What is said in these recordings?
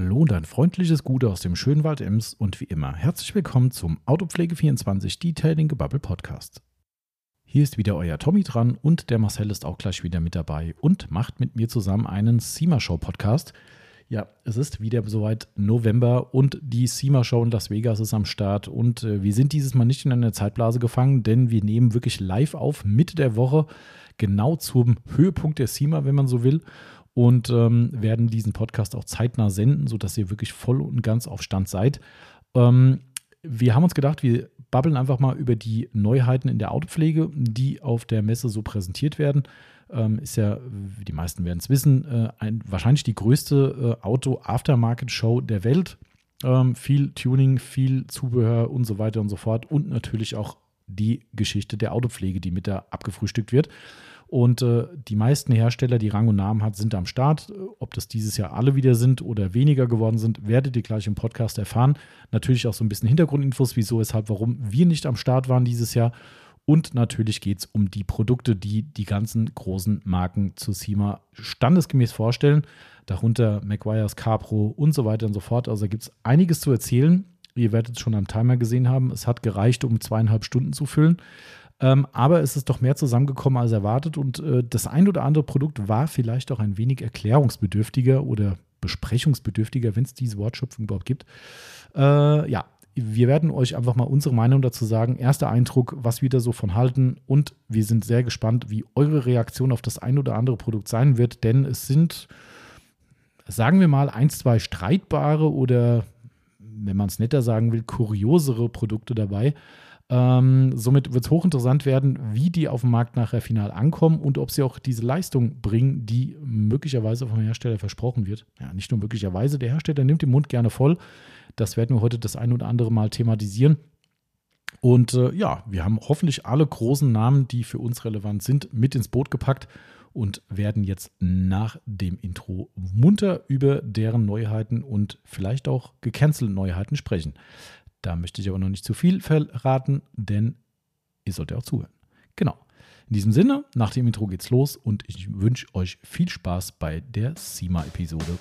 Hallo und ein freundliches Gute aus dem schönen Wald Ems und wie immer herzlich willkommen zum Autopflege24 Detailing Gebubble Podcast. Hier ist wieder euer Tommy dran und der Marcel ist auch gleich wieder mit dabei und macht mit mir zusammen einen SEMA Show Podcast. Ja, es ist wieder soweit November und die SEMA Show in Las Vegas ist am Start und äh, wir sind dieses Mal nicht in einer Zeitblase gefangen, denn wir nehmen wirklich live auf Mitte der Woche, genau zum Höhepunkt der SEMA, wenn man so will und ähm, werden diesen Podcast auch zeitnah senden, sodass ihr wirklich voll und ganz auf Stand seid. Ähm, wir haben uns gedacht, wir babbeln einfach mal über die Neuheiten in der Autopflege, die auf der Messe so präsentiert werden. Ähm, ist ja, die meisten werden es wissen, äh, ein, wahrscheinlich die größte äh, Auto-Aftermarket-Show der Welt. Ähm, viel Tuning, viel Zubehör und so weiter und so fort. Und natürlich auch die Geschichte der Autopflege, die mit da abgefrühstückt wird. Und äh, die meisten Hersteller, die Rang und Namen hat, sind am Start. Ob das dieses Jahr alle wieder sind oder weniger geworden sind, werdet ihr gleich im Podcast erfahren. Natürlich auch so ein bisschen Hintergrundinfos, wieso, weshalb, warum wir nicht am Start waren dieses Jahr. Und natürlich geht es um die Produkte, die die ganzen großen Marken zu SEMA standesgemäß vorstellen. Darunter McGuire's, Capro und so weiter und so fort. Also da gibt es einiges zu erzählen. Ihr werdet es schon am Timer gesehen haben. Es hat gereicht, um zweieinhalb Stunden zu füllen. Ähm, aber es ist doch mehr zusammengekommen als erwartet und äh, das ein oder andere Produkt war vielleicht auch ein wenig erklärungsbedürftiger oder besprechungsbedürftiger, wenn es diese Wortschöpfung überhaupt gibt. Äh, ja, wir werden euch einfach mal unsere Meinung dazu sagen. Erster Eindruck, was wir da so von halten. Und wir sind sehr gespannt, wie eure Reaktion auf das ein oder andere Produkt sein wird, denn es sind, sagen wir mal, ein, zwei streitbare oder, wenn man es netter sagen will, kuriosere Produkte dabei. Ähm, somit wird es hochinteressant werden, wie die auf dem Markt nachher final ankommen und ob sie auch diese Leistung bringen, die möglicherweise vom Hersteller versprochen wird. Ja, nicht nur möglicherweise, der Hersteller nimmt den Mund gerne voll. Das werden wir heute das ein oder andere Mal thematisieren. Und äh, ja, wir haben hoffentlich alle großen Namen, die für uns relevant sind, mit ins Boot gepackt und werden jetzt nach dem Intro munter über deren Neuheiten und vielleicht auch gecancelte Neuheiten sprechen. Da möchte ich aber noch nicht zu viel verraten, denn ihr sollt ja auch zuhören. Genau. In diesem Sinne, nach dem Intro geht's los und ich wünsche euch viel Spaß bei der SEMA-Episode.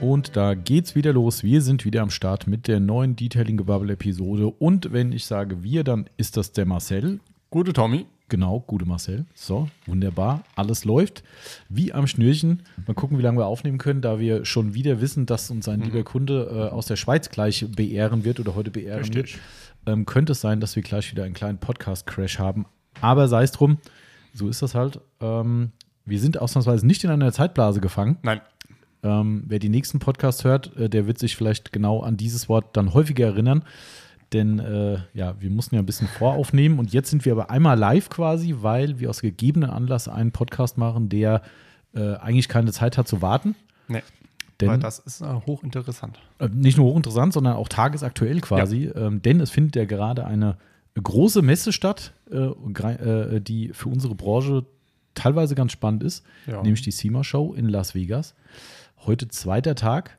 Und da geht's wieder los. Wir sind wieder am Start mit der neuen Detailing-Gebubble-Episode. Und wenn ich sage wir, dann ist das der Marcel. Gute Tommy. Genau, gute Marcel. So, wunderbar. Alles läuft wie am Schnürchen. Mal gucken, wie lange wir aufnehmen können, da wir schon wieder wissen, dass uns ein mhm. lieber Kunde äh, aus der Schweiz gleich beehren wird oder heute beehren Richtig. wird. Ähm, könnte es sein, dass wir gleich wieder einen kleinen Podcast-Crash haben. Aber sei es drum, so ist das halt. Ähm, wir sind ausnahmsweise nicht in einer Zeitblase gefangen. Nein. Ähm, wer die nächsten Podcasts hört, äh, der wird sich vielleicht genau an dieses Wort dann häufiger erinnern. Denn äh, ja, wir mussten ja ein bisschen voraufnehmen und jetzt sind wir aber einmal live quasi, weil wir aus gegebenen Anlass einen Podcast machen, der äh, eigentlich keine Zeit hat zu warten. Nee. Denn, weil das ist äh, hochinteressant. Äh, nicht nur hochinteressant, sondern auch tagesaktuell quasi. Ja. Ähm, denn es findet ja gerade eine große Messe statt, äh, äh, die für unsere Branche teilweise ganz spannend ist, ja. nämlich die SEMA Show in Las Vegas. Heute zweiter Tag.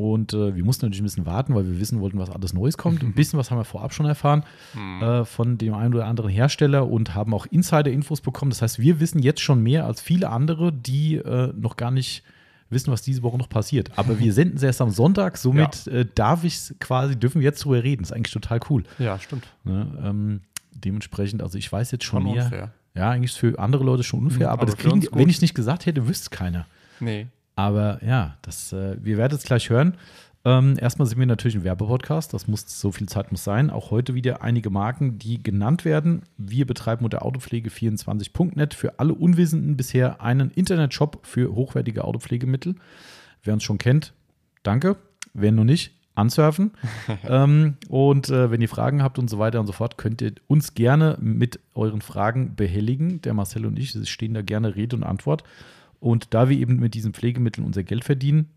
Und äh, wir mussten natürlich ein bisschen warten, weil wir wissen wollten, was alles Neues kommt. Ein bisschen was haben wir vorab schon erfahren mhm. äh, von dem einen oder anderen Hersteller und haben auch Insider-Infos bekommen. Das heißt, wir wissen jetzt schon mehr als viele andere, die äh, noch gar nicht wissen, was diese Woche noch passiert. Aber wir senden es erst am Sonntag, somit ja. Äh, darf ich quasi, dürfen wir jetzt drüber reden. Ist eigentlich total cool. Ja, stimmt. Ne, ähm, dementsprechend, also ich weiß jetzt schon, schon mehr. Unfair. Ja, eigentlich ist für andere Leute schon unfair, mhm, aber, aber das kriegen, wenn ich es nicht gesagt hätte, wüsste es keiner. Nee. Aber ja, das, äh, wir werden es gleich hören. Ähm, erstmal sind wir natürlich ein Werbepodcast, das muss so viel Zeit muss sein. Auch heute wieder einige Marken, die genannt werden. Wir betreiben unter Autopflege24.net für alle Unwissenden bisher einen Internetshop für hochwertige Autopflegemittel. Wer uns schon kennt, danke. Wer noch nicht, ansurfen. ähm, und äh, wenn ihr Fragen habt und so weiter und so fort, könnt ihr uns gerne mit euren Fragen behelligen. Der Marcel und ich stehen da gerne Rede und Antwort. Und da wir eben mit diesen Pflegemitteln unser Geld verdienen,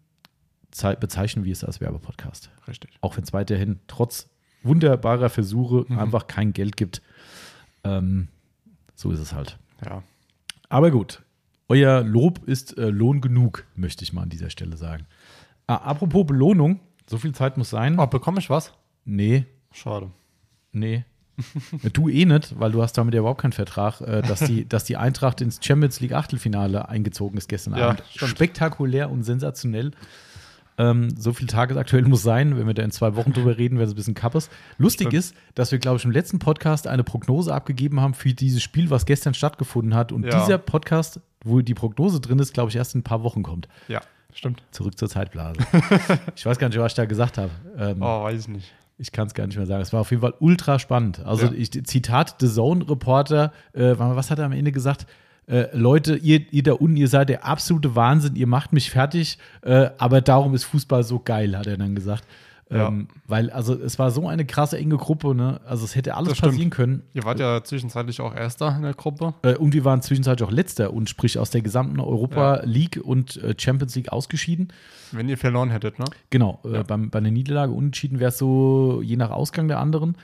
bezeichnen wir es als Werbepodcast. Richtig. Auch wenn es weiterhin trotz wunderbarer Versuche mhm. einfach kein Geld gibt. Ähm, so ist es halt. Ja. Aber gut, euer Lob ist äh, Lohn genug, möchte ich mal an dieser Stelle sagen. Ah, apropos Belohnung, so viel Zeit muss sein. Oh, bekomme ich was? Nee. Schade. Nee. du eh nicht, weil du hast damit ja überhaupt keinen Vertrag, äh, dass, die, dass die Eintracht ins Champions League Achtelfinale eingezogen ist gestern ja, Abend. Stimmt. Spektakulär und sensationell. Ähm, so viel tagesaktuell muss sein, wenn wir da in zwei Wochen drüber reden, wäre es ein bisschen kappes. Lustig Stimmt. ist, dass wir, glaube ich, im letzten Podcast eine Prognose abgegeben haben für dieses Spiel, was gestern stattgefunden hat. Und ja. dieser Podcast, wo die Prognose drin ist, glaube ich, erst in ein paar Wochen kommt. Ja, stimmt. Zurück zur Zeitblase. ich weiß gar nicht, was ich da gesagt habe. Ähm, oh, weiß ich nicht. Ich kann es gar nicht mehr sagen. Es war auf jeden Fall ultra spannend. Also, ja. ich, Zitat The Zone-Reporter, äh, was hat er am Ende gesagt? Äh, Leute, ihr, ihr da unten, ihr seid der absolute Wahnsinn, ihr macht mich fertig, äh, aber darum ist Fußball so geil, hat er dann gesagt. Ja. Ähm, weil, also es war so eine krasse enge Gruppe, ne? Also es hätte alles passieren können. Ihr wart ja zwischenzeitlich auch Erster in der Gruppe. Äh, und wir waren zwischenzeitlich auch Letzter und sprich aus der gesamten Europa ja. League und äh, Champions League ausgeschieden. Wenn ihr verloren hättet, ne? Genau, äh, ja. beim, bei einer Niederlage unentschieden wäre es so je nach Ausgang der anderen.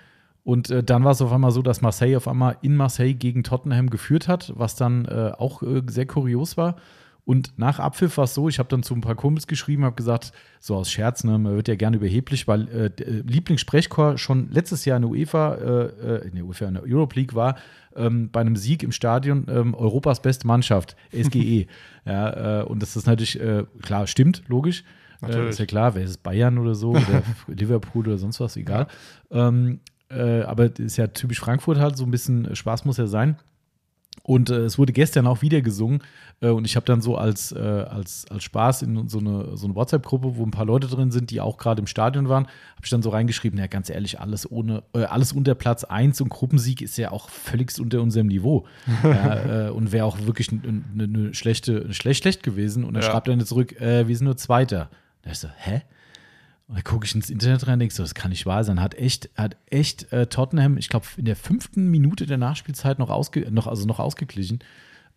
Und äh, dann war es auf einmal so, dass Marseille auf einmal in Marseille gegen Tottenham geführt hat, was dann äh, auch sehr kurios war. Und nach Abpfiff war es so, ich habe dann zu ein paar Kumpels geschrieben, habe gesagt, so aus Scherz, ne, man wird ja gerne überheblich, weil äh, äh Lieblingssprechchor schon letztes Jahr in der UEFA, äh, äh, in der UEFA, in der Europe League war, ähm, bei einem Sieg im Stadion ähm, Europas beste Mannschaft, SGE. ja, äh, und das ist natürlich, äh, klar, stimmt, logisch. Ist ja klar, wer ist Bayern oder so, oder Liverpool oder sonst was, egal. Ja. Ähm, äh, aber ist ja typisch Frankfurt halt, so ein bisschen Spaß muss ja sein. Und äh, es wurde gestern auch wieder gesungen. Äh, und ich habe dann so als, äh, als, als Spaß in so eine, so eine WhatsApp-Gruppe, wo ein paar Leute drin sind, die auch gerade im Stadion waren, habe ich dann so reingeschrieben, ja, ganz ehrlich, alles ohne, äh, alles unter Platz 1 und Gruppensieg ist ja auch völlig unter unserem Niveau. ja, äh, und wäre auch wirklich eine ne schlechte, schlecht, schlecht gewesen. Und er ja. schreibt dann zurück, äh, wir sind nur Zweiter. Da ich so, hä? Und dann gucke ich ins Internet rein und denke so, das kann nicht wahr sein. Hat echt, hat echt äh, Tottenham, ich glaube, in der fünften Minute der Nachspielzeit noch, ausge, noch, also noch ausgeglichen.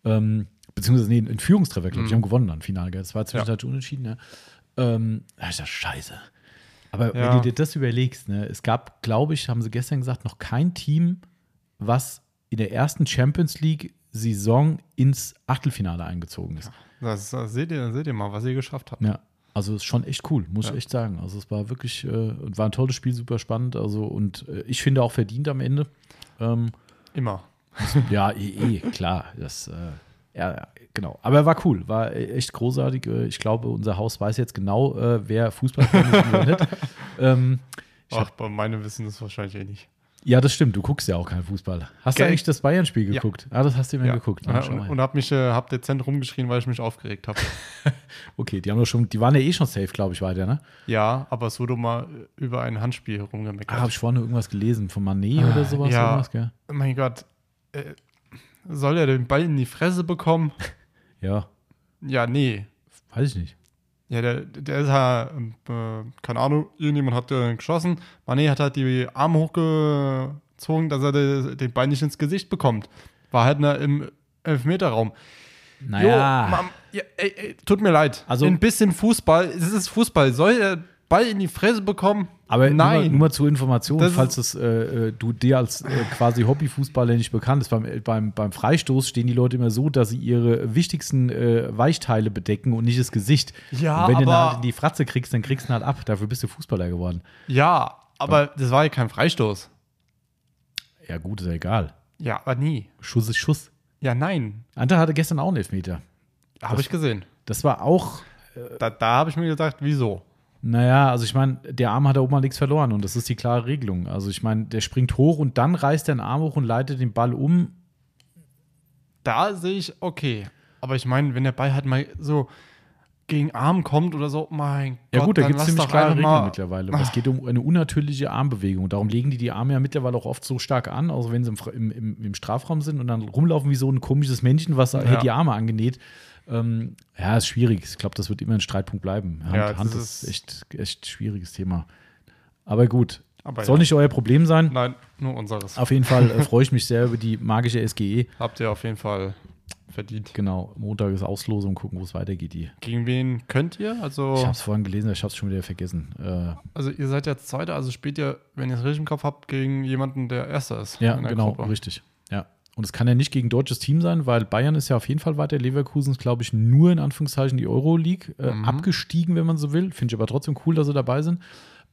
Ähm, beziehungsweise, nee, ein Führungstreffer, glaube ich. Mhm. Haben gewonnen dann Finale. Das war zwischenzeitlich ja. unentschieden. Ja. Ähm, da ist das scheiße. Aber ja. wenn du dir das überlegst, ne, es gab, glaube ich, haben sie gestern gesagt, noch kein Team, was in der ersten Champions League-Saison ins Achtelfinale eingezogen ist. Das, das, seht, ihr, seht ihr mal, was ihr geschafft habt. Ja. Also ist schon echt cool, muss ja. ich echt sagen. Also es war wirklich, äh, war ein tolles Spiel, super spannend. Also und äh, ich finde auch verdient am Ende. Ähm, Immer. Ja, eh, eh klar. Das, äh, ja, genau. Aber er war cool, war echt großartig. Äh, ich glaube, unser Haus weiß jetzt genau, äh, wer Fußballfan ist und wer nicht. Ähm, Ach, bei meinem Wissen ist wahrscheinlich eh nicht. Ja, das stimmt. Du guckst ja auch keinen Fußball. Hast Gell? du eigentlich das Bayern-Spiel geguckt? Ja. Ah, das hast du mir ja. geguckt. Na, und, und hab mich, äh, hab dezent rumgeschrien, weil ich mich aufgeregt habe. okay, die haben doch schon, die waren ja eh schon safe, glaube ich, weiter, ne? Ja, aber es wurde mal über ein Handspiel herumgemeckert. Ah, habe ich vorhin irgendwas gelesen von Manet ah, oder sowas? Ja, irgendwas, gell? mein Gott. Äh, soll er den Ball in die Fresse bekommen? ja. Ja, nee. Weiß ich nicht. Ja, der, der ist ja, äh, keine Ahnung, irgendjemand hat äh, geschossen. Mané hat halt die Arme hochgezogen, dass er de, den Bein nicht ins Gesicht bekommt. War halt ne, im Elfmeterraum. Naja. Jo, Mann, ja, ey, ey, tut mir leid. Also, ein bisschen Fußball, es ist Fußball. Soll er Ball in die Fresse bekommen. Aber Nein. Nur, nur mal zur Information, das falls das, äh, äh, du dir als äh, quasi Hobbyfußballer nicht bekannt ist, beim, beim, beim Freistoß stehen die Leute immer so, dass sie ihre wichtigsten äh, Weichteile bedecken und nicht das Gesicht. Ja, und wenn aber, du halt in die Fratze kriegst, dann kriegst du ihn halt ab. Dafür bist du Fußballer geworden. Ja, aber ja. das war ja kein Freistoß. Ja, gut, ist ja egal. Ja, aber nie. Schuss ist Schuss. Ja, nein. Anta hatte gestern auch einen Elfmeter. Habe ich gesehen. Das war auch. Äh, da da habe ich mir gedacht, wieso? Naja, also ich meine, der Arm hat da oben mal nichts verloren und das ist die klare Regelung. Also ich meine, der springt hoch und dann reißt er den Arm hoch und leitet den Ball um. Da sehe ich okay. Aber ich meine, wenn der Ball halt mal so gegen Arm kommt oder so, mein ja, Gott. Ja gut, da gibt es ziemlich klare Regeln mittlerweile. Es geht um eine unnatürliche Armbewegung. Darum legen die die Arme ja mittlerweile auch oft so stark an, also wenn sie im, im, im Strafraum sind und dann rumlaufen wie so ein komisches Männchen, was ja. hält die Arme angenäht. Ähm, ja, ist schwierig. Ich glaube, das wird immer ein Streitpunkt bleiben. Hand, ja, Hand ist, ist echt, echt schwieriges Thema. Aber gut. Aber Soll ja. nicht euer Problem sein? Nein, nur unseres. Auf jeden Fall äh, freue ich mich sehr über die magische SGE. Habt ihr auf jeden Fall verdient. Genau, Montag ist Auslosung, gucken, wo es weitergeht. Die. Gegen wen könnt ihr? Also, ich habe es vorhin gelesen, ich habe es schon wieder vergessen. Äh, also ihr seid jetzt Zweiter, also spielt ihr, wenn ihr es richtig im Kopf habt, gegen jemanden, der Erster ist. Ja, genau, Gruppe. richtig. Und es kann ja nicht gegen ein deutsches Team sein, weil Bayern ist ja auf jeden Fall weiter. Leverkusen ist, glaube ich, nur in Anführungszeichen die Euroleague äh, mhm. abgestiegen, wenn man so will. Finde ich aber trotzdem cool, dass sie dabei sind.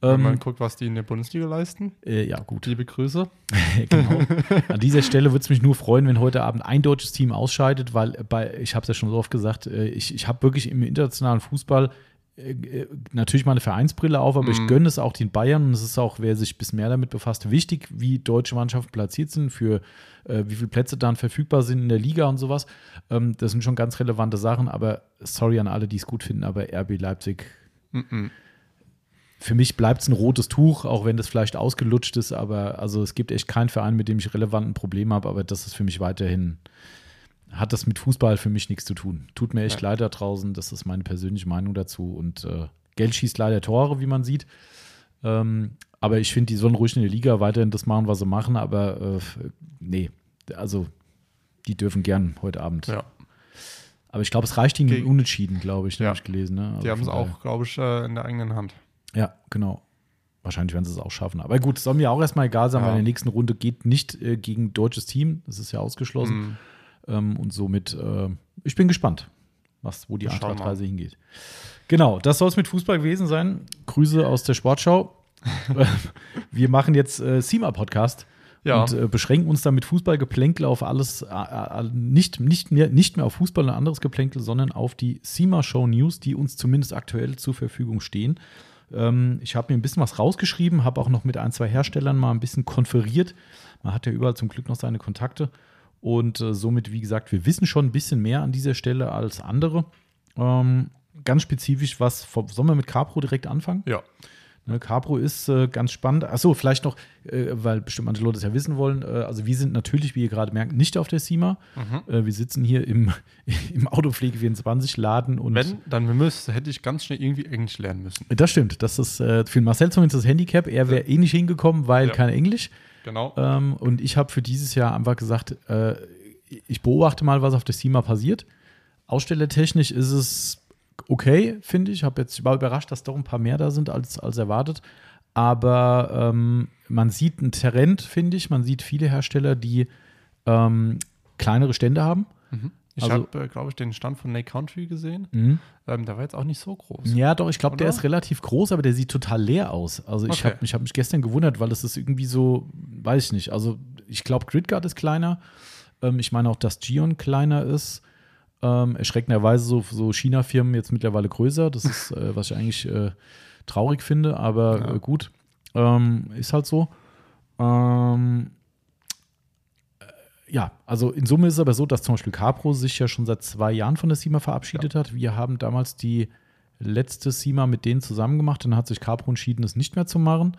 Wenn Ähm, man guckt, was die in der Bundesliga leisten. äh, ja, gut. Liebe Grüße. genau. An dieser Stelle würde es mich nur freuen, wenn heute Abend ein deutsches Team ausscheidet, weil bei, ich habe es ja schon so oft gesagt, äh, ich, ich habe wirklich im internationalen Fußball natürlich mal eine Vereinsbrille auf, aber ich Mhm. gönne es auch den Bayern und es ist auch, wer sich bis mehr damit befasst, wichtig, wie deutsche Mannschaften platziert sind, für äh, wie viele Plätze dann verfügbar sind in der Liga und sowas. Ähm, das sind schon ganz relevante Sachen, aber sorry an alle, die es gut finden, aber RB Leipzig Mhm. für mich bleibt es ein rotes Tuch, auch wenn das vielleicht ausgelutscht ist, aber also es gibt echt keinen Verein, mit dem ich relevanten Problem habe, aber das ist für mich weiterhin, hat das mit Fußball für mich nichts zu tun. Tut mir echt Ja. leid da draußen, das ist meine persönliche Meinung dazu und äh, Geld schießt leider Tore, wie man sieht. Ähm, aber ich finde, die sollen ruhig in der Liga weiterhin das machen, was sie machen, aber äh, nee, also die dürfen gern heute Abend. Ja. Aber ich glaube, es reicht ihnen Gegen- unentschieden, glaube ich, Ja. habe ich gelesen. Ne? Also Die haben es auch, glaube ich, äh, in der eigenen Hand. ja, genau. Wahrscheinlich werden sie es auch schaffen. Aber gut, soll mir auch erstmal egal sein, Ja. weil in der nächsten Runde geht nicht äh, gegen deutsches Team. Das ist ja ausgeschlossen. Mhm. Ähm, und somit, äh, ich bin gespannt, was, wo die Eintracht-Reise hingeht. Genau, das soll es mit Fußball gewesen sein. Grüße aus der Sportschau. Wir machen jetzt äh, SEMA-Podcast Ja. und äh, beschränken uns dann mit Fußballgeplänkel auf alles, äh, äh, nicht, nicht, mehr, nicht mehr auf Fußball und anderes Geplänkel, sondern auf die SEMA-Show News, die uns zumindest aktuell zur Verfügung stehen. Ähm, ich habe mir ein bisschen was rausgeschrieben, habe auch noch mit ein, zwei Herstellern mal ein bisschen konferiert. Man hat ja überall zum Glück noch seine Kontakte. Und äh, somit, wie gesagt, wir wissen schon ein bisschen mehr an dieser Stelle als andere. Ähm, ganz spezifisch, was, sollen wir mit Capro direkt anfangen? Ja. Ne, Capro ist äh, ganz spannend. Achso, vielleicht noch, äh, weil bestimmt manche Leute es ja wissen wollen. Äh, also, wir sind natürlich, wie ihr gerade merkt, nicht auf der SEMA. Mhm. Äh, wir sitzen hier im, im Autopflege 24 Laden und. Wenn, dann müssen, hätte ich ganz schnell irgendwie Englisch lernen müssen. Das stimmt. Das ist äh, für Marcel zumindest das Handicap. Er wäre eh nicht hingekommen, weil Ja. kein Englisch. Genau. Ähm, und ich habe für dieses Jahr einfach gesagt, äh, ich beobachte mal, was auf der SEMA passiert. Ausstellertechnisch ist es okay, finde ich. Hab jetzt, ich war überrascht, dass doch ein paar mehr da sind als, als erwartet. Aber ähm, man sieht einen Trend, finde ich. Man sieht viele Hersteller, die ähm, kleinere Stände haben. Ich also- habe, äh, glaube ich, den Stand von Lake Country gesehen. Mhm. Ähm, der war jetzt auch nicht so groß. Ja, doch, ich glaube, der ist relativ groß, aber der sieht total leer aus. Also ich Okay. habe mich, hab mich gestern gewundert, weil es ist irgendwie so, weiß ich nicht. Also ich glaube, Gridguard ist kleiner. Ähm, ich meine auch, dass Gion kleiner ist. Ähm, erschreckenderweise so, so China-Firmen jetzt mittlerweile größer. Das ist, äh, was ich eigentlich äh, traurig finde, aber Ja. äh, gut. Ähm, ist halt so. Ähm, äh, ja, also in Summe ist es aber so, dass zum Beispiel Capro sich ja schon seit zwei Jahren von der SEMA verabschiedet hat. Wir haben damals die letzte SEMA mit denen zusammen gemacht. Dann hat sich Capro entschieden, es nicht mehr zu machen.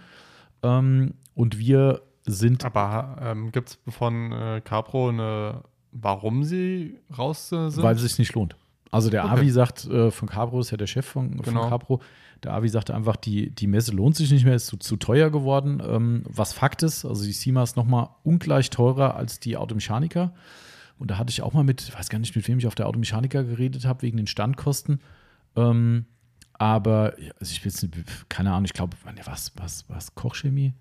Ähm, und wir sind Aber ähm, gibt es von äh, Capro eine, warum sie raus äh, sind? weil es sich nicht lohnt. Also der Okay. Avi sagt, äh, von Capro ist ja der Chef von, Genau. von Capro, der Avi sagte einfach, die, die Messe lohnt sich nicht mehr, ist zu, zu teuer geworden. Ähm, was Fakt ist, also die SEMA ist nochmal ungleich teurer als die Automechaniker. Und da hatte ich auch mal mit, ich weiß gar nicht, mit wem ich auf der Automechaniker geredet habe, wegen den Standkosten. Ähm, aber also ich will keine Ahnung, ich glaube, was, was, was, Kochchemie?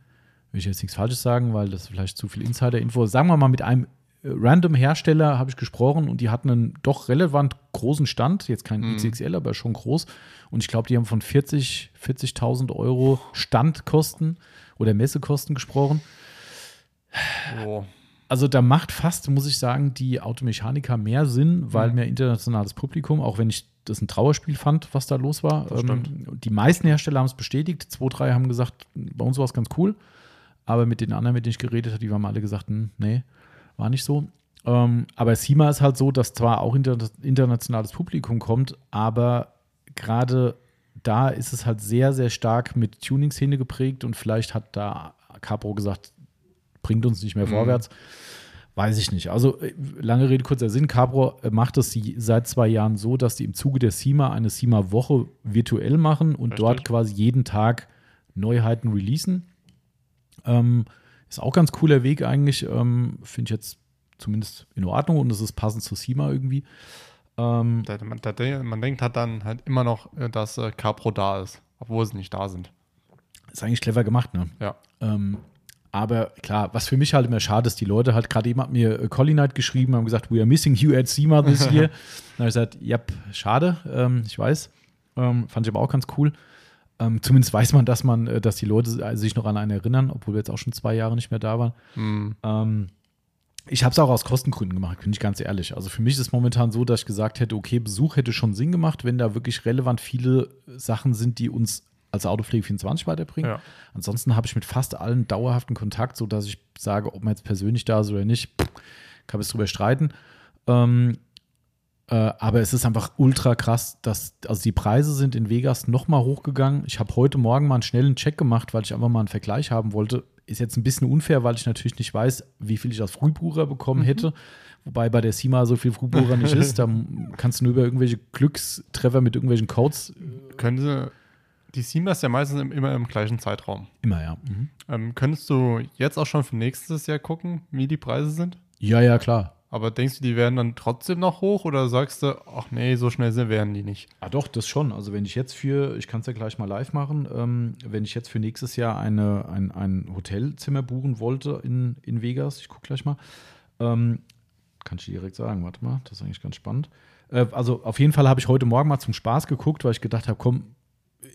Will ich jetzt nichts Falsches sagen, weil das vielleicht zu viel Insider-Info. Sagen wir mal, mit einem random Hersteller habe ich gesprochen und die hatten einen doch relevant großen Stand, jetzt kein Mhm. XXL, aber schon groß. Und ich glaube, die haben von 40 40.000 Euro Standkosten oder Messekosten gesprochen. Oh. Also da macht fast, muss ich sagen, die Automechaniker mehr Sinn, weil Mhm. mehr internationales Publikum, auch wenn ich das ein Trauerspiel fand, was da los war. Ähm, die meisten Hersteller haben es bestätigt. Zwei, drei haben gesagt, bei uns war es ganz cool. Aber mit den anderen, mit denen ich geredet habe, die haben alle gesagt, hm, nee, war nicht so. Ähm, aber SEMA ist halt so, dass zwar auch inter internationales Publikum kommt, aber gerade da ist es halt sehr, sehr stark mit Tuning-Szene geprägt und vielleicht hat da Capro gesagt, bringt uns nicht mehr Mhm. vorwärts. Weiß ich nicht. Also, äh, lange Rede, kurzer Sinn. Capro äh, macht es sie seit zwei Jahren so, dass die im Zuge der SEMA eine SEMA-Woche virtuell machen und Richtig. dort quasi jeden Tag Neuheiten releasen. Ähm, ist auch ganz cooler Weg eigentlich. Ähm, Finde ich jetzt zumindest in Ordnung und es ist passend zur SEMA irgendwie. Ähm, Da, man, da, man denkt halt dann halt immer noch, äh, dass äh, Capro da ist, obwohl sie nicht da sind. ist eigentlich clever gemacht, ne? Ja. Ähm, aber klar, was für mich halt immer schade ist, die Leute halt gerade eben hat mir äh, Collie Knight geschrieben, haben gesagt, we are missing you at SEMA this year. Dann habe ich gesagt, ja, schade, ähm, ich weiß. Ähm, fand ich aber auch ganz cool. Ähm, zumindest weiß man, dass man, äh, dass die Leute sich noch an einen erinnern, obwohl wir jetzt auch schon zwei Jahre nicht mehr da waren. Hm. Ähm, ich habe es auch aus Kostengründen gemacht, bin ich ganz ehrlich. Also für mich ist es momentan so, dass ich gesagt hätte, okay, Besuch hätte schon Sinn gemacht, wenn da wirklich relevant viele Sachen sind, die uns als Autopflege 24 weiterbringen. Ja. Ansonsten habe ich mit fast allen dauerhaften Kontakt, sodass ich sage, ob man jetzt persönlich da ist oder nicht, kann man es drüber streiten. Ähm, äh, aber es ist einfach ultra krass, dass also die Preise sind in Vegas nochmal hochgegangen. Ich habe heute Morgen mal einen schnellen Check gemacht, weil ich einfach mal einen Vergleich haben wollte. Ist jetzt ein bisschen unfair, weil ich natürlich nicht weiß, wie viel ich als Frühbucher bekommen hätte. Wobei bei der SIMA so viel Frühbucher nicht ist. Da kannst du nur über irgendwelche Glückstreffer mit irgendwelchen Codes Können Sie, die SIMA ist ja meistens im, immer im gleichen Zeitraum. immer, ja. Mhm. Ähm, könntest du jetzt auch schon für nächstes Jahr gucken, wie die Preise sind? Ja, ja, klar. Aber denkst du, die werden dann trotzdem noch hoch oder sagst du, ach nee, so schnell sind- werden die nicht? Ah, doch, das schon. Also, wenn ich jetzt für, ich kann es ja gleich mal live machen, ähm, wenn ich jetzt für nächstes Jahr eine, ein, ein Hotelzimmer buchen wollte in, in Vegas, ich gucke gleich mal, ähm, kann ich dir direkt sagen, warte mal, das ist eigentlich ganz spannend. Äh, also, auf jeden Fall habe ich heute Morgen mal zum Spaß geguckt, weil ich gedacht habe, komm,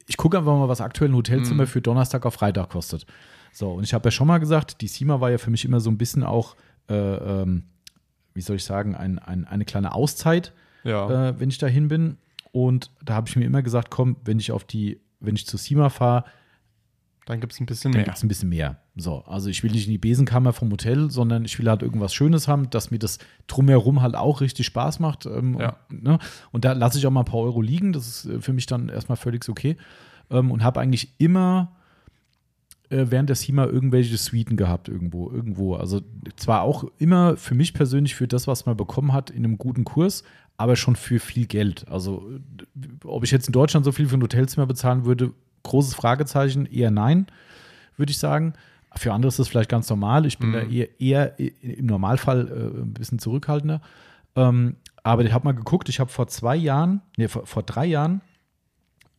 ich gucke einfach mal, was aktuell ein Hotelzimmer für Donnerstag auf Freitag kostet. So, und ich habe ja schon mal gesagt, die SIMA war ja für mich immer so ein bisschen auch, äh, ähm, wie soll ich sagen, ein, ein, eine kleine Auszeit Ja. äh, wenn ich dahin bin. Und da habe ich mir immer gesagt, komm, wenn ich auf die, wenn ich zu SIMA fahre, dann gibt es ein bisschen dann mehr. gibt es ein bisschen mehr. So, also ich will nicht in die Besenkammer vom Hotel, sondern ich will halt irgendwas Schönes haben, dass mir das drumherum halt auch richtig Spaß macht. Ähm, Ja. und, ne? und da lasse ich auch mal ein paar Euro liegen. Das ist äh, für mich dann erstmal völlig okay. Ähm, und habe eigentlich immer äh, während der SIMA irgendwelche Suiten gehabt irgendwo, irgendwo. Also zwar auch immer für mich persönlich für das, was man bekommen hat, in einem guten Kurs, aber schon für viel Geld. Also äh, ob ich jetzt in Deutschland so viel für ein Hotelzimmer bezahlen würde, großes Fragezeichen, eher nein, würde ich sagen. Für andere ist das vielleicht ganz normal. Ich bin da eher, eher im Normalfall äh, ein bisschen zurückhaltender. Ähm, aber ich habe mal geguckt, ich habe vor zwei Jahren, nee, vor, vor drei Jahren,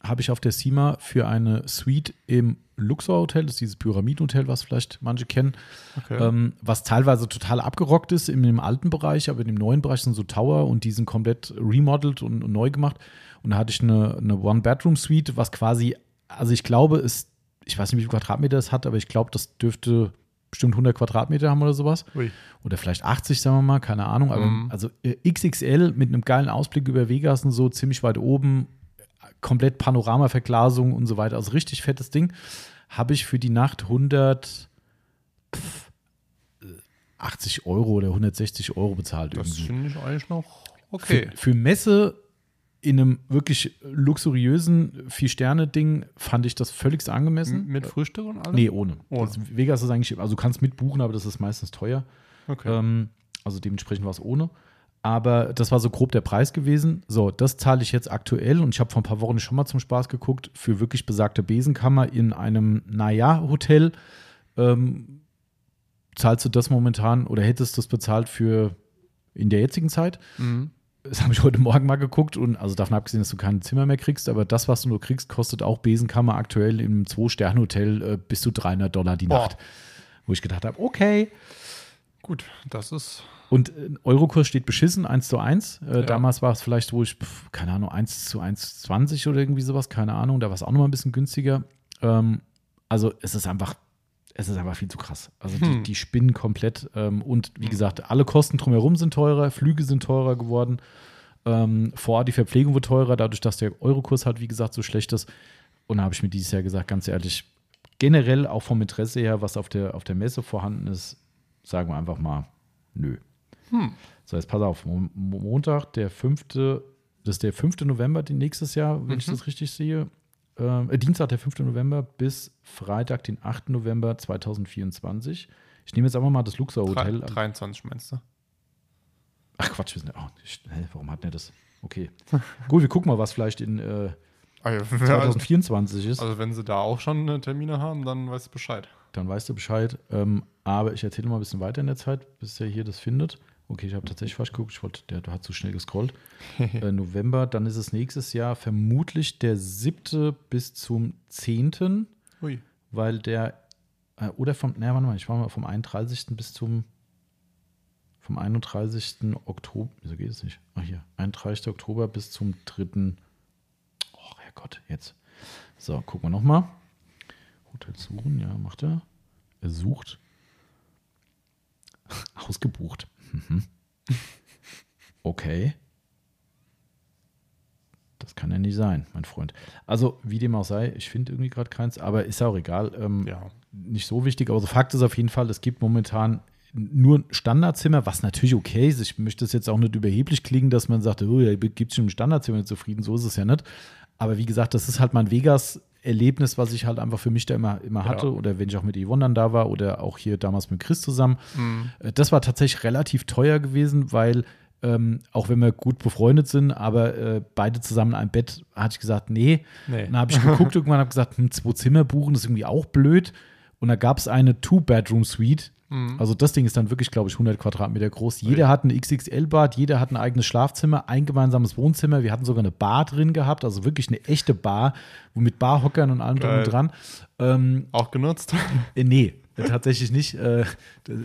habe ich auf der SIMA für eine Suite im Luxor Hotel, das ist dieses Pyramiden-Hotel, was vielleicht manche kennen, Okay. ähm, was teilweise total abgerockt ist in dem alten Bereich, aber in dem neuen Bereich sind so Tower und die sind komplett remodelt und, und neu gemacht. Und da hatte ich eine, eine One-Bedroom-Suite, was quasi, also ich glaube, es, ich weiß nicht, wie viele Quadratmeter es hat, aber ich glaube, das dürfte bestimmt 100 Quadratmeter haben oder sowas. Ui. Oder vielleicht 80, sagen wir mal, keine Ahnung. Aber Mhm. also äh, XXL mit einem geilen Ausblick über Vegas und so, ziemlich weit oben, komplett Panoramaverglasung und so weiter. Also richtig fettes Ding. Habe ich für die Nacht 100 pff, äh, 80 Euro oder 160 Euro bezahlt. Das finde ich eigentlich noch okay. Für, für Messe in einem wirklich luxuriösen Vier-Sterne-Ding fand ich das völligst angemessen. M- Mit Frühstück und allem? Nee, ohne. Ohne. Das, Vegas ist eigentlich, also du kannst mitbuchen, aber das ist meistens teuer. Okay. Ähm, also dementsprechend war es ohne. Aber das war so grob der Preis gewesen. So, das zahle ich jetzt aktuell und ich habe vor ein paar Wochen schon mal zum Spaß geguckt für wirklich besagte Besenkammer in einem, naja, Hotel. Ähm, zahlst du das momentan oder hättest du das bezahlt für in der jetzigen Zeit? Mhm. Das habe ich heute Morgen mal geguckt und also davon abgesehen, dass du kein Zimmer mehr kriegst, aber das, was du nur kriegst, kostet auch Besenkammer aktuell im Zwei-Sterne-Hotel äh, bis zu 300 Dollar die Boah. Nacht. Wo ich gedacht habe, okay. Gut, das ist. Und äh, Eurokurs steht beschissen, 1 zu 1. Äh, Ja. Damals war es vielleicht, wo ich, pf, keine Ahnung, 1 zu 1,20 oder irgendwie sowas, keine Ahnung. Da war es auch nochmal ein bisschen günstiger. Ähm, also es ist einfach, es ist einfach viel zu krass. Also die, Hm. die spinnen komplett. Ähm, und wie gesagt, alle Kosten drumherum sind teurer, Flüge sind teurer geworden. Ähm, vor Ort die Verpflegung wird teurer, dadurch, dass der Eurokurs halt, wie gesagt, so schlecht ist. Und da habe ich mir dieses Jahr gesagt, ganz ehrlich, generell auch vom Interesse her, was auf der, auf der Messe vorhanden ist, sagen wir einfach mal, nö. Hm. So, jetzt pass auf, Mo- Mo- Montag, der 5., das ist der 5. November nächstes Jahr, wenn ich Mhm. das richtig sehe. Ähm, äh, Dienstag, der 5. November bis Freitag, den 8. November 2024. Ich nehme jetzt einfach mal das Luxor Hotel. 23 meinst du? Ach Quatsch, wir sind, oh, ich, hä, warum hat der das? Okay. Gut, wir gucken mal, was vielleicht in äh, Ah, ja, 2024 ist. Also, wenn sie da auch schon äh, Termine haben, dann weißt du Bescheid. Dann weißt du Bescheid. Ähm, aber ich erzähle mal ein bisschen weiter in der Zeit, bis er hier das findet. Okay, ich habe tatsächlich falsch geguckt. Ich wollte, der, der hat zu schnell gescrollt. äh, November, dann ist es nächstes Jahr vermutlich der 7. bis zum 10., Ui. weil der, äh, oder vom, naja, warte mal, ich war mal vom 31. bis zum, vom 31. Oktober, wieso geht es nicht? Ach hier, 31. Oktober bis zum 3. Oh Herrgott, jetzt. So, gucken wir nochmal. Hotel suchen, ja, macht er. Er sucht. Ausgebucht. Mhm. Okay. Das kann ja nicht sein, mein Freund. Also, wie dem auch sei, ich finde irgendwie gerade keins, aber ist ja auch egal. Ähm, Ja. Nicht so wichtig, aber so Fakt ist auf jeden Fall, es gibt momentan nur ein Standardzimmer, was natürlich okay ist. Ich möchte es jetzt auch nicht überheblich klingen, dass man sagt, oh, ja, gibt es schon ein Standardzimmer nicht zufrieden, so ist es ja nicht. Aber wie gesagt, das ist halt mein Vegas-Erlebnis, was ich halt einfach für mich da immer, immer hatte. Ja. Oder wenn ich auch mit Yvonne dann da war oder auch hier damals mit Chris zusammen. Mhm. Äh, Das war tatsächlich relativ teuer gewesen, weil ähm, auch wenn wir gut befreundet sind, aber äh, beide zusammen in einem Bett, hatte ich gesagt, nee. Nee. Dann habe ich geguckt, irgendwann habe gesagt, hm, zwei Zimmer buchen, das ist irgendwie auch blöd. Und da gab es eine Two-Bedroom-Suite. Mhm. Also das Ding ist dann wirklich, glaube ich, 100 Quadratmeter groß. Jeder hat ein XXL-Bad, jeder hat ein eigenes Schlafzimmer, ein gemeinsames Wohnzimmer. Wir hatten sogar eine Bar drin gehabt, also wirklich eine echte Bar, wo mit Barhockern und allem drum Geil. und dran. Ähm, Auch genutzt. äh, nee, tatsächlich nicht. Äh,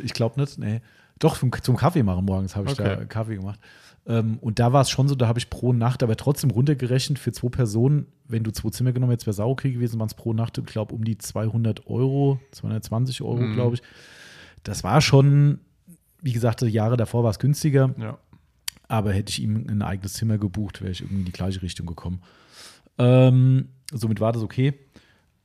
ich glaube nicht. Nee. Doch, zum, zum Kaffee machen morgens habe ich da Okay. Kaffee gemacht. Ähm, und da war es schon so, da habe ich pro Nacht, aber trotzdem runtergerechnet für zwei Personen, wenn du zwei Zimmer genommen hättest, wäre sau okay gewesen, waren es pro Nacht, ich glaube, um die 200 Euro, 220 Euro, Mhm. glaube ich. Das war schon, wie gesagt, Jahre davor war es günstiger, Ja. aber hätte ich ihm ein eigenes Zimmer gebucht, wäre ich irgendwie in die gleiche Richtung gekommen. Ähm, somit war das okay.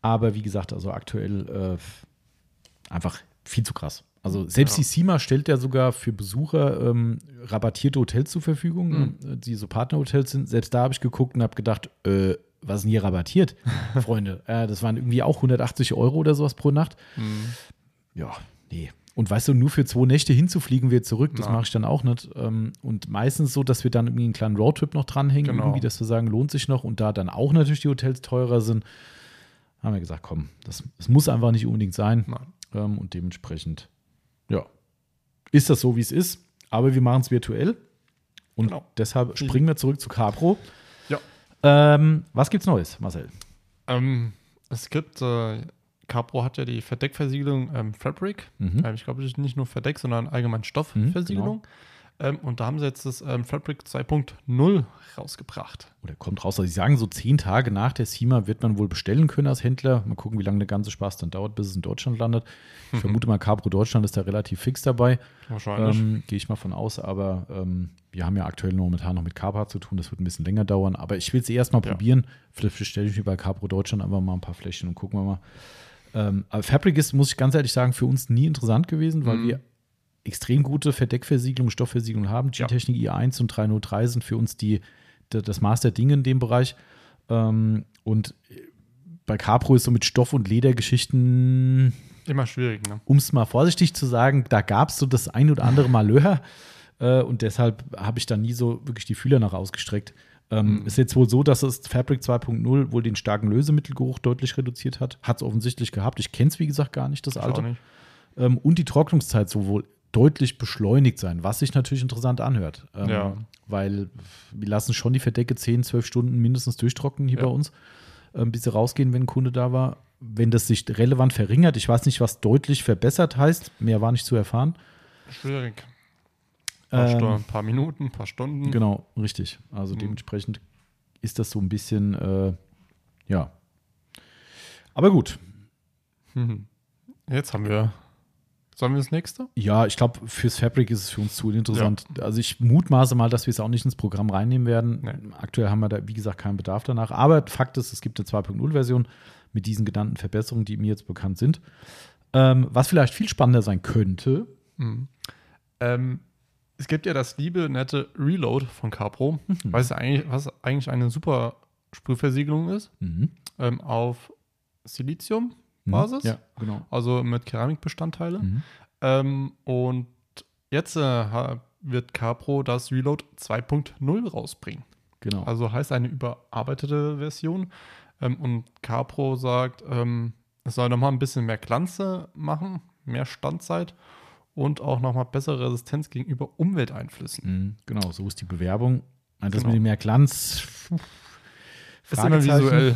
Aber wie gesagt, also aktuell äh, einfach viel zu krass. Also selbst Ja. die SIMA stellt ja sogar für Besucher ähm, rabattierte Hotels zur Verfügung, Mhm. äh, die so Partnerhotels sind. Selbst da habe ich geguckt und habe gedacht, äh, was ist denn hier rabattiert, Freunde? Äh, das waren irgendwie auch 180 Euro oder sowas pro Nacht. Mhm. Ja, nee. Und weißt du, nur für zwei Nächte hinzufliegen, wir zurück, das mache ich dann auch nicht. Ähm, und meistens so, dass wir dann irgendwie einen kleinen Roadtrip noch dranhängen, Genau. irgendwie, dass wir sagen, lohnt sich noch. Und da dann auch natürlich die Hotels teurer sind, haben wir gesagt, komm, das, das muss einfach nicht unbedingt sein. Nein. Ähm, und dementsprechend, ja, ist das so, wie es ist. Aber wir machen es virtuell. Und Genau. deshalb springen wir zurück zu Capro. Ja. Ähm, was gibt's Neues, Marcel? Ähm, es gibt, äh, Capro hat ja die Verdeckversiegelung ähm, Fabric. Mhm. Ähm, ich glaube, das ist nicht nur Verdeck, sondern allgemein Stoffversiegelung. ähm, und da haben sie jetzt das ähm, Fabric 2.0 rausgebracht. Oder kommt raus. Also, sie sagen, so zehn Tage nach der SEMA wird man wohl bestellen können als Händler. Mal gucken, wie lange der ganze Spaß dann dauert, bis es in Deutschland landet. Ich vermute mal, Capro Deutschland ist da relativ fix dabei. Wahrscheinlich. Ähm, Gehe ich mal von aus. Aber ähm, wir haben ja aktuell momentan noch mit Capra zu tun. Das wird ein bisschen länger dauern. Aber ich will es erst mal Ja. probieren. Vielleicht bestelle ich mir bei Capro Deutschland einfach mal ein paar Fläschchen und gucken wir mal. Ähm, aber Fabric ist, muss ich ganz ehrlich sagen, für uns nie interessant gewesen, weil Mhm. wir extrem gute Verdeckversiegelung, Stoffversiegelung haben. Ja. G-Technik i1 und 303 sind für uns die, das Maß der Dinge in dem Bereich. Ähm, und bei Capro ist so mit Stoff- und Ledergeschichten, Immer schwierig, ne? um es mal vorsichtig zu sagen, da gab es so das ein oder andere Malheur. Äh, und deshalb habe ich da nie so wirklich die Fühler nach ausgestreckt. Ähm, Mhm. Ist jetzt wohl so, dass es Fabric 2.0 wohl den starken Lösemittelgeruch deutlich reduziert hat. Hat es offensichtlich gehabt. Ich kenne es, wie gesagt, gar nicht, das Ich alte. nicht. Ähm, und die Trocknungszeit soll wohl deutlich beschleunigt sein, was sich natürlich interessant anhört. Ähm, Ja. Weil wir lassen schon die Verdecke 10, 12 Stunden mindestens durchtrocknen hier Ja. bei uns, ähm, bis sie rausgehen, wenn ein Kunde da war. Wenn das sich relevant verringert, ich weiß nicht, was deutlich verbessert heißt, mehr war nicht zu erfahren. Schwierig. Ein paar, Ähm, paar Minuten, ein paar Stunden. Genau, richtig. Also Mhm. dementsprechend ist das so ein bisschen, äh, ja. Aber gut, Mhm. Jetzt haben wir. Sollen wir das nächste? Ja, ich glaube, fürs Fabric ist es für uns zu interessant. Also ich mutmaße mal, dass wir es auch nicht ins Programm reinnehmen werden. Nee. Aktuell haben wir da, wie gesagt, keinen Bedarf danach. Aber Fakt ist, es gibt eine 2.0-Version mit diesen genannten Verbesserungen, die mir jetzt bekannt sind. Ähm, was vielleicht viel spannender sein könnte. Mhm. Ähm, es gibt ja das liebe, nette Reload von Capro, Mhm. was, eigentlich, was eigentlich eine super Sprühversiegelung ist, Mhm. ähm, auf Silizium, Mhm. Ja, genau. also mit Keramikbestandteile. Mhm. Ähm, und jetzt äh, wird Capro das Reload 2.0 rausbringen. Genau. Also heißt eine überarbeitete Version. Ähm, und Capro sagt, ähm, es soll nochmal ein bisschen mehr Glanze machen, mehr Standzeit und auch nochmal bessere Resistenz gegenüber Umwelteinflüssen. Mhm. genau, so ist die Bewerbung. Das Genau. mit dem mehr Glanz. Ist immer visuell.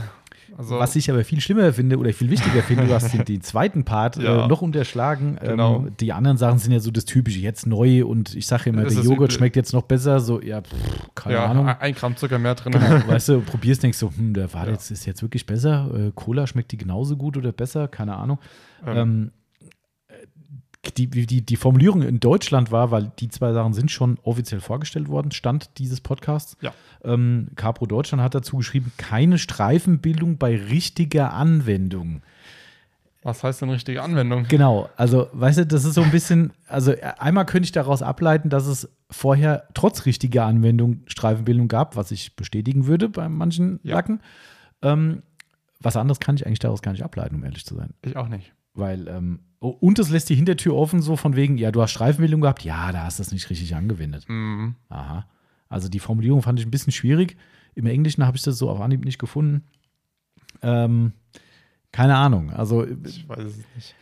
Also, Was ich aber viel schlimmer finde oder viel wichtiger finde, du hast den, den zweiten Part Ja. äh, noch unterschlagen. Genau. Ähm, die anderen Sachen sind ja so das Typische, jetzt neu und ich sage immer, Das der ist Joghurt schmeckt jetzt noch besser. So, ja, pff, keine ja, Ahnung. ein Gramm Zucker mehr drin. weißt du, probierst, denkst so, hm, der war Ja. jetzt, ist jetzt wirklich besser. Äh, Cola schmeckt die genauso gut oder besser, keine Ahnung. Ähm, Ähm, äh, die, die, die Formulierung in Deutschland war, weil die zwei Sachen sind schon offiziell vorgestellt worden, Stand dieses Podcasts. Ja. Ähm, Capro Deutschland hat dazu geschrieben, keine Streifenbildung bei richtiger Anwendung. was heißt denn richtige Anwendung? Genau, also weißt du, das ist so ein bisschen, also einmal könnte ich daraus ableiten, dass es vorher trotz richtiger Anwendung Streifenbildung gab, was ich bestätigen würde bei manchen Ja. Lacken. Ähm, was anderes kann ich eigentlich daraus gar nicht ableiten, um ehrlich zu sein. Ich auch nicht. Weil, ähm, und es lässt die Hintertür offen, so von wegen, ja, du hast Streifenbildung gehabt, ja, da hast du es nicht richtig angewendet. Mhm. Aha. Also die Formulierung fand ich ein bisschen schwierig. Im Englischen habe ich das so auf Anhieb nicht gefunden. Ähm, keine Ahnung. Also Ich weiß es nicht.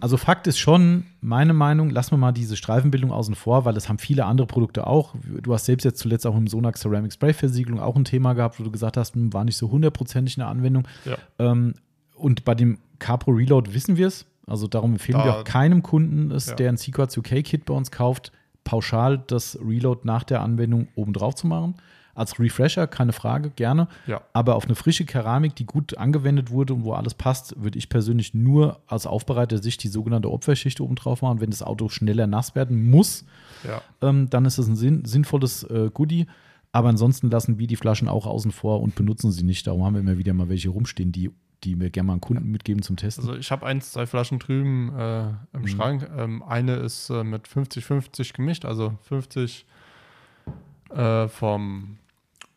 also Fakt ist schon, meine Meinung, lassen wir mal diese Streifenbildung außen vor, weil das haben viele andere Produkte auch. Du hast selbst jetzt zuletzt auch im Sonax Ceramic Spray Versiegelung auch ein Thema gehabt, wo du gesagt hast, hm, war nicht so hundertprozentig eine Anwendung. Ja. Ähm, und bei dem Capro Reload wissen wir es. Also darum empfehlen Da- wir auch keinem Kunden, es, Ja. der ein Sequats UK Kit bei uns kauft, pauschal das Reload nach der Anwendung oben drauf zu machen. Als Refresher, keine Frage, gerne. Ja. Aber auf eine frische Keramik, die gut angewendet wurde und wo alles passt, würde ich persönlich nur aus aufbereiter Sicht die sogenannte Opferschicht oben drauf machen. Wenn das Auto schneller nass werden muss, Ja. ähm, dann ist es ein sinn sinnvolles äh, Goodie. Aber ansonsten lassen wir die Flaschen auch außen vor und benutzen sie nicht. Darum haben wir immer wieder mal welche rumstehen, die, die wir gerne mal an Kunden mitgeben zum Testen. Also ich habe eins, zwei Flaschen drüben äh, im Mhm. Schrank. Ähm, eine ist äh, mit 50-50 gemischt, also 50 äh, vom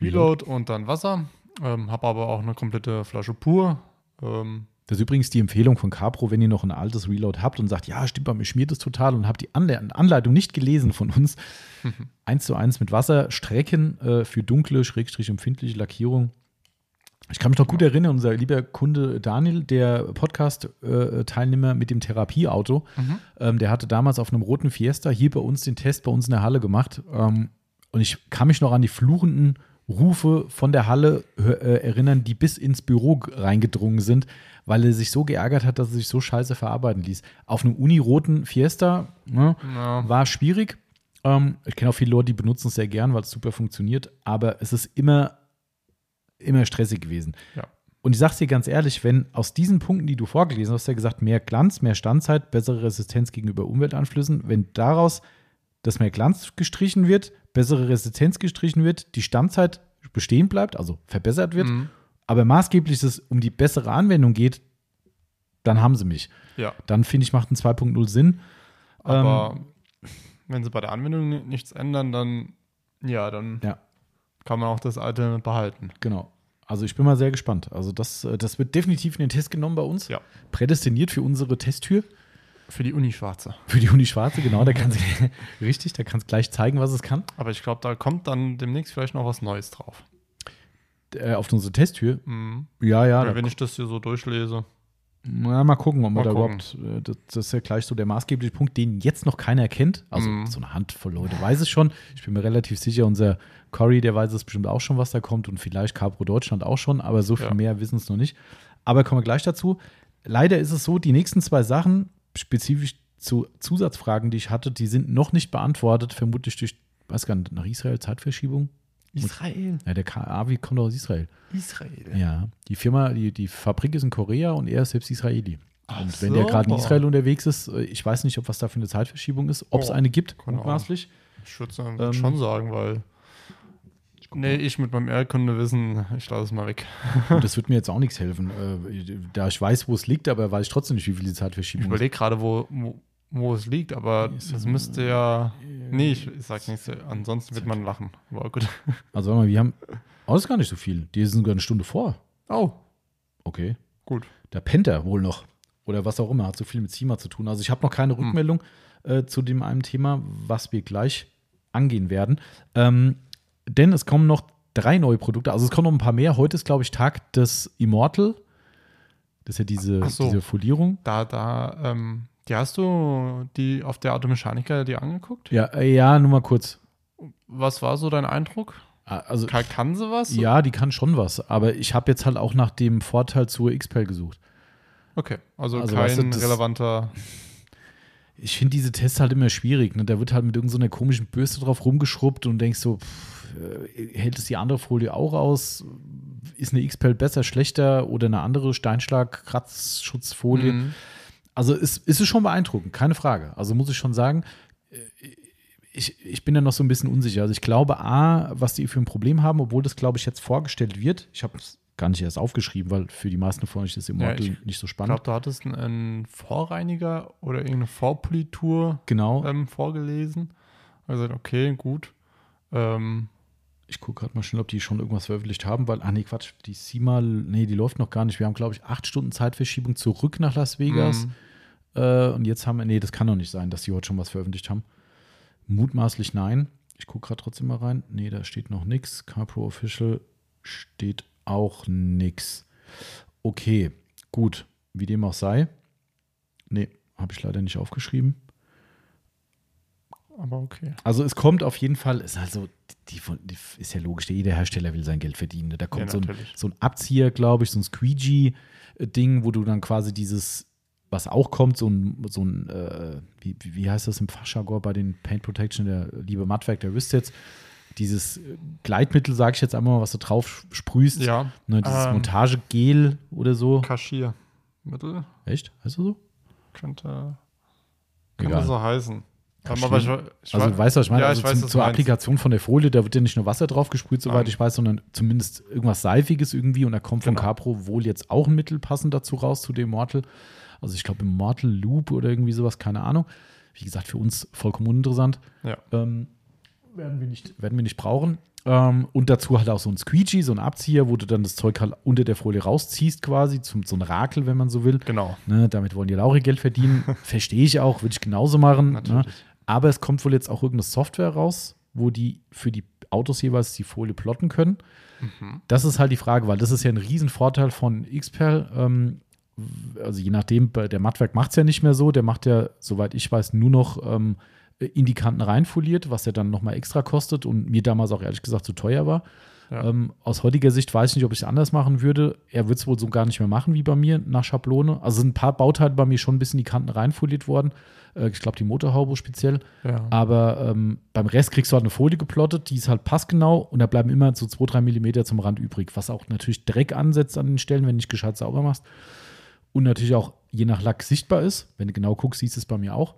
Reload und dann Wasser. Ähm, habe aber auch eine komplette Flasche pur. Ähm, Das ist übrigens die Empfehlung von Capro, wenn ihr noch ein altes Reload habt und sagt, ja, stimmt, bei mir schmiert es total und habt die Anle Anleitung nicht gelesen von uns. eins zu eins mit Wasser strecken äh, für dunkle, schrägstrich empfindliche Lackierung. Ich kann mich noch gut erinnern, unser lieber Kunde Daniel, der Podcast-Teilnehmer mit dem Therapieauto, ähm, der hatte damals auf einem roten Fiesta hier bei uns den Test bei uns in der Halle gemacht. Ähm, und ich kann mich noch an die fluchenden Rufe von der Halle äh, erinnern, die bis ins Büro reingedrungen sind, weil er sich so geärgert hat, dass er sich so scheiße verarbeiten ließ. Auf einem uniroten Fiesta ne, ja. war schwierig. Ähm, ich kenne auch viele Leute, die benutzen es sehr gern, weil es super funktioniert, aber es ist immer, immer stressig gewesen. Ja. Und ich sag's dir ganz ehrlich, wenn aus diesen Punkten, die du vorgelesen hast, ja gesagt, mehr Glanz, mehr Standzeit, bessere Resistenz gegenüber Umweltanschlüssen, wenn daraus das mehr Glanz gestrichen wird, bessere Resistenz gestrichen wird, die Standzeit bestehen bleibt, also verbessert wird, Mhm. aber maßgeblich es um die bessere Anwendung geht, dann haben sie mich. ja. Dann finde ich, macht ein 2.0 Sinn. Aber Ähm, wenn sie bei der Anwendung ni- nichts ändern, dann ja, dann Ja. Kann man auch das alte behalten. Genau. Also ich bin mal sehr gespannt. Also das, äh, das wird definitiv in den Test genommen bei uns. Ja. Prädestiniert für unsere Testtür. Für die Uni Schwarze. Für die Uni Schwarze, genau. Da kann sie, richtig, da kannst gleich zeigen, was es kann. Aber ich glaube, da kommt dann demnächst vielleicht noch was Neues drauf. Äh, auf unsere Testtür. Mhm. Ja, ja. Wenn ich das hier so durchlese. Na, mal gucken, ob Mal da gucken. überhaupt. Äh, das, das ist ja gleich so der maßgebliche Punkt, den jetzt noch keiner kennt. Also Mhm. so eine Handvoll Leute weiß es schon. Ich bin mir relativ sicher, unser Cory, der weiß es bestimmt auch schon, was da kommt. Und vielleicht Capro Deutschland auch schon, aber so viel Ja. mehr wissen es noch nicht. Aber kommen wir gleich dazu. Leider ist es so, die nächsten zwei Sachen, spezifisch zu Zusatzfragen, die ich hatte, die sind noch nicht beantwortet, vermutlich durch, weiß gar nicht, nach Israel Zeitverschiebung. Israel. Ja, der Avi kommt aus Israel. Israel. Ja, die Firma, die, die Fabrik ist in Korea und er ist selbst Israeli. Ach und wenn der so. gerade in Israel unterwegs ist, äh, ich weiß nicht, ob was da für eine Zeitverschiebung ist, ob es Oh, eine gibt, mutmaßlich. Ich würde sagen, Ähm, schon sagen, weil. Nee, ich mit meinem Erdkunde wissen, ich lasse es mal weg. Und das wird mir jetzt auch nichts helfen. Äh, da ich weiß, wo es liegt, aber weiß ich trotzdem nicht, wie viel die Ich Zeitverschiebung ist. überlege gerade, wo, wo, wo es liegt, aber das müsste ja. Nee, ich, ich sag nichts. Ansonsten wird man lachen. Aber gut. Also, warte mal, wir haben. Oh, das ist gar nicht so viel. Die sind sogar eine Stunde vor. Oh, Okay. gut. Der pennt er wohl noch. Oder was auch immer, hat so viel mit CIMA zu tun. Also ich habe noch keine Hm. Rückmeldung äh, zu dem einen Thema, was wir gleich angehen werden. Ähm, denn es kommen noch drei neue Produkte. Also es kommen noch ein paar mehr. Heute ist, glaube ich, Tag des Immortal. Das ist ja diese, so. diese Folierung. Da, da, ähm, die hast du die auf der Automechaniker dir angeguckt? Ja, äh, ja, nur mal kurz. Was war so dein Eindruck? Also, Kann, kann sie was? ja, die kann schon was, aber ich habe jetzt halt auch nach dem Vorteil zur XPEL gesucht. Okay, also, Also, kein weißt du, das- relevanter. Ich finde diese Tests halt immer schwierig. Ne? Da wird halt mit irgendeiner komischen Bürste drauf rumgeschrubbt und denkst so, pff, äh, hält es die andere Folie auch aus? Ist eine XPEL besser, schlechter oder eine andere Steinschlag-Kratzschutzfolie? Mhm. Also es, es ist schon beeindruckend, keine Frage. Also muss ich schon sagen, äh, ich, ich bin da noch so ein bisschen unsicher. Also ich glaube, A, was die für ein Problem haben, obwohl das, glaube ich, jetzt vorgestellt wird. Ich habe es gar nicht erst aufgeschrieben, weil für die meisten von euch ist Ja, Immortal ich nicht so Ich spannend. glaube, du hattest einen, einen Vorreiniger oder irgendeine Vorpolitur genau. ähm, vorgelesen. Also okay, gut. Ähm, Ich gucke gerade mal schnell, ob die schon irgendwas veröffentlicht haben, weil, ah nee, Quatsch, die SEMA, nee, die läuft noch gar nicht. Wir haben, glaube ich, acht Stunden Zeitverschiebung zurück nach Las Vegas. mhm. Äh, und jetzt haben wir, nee, das kann doch nicht sein, dass die heute schon was veröffentlicht haben. Mutmaßlich nein. Ich gucke gerade trotzdem mal rein. Nee, da steht noch nichts. CarPro Official steht auch nichts. Okay, gut. Wie dem auch sei. Nee, habe ich leider nicht aufgeschrieben. Aber okay. Also es kommt auf jeden Fall, ist also, die, von- die ist ja logisch, jeder Hersteller will sein Geld verdienen. ne? Da kommt Ja, so, ein, so ein Abzieher, glaube ich, so ein Squeegee-Ding, wo du dann quasi dieses, was auch kommt, so ein, so ein äh, wie, wie heißt das im Fachjargon bei den Paint Protection, der liebe Mattwerk, der Wristsets, dieses äh, Gleitmittel, sage ich jetzt einmal mal, was du drauf sprühst, Ja, ne, dieses ähm, Montagegel oder so. Kaschiermittel Echt? Heißt das so? könnte, könnte Egal. so heißen. Ähm, Kaschier- aber ich, ich Also, wei- du weißt, was ich meine? Ja, also ich weiß, zum, du zur. Applikation von der Folie, da wird ja nicht nur Wasser drauf gesprüht, soweit Nein. ich weiß, sondern zumindest irgendwas Seifiges irgendwie. Und da kommt von Genau. Capro wohl jetzt auch ein Mittel passend dazu raus, zu dem Mortal. Also, ich glaube, im Mortal Loop oder irgendwie sowas, keine Ahnung. Wie gesagt, für uns vollkommen uninteressant. Ja. Ähm, werden, wir nicht, werden wir nicht brauchen. Ähm, und dazu halt auch so ein Squeegee, so ein Abzieher, wo du dann das Zeug halt unter der Folie rausziehst, quasi, zum, so ein Rakel, wenn man so will. Genau. Ne, damit wollen die Lauri Geld verdienen. Verstehe ich auch, würde ich genauso machen. Ne? Aber es kommt wohl jetzt auch irgendeine Software raus, wo die für die Autos jeweils die Folie plotten können. Mhm. Das ist halt die Frage, weil das ist ja ein Riesenvorteil von XPEL. Ähm, also je nachdem, der Mattwerk macht es ja nicht mehr so. Der macht ja, soweit ich weiß, nur noch ähm, in die Kanten reinfoliert, was ja dann nochmal extra kostet und mir damals auch ehrlich gesagt zu teuer war. Ja. Ähm, aus heutiger Sicht weiß ich nicht, ob ich es anders machen würde. Er wird es wohl so gar nicht mehr machen wie bei mir nach Schablone. Also sind ein paar Bauteile bei mir schon ein bisschen in die Kanten reinfoliert worden. Äh, ich glaube, die Motorhaube speziell. Ja. Aber ähm, beim Rest kriegst du halt eine Folie geplottet, die ist halt passgenau und da bleiben immer so 2-3 Millimeter zum Rand übrig, was auch natürlich Dreck ansetzt an den Stellen, wenn du nicht gescheit sauber machst. Und natürlich auch je nach Lack sichtbar ist. Wenn du genau guckst, siehst du es bei mir auch.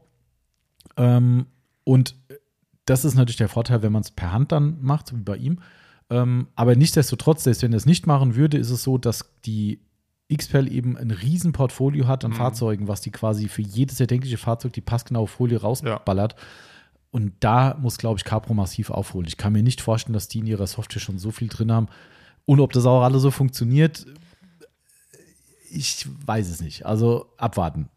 Ähm, und das ist natürlich der Vorteil, wenn man es per Hand dann macht, so wie bei ihm. Ähm, aber nichtsdestotrotz, selbst wenn er es nicht machen würde, ist es so, dass die XPEL eben ein riesen Portfolio hat an Mhm. Fahrzeugen, was die quasi für jedes erdenkliche Fahrzeug die passgenaue Folie rausballert. Und da muss, glaube ich, Capro massiv aufholen. Ich kann mir nicht vorstellen, dass die in ihrer Software schon so viel drin haben. Und ob das auch alle so funktioniert, ich weiß es nicht. Also abwarten.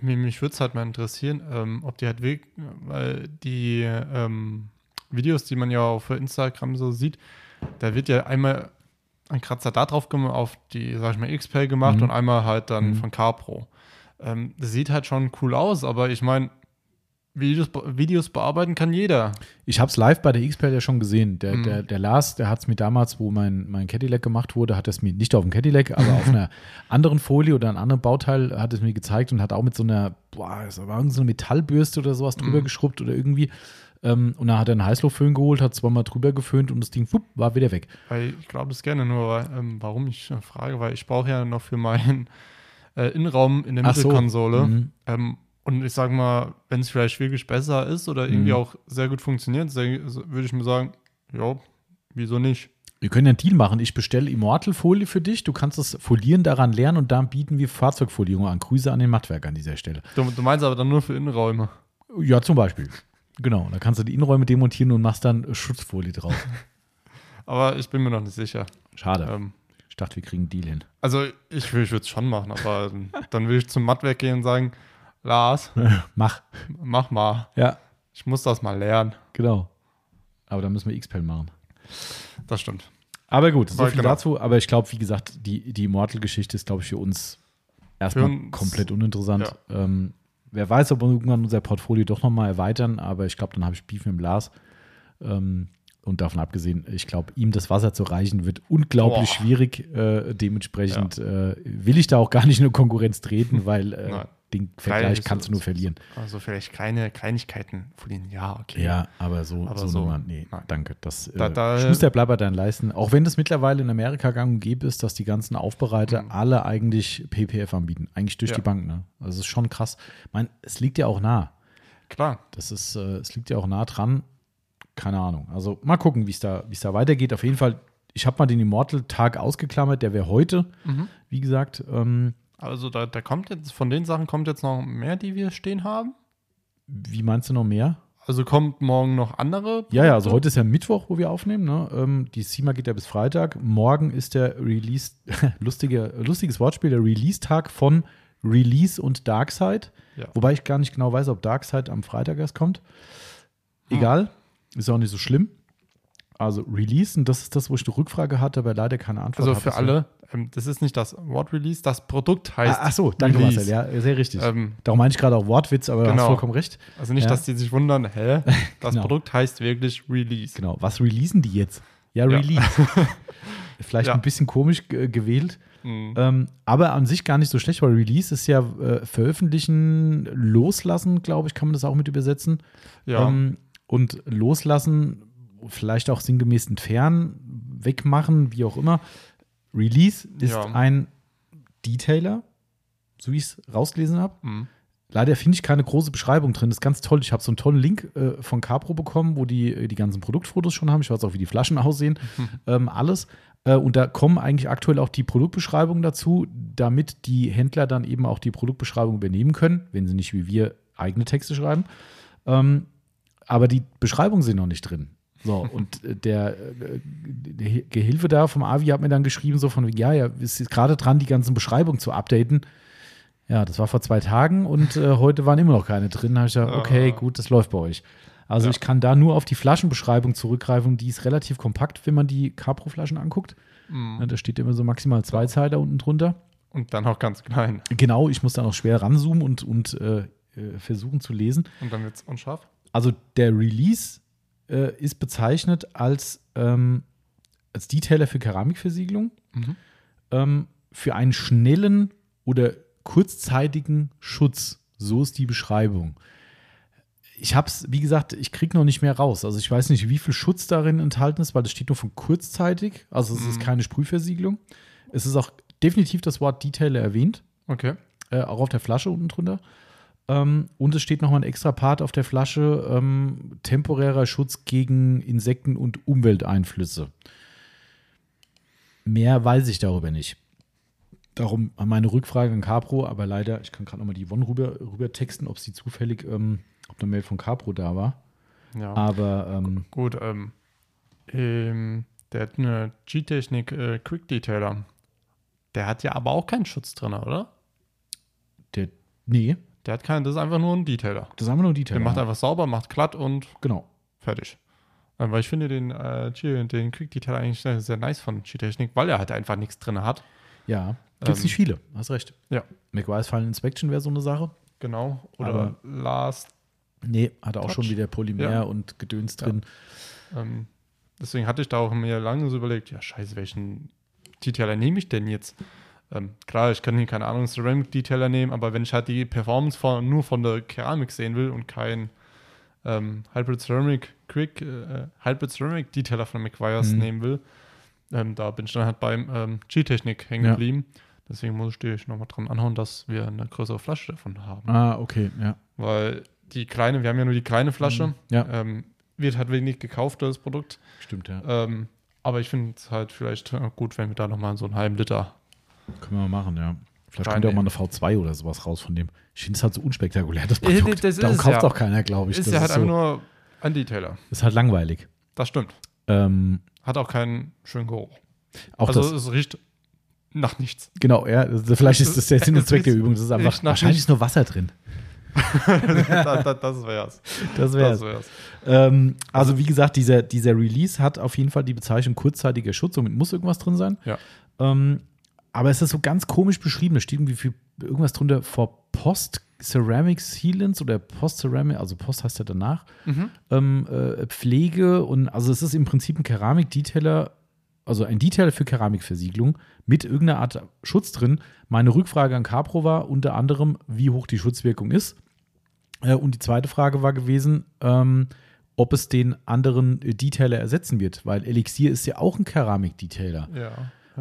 Mich, mich würde es halt mal interessieren, ähm, ob die halt wirklich, weil die ähm, Videos, die man ja auf Instagram so sieht, da wird ja einmal ein Kratzer da drauf gemacht, auf die, sag ich mal, XPay gemacht Mhm. und einmal halt dann Mhm. von CarPro. Ähm, das sieht halt schon cool aus, aber ich meine, Videos, Videos bearbeiten kann jeder. Ich habe es live bei der XPEL ja schon gesehen. Der, Mhm. der, der Lars, der hat es mir damals, wo mein, mein Cadillac gemacht wurde, hat es mir nicht auf dem Cadillac, aber auf einer anderen Folie oder einem anderen Bauteil hat es mir gezeigt und hat auch mit so einer, boah, das war irgend so eine Metallbürste oder sowas drüber Mhm. geschrubbt oder irgendwie. Ähm, und dann hat er einen Heißluftföhn geholt, hat zweimal drüber geföhnt und das Ding wupp, war wieder weg. Weil ich glaube das gerne, nur weil, ähm, warum ich äh, frage, weil ich brauche ja noch für meinen äh, Innenraum in der Ach so. Mittelkonsole. Mhm. Ähm, und ich sage mal, wenn es vielleicht wirklich besser ist oder irgendwie Mhm. auch sehr gut funktioniert, so würde ich mir sagen, ja, wieso nicht? Wir können ja einen Deal machen. Ich bestelle Immortal-Folie für dich. Du kannst das Folieren daran lernen und dann bieten wir Fahrzeugfolierung an. Grüße an den Mattwerk an dieser Stelle. Du, du meinst aber dann nur für Innenräume. Ja, zum Beispiel. Genau. Da kannst du die Innenräume demontieren und machst dann Schutzfolie drauf. Aber ich bin mir noch nicht sicher. Schade. Ähm, Ich dachte, wir kriegen einen Deal hin. also ich, will- ich würde es schon machen, aber dann- dann will ich zum Mattwerk gehen und sagen, Lars, Mach. mach mal. Ja, Ich muss das mal lernen. genau. Aber da müssen wir X-Pen machen. Das stimmt. Aber gut, so Aber viel genau. dazu. Aber ich glaube, wie gesagt, die, die Immortal-Geschichte ist, glaube ich, für uns erstmal Für uns- komplett uninteressant. Ähm, wer weiß, ob wir irgendwann unser Portfolio doch nochmal erweitern, aber ich glaube, dann habe ich Beef mit dem Lars. Ähm, und davon abgesehen, ich glaube, ihm das Wasser zu reichen wird unglaublich Boah. schwierig. Äh, dementsprechend äh, will ich da auch gar nicht in eine Konkurrenz treten, weil äh. Den Vergleich kannst du so- nur verlieren. Also vielleicht kleine Kleinigkeiten verlieren. Ja, okay. Ja, aber so, Aber so, so, Nummer, nee, nein. danke. Das Da- äh, da- Schuster bleibt bei deinen Leisten. Auch wenn das mittlerweile in Amerika gang und gäbe ist, dass die ganzen Aufbereiter Mhm. alle eigentlich PPF anbieten. Eigentlich durch Ja. die Bank, ne? Also es ist schon krass. Ich meine, es liegt ja auch nah. Klar. Das ist, äh, es liegt ja auch nah dran. Keine Ahnung. Also mal gucken, wie es da, es da weitergeht. Auf jeden Fall, ich habe mal den Immortal-Tag ausgeklammert, der wäre heute, Mhm. wie gesagt. Ähm, Also da, da kommt jetzt, von den Sachen kommt jetzt noch mehr, die wir stehen haben. wie meinst du noch mehr? Also kommt morgen noch andere? Ja, ja, also Produkte? heute ist ja Mittwoch, wo wir aufnehmen. Ne? Ähm, die SEMA geht ja bis Freitag. Morgen ist der Release, lustige, lustiges Wortspiel, der Release-Tag von Release und Darkseid. Ja. Wobei ich gar nicht genau weiß, ob Darkseid am Freitag erst kommt. Hm. Egal, ist auch nicht so schlimm. Also Release, und das ist das, wo ich eine Rückfrage hatte, aber leider keine Antwort Also für alle, ähm, das ist nicht das Wort Release, das Produkt heißt. Ah, ach so, danke Release. Marcel, ja, sehr richtig. Ähm, Darum meine ich gerade auch Wortwitz, aber du hast Genau. vollkommen recht. also nicht, Ja. dass die sich wundern, hä? Das Genau. Produkt heißt wirklich Release. Genau, was releasen die jetzt? Ja, Ja. Release. Vielleicht Ja. ein bisschen komisch ge- gewählt, Mhm. ähm, aber an sich gar nicht so schlecht, weil Release ist ja äh, veröffentlichen, loslassen, glaube ich, kann man das auch mit übersetzen. Ja. Ähm, und loslassen, vielleicht auch sinngemäß entfernen, wegmachen, wie auch immer. Release ist Ja. ein Detailer, so wie ich es rausgelesen habe. Mhm. Leider finde ich keine große Beschreibung drin. Das ist ganz toll. Ich habe so einen tollen Link äh, von Capro bekommen, wo die äh, die ganzen Produktfotos schon haben. Ich weiß auch, wie die Flaschen aussehen. ähm, alles. Äh, und da kommen eigentlich aktuell auch die Produktbeschreibungen dazu, damit die Händler dann eben auch die Produktbeschreibung übernehmen können, wenn sie nicht wie wir eigene Texte schreiben. Ähm, aber die Beschreibungen sind noch nicht drin. So, und äh, der, äh, der Gehilfe da vom Avi hat mir dann geschrieben, so von, ja, ja, es ist gerade dran, die ganzen Beschreibungen zu updaten. Ja, das war vor zwei Tagen und äh, heute waren immer noch keine drin. Da habe ich gesagt, okay, Ah. gut, das läuft bei euch. Also Ja. ich kann da nur auf die Flaschenbeschreibung zurückgreifen die ist relativ kompakt, wenn man die Capro-Flaschen anguckt. Mhm. Ja, Da steht immer so maximal zwei Zeiler unten drunter. Und dann auch ganz klein. Genau, ich muss dann auch schwer ranzoomen und, und äh, äh, versuchen zu lesen. Und dann wird es unscharf. Also der Release äh, ist bezeichnet als, ähm, als Detailer für Keramikversiegelung, Mhm. ähm, für einen schnellen oder kurzzeitigen Schutz. So ist die Beschreibung. Ich habe es, wie gesagt, ich kriege noch nicht mehr raus. Also ich weiß nicht, wie viel Schutz darin enthalten ist, weil das steht nur von kurzzeitig. Also es ist Mhm. keine Sprühversiegelung. Es ist auch definitiv das Wort Detailer erwähnt Okay. äh, auch auf der Flasche unten drunter. Ähm, und es steht nochmal ein extra Part auf der Flasche: ähm, temporärer Schutz gegen Insekten- und Umwelteinflüsse. Mehr weiß ich darüber nicht. Darum meine Rückfrage an Capro, aber leider, ich kann gerade nochmal die One rüber, rüber texten, ob sie zufällig, ähm, ob eine Mail von Capro da war. Ja. Aber ähm, Gut, ähm, ähm, der hat eine G-Technik äh, Quick Detailer. Der hat ja aber auch keinen Schutz drin, oder? der, nee, Der hat keinen, das ist einfach nur ein Detailer. das haben wir nur die Der macht einfach sauber, macht glatt und Genau. fertig. Ähm, weil ich finde den, äh, den Quick Detailer eigentlich sehr, sehr nice von G-Technik, weil er halt einfach nichts drin hat. Ja, gibt es Ähm, nicht viele, hast recht. Ja. McWise Final Inspection wäre so eine Sache. Genau. Oder Aber- Last. Nee, hat auch Touch. schon wieder Polymer Ja. und Gedöns Ja. drin. Ähm, deswegen hatte ich da auch mir lange so überlegt, ja scheiße, welchen Detailer nehme ich denn jetzt? Ähm, klar, ich kann hier keine Ahnung, Ceramic Detailer nehmen, aber wenn ich halt die Performance von, nur von der Keramik sehen will und kein ähm, Hybrid Ceramic Quick, äh, Hybrid Ceramic Detailer von McGuire's Mhm. nehmen will, ähm, da bin ich dann halt beim ähm, G-Technik hängen Ja. geblieben. Deswegen muss ich nochmal dran anhauen, dass wir eine größere Flasche davon haben. Ah, okay, ja. Weil die kleine, wir haben ja nur die kleine Flasche, Ja, ähm, wird halt wenig gekauft, das Produkt. stimmt, ja. Ähm, aber ich finde es halt vielleicht äh, gut, wenn wir da nochmal so einen halben Liter. Können wir mal machen, ja. Vielleicht kommt ja auch mal in- eine V2 oder sowas raus von dem. Ich finde es halt so unspektakulär, das Äh, Produkt. das Darum es kauft ja. auch keiner, glaube ich. Ist das ja halt so, einfach nur ein Detailer. ist halt langweilig. Das stimmt. Ähm, Hat auch keinen schönen Geruch. auch also das, es riecht nach nichts. genau, ja. also Vielleicht ist das der Sinn und Zweck der Übung. Das ist einfach, wahrscheinlich ist nur Wasser drin. da, da, das wär's. Das wäre Das wär's. Ähm, also, wie gesagt, dieser, dieser Release hat auf jeden Fall die Bezeichnung kurzzeitiger Schutz. Somit muss irgendwas drin sein. Ja. Ähm, aber es ist so ganz komisch beschrieben. Da steht irgendwie viel, irgendwas drunter vor Post Ceramic Sealants oder Post-Ceramic, also Post heißt ja danach, Mhm. ähm, äh, Pflege und also es ist im Prinzip ein Keramik-Detailer, also ein Detailer für Keramikversiegelung mit irgendeiner Art Schutz drin. Meine Rückfrage an Capro war unter anderem, wie hoch die Schutzwirkung ist. Äh, und die zweite Frage war gewesen, ähm, ob es den anderen äh, Detailer ersetzen wird, weil Elixir ist ja auch ein Keramik-Detailer. Ja.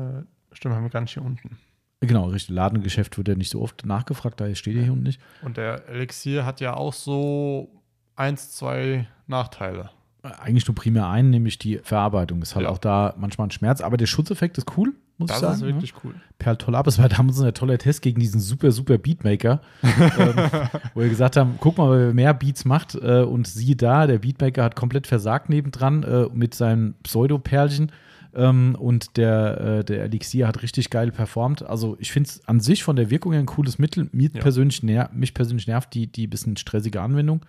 Äh, stimmt, haben wir gar nicht hier unten. Genau, richtig. Ladengeschäft wird ja nicht so oft nachgefragt, daher steht er hier unten nicht. Und der Elixier hat ja auch so eins, zwei Nachteile. Eigentlich nur primär einen, nämlich die Verarbeitung. Ist halt Ja. auch da manchmal ein Schmerz, aber der Schutzeffekt ist cool, muss Das ich sagen. ist wirklich cool. Ne? Perlt toll ab. Es war damals ein toller Test gegen diesen super, super Beatmaker, ähm, wo wir gesagt haben: guck mal, wer mehr Beats macht. Äh, und siehe da, der Beatmaker hat komplett versagt nebendran äh, mit seinen Pseudo-Perlchen. Ähm, und der, äh, der Elixir hat richtig geil performt. Also, ich finde es an sich von der Wirkung her ein cooles Mittel. Mir Ja. persönlich mich persönlich nervt die, die bisschen stressige Anwendung.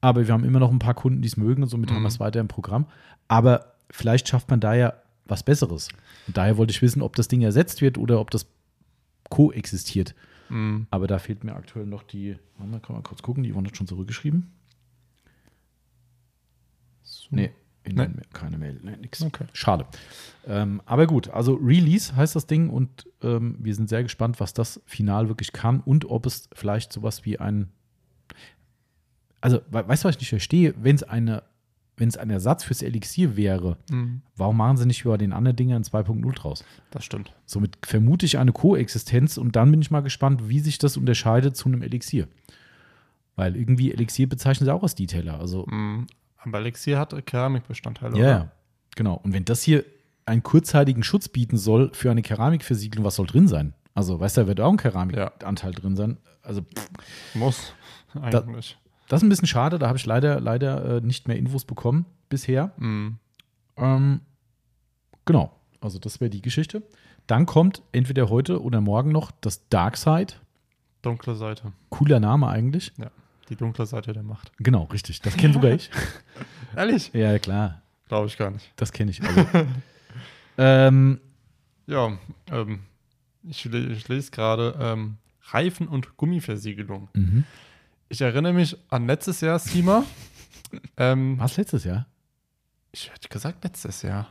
Aber wir haben immer noch ein paar Kunden, die es mögen und somit haben Mhm. wir es weiter im Programm. Aber vielleicht schafft man da ja was Besseres. Und daher wollte ich wissen, ob das Ding ersetzt wird oder ob das koexistiert. Mhm. Aber da fehlt mir aktuell noch die. Warte mal, kann man kurz gucken, die Yvonne hat schon zurückgeschrieben. Nee, in Nee. nee. keine Mail, nee, nix. Okay. Schade. Ähm, aber gut, also Release heißt das Ding und ähm, wir sind sehr gespannt, was das final wirklich kann und ob es vielleicht sowas wie ein. Also, we weißt du, was ich nicht verstehe? Wenn es eine. Wenn es ein Ersatz fürs Elixier wäre, Mhm. warum machen sie nicht über den anderen Dingern 2.0 draus? Das stimmt. Somit vermute ich eine Koexistenz und dann bin ich mal gespannt, wie sich das unterscheidet zu einem Elixier. Weil irgendwie Elixier bezeichnet sie auch als Detailer. Also, Mhm. Aber Elixier hat Keramikbestandteile. ja, ja, genau. Und wenn das hier einen kurzzeitigen Schutz bieten soll für eine Keramikversiegelung, was soll drin sein? Also, weißt du, da wird auch ein Keramikanteil drin sein. Also, pff, Muss. Eigentlich. das ist ein bisschen schade. Da habe ich leider, leider äh, nicht mehr Infos bekommen bisher. Mhm. Ähm, genau. Also, das wäre die Geschichte. Dann kommt entweder heute oder morgen noch das Darkside. Dunkle Seite. Cooler Name eigentlich. Die dunkle Seite der Macht. Genau, richtig. Das kenne sogar ich. Ehrlich? ja, klar. Glaube ich gar nicht. Das kenne ich. Also. ähm, Ja, ähm, ich, ich lese gerade ähm, Reifen- und Gummiversiegelung. mhm. Ich erinnere mich an letztes Jahr, Sima. ähm, Was letztes Jahr? ich hätte gesagt letztes Jahr.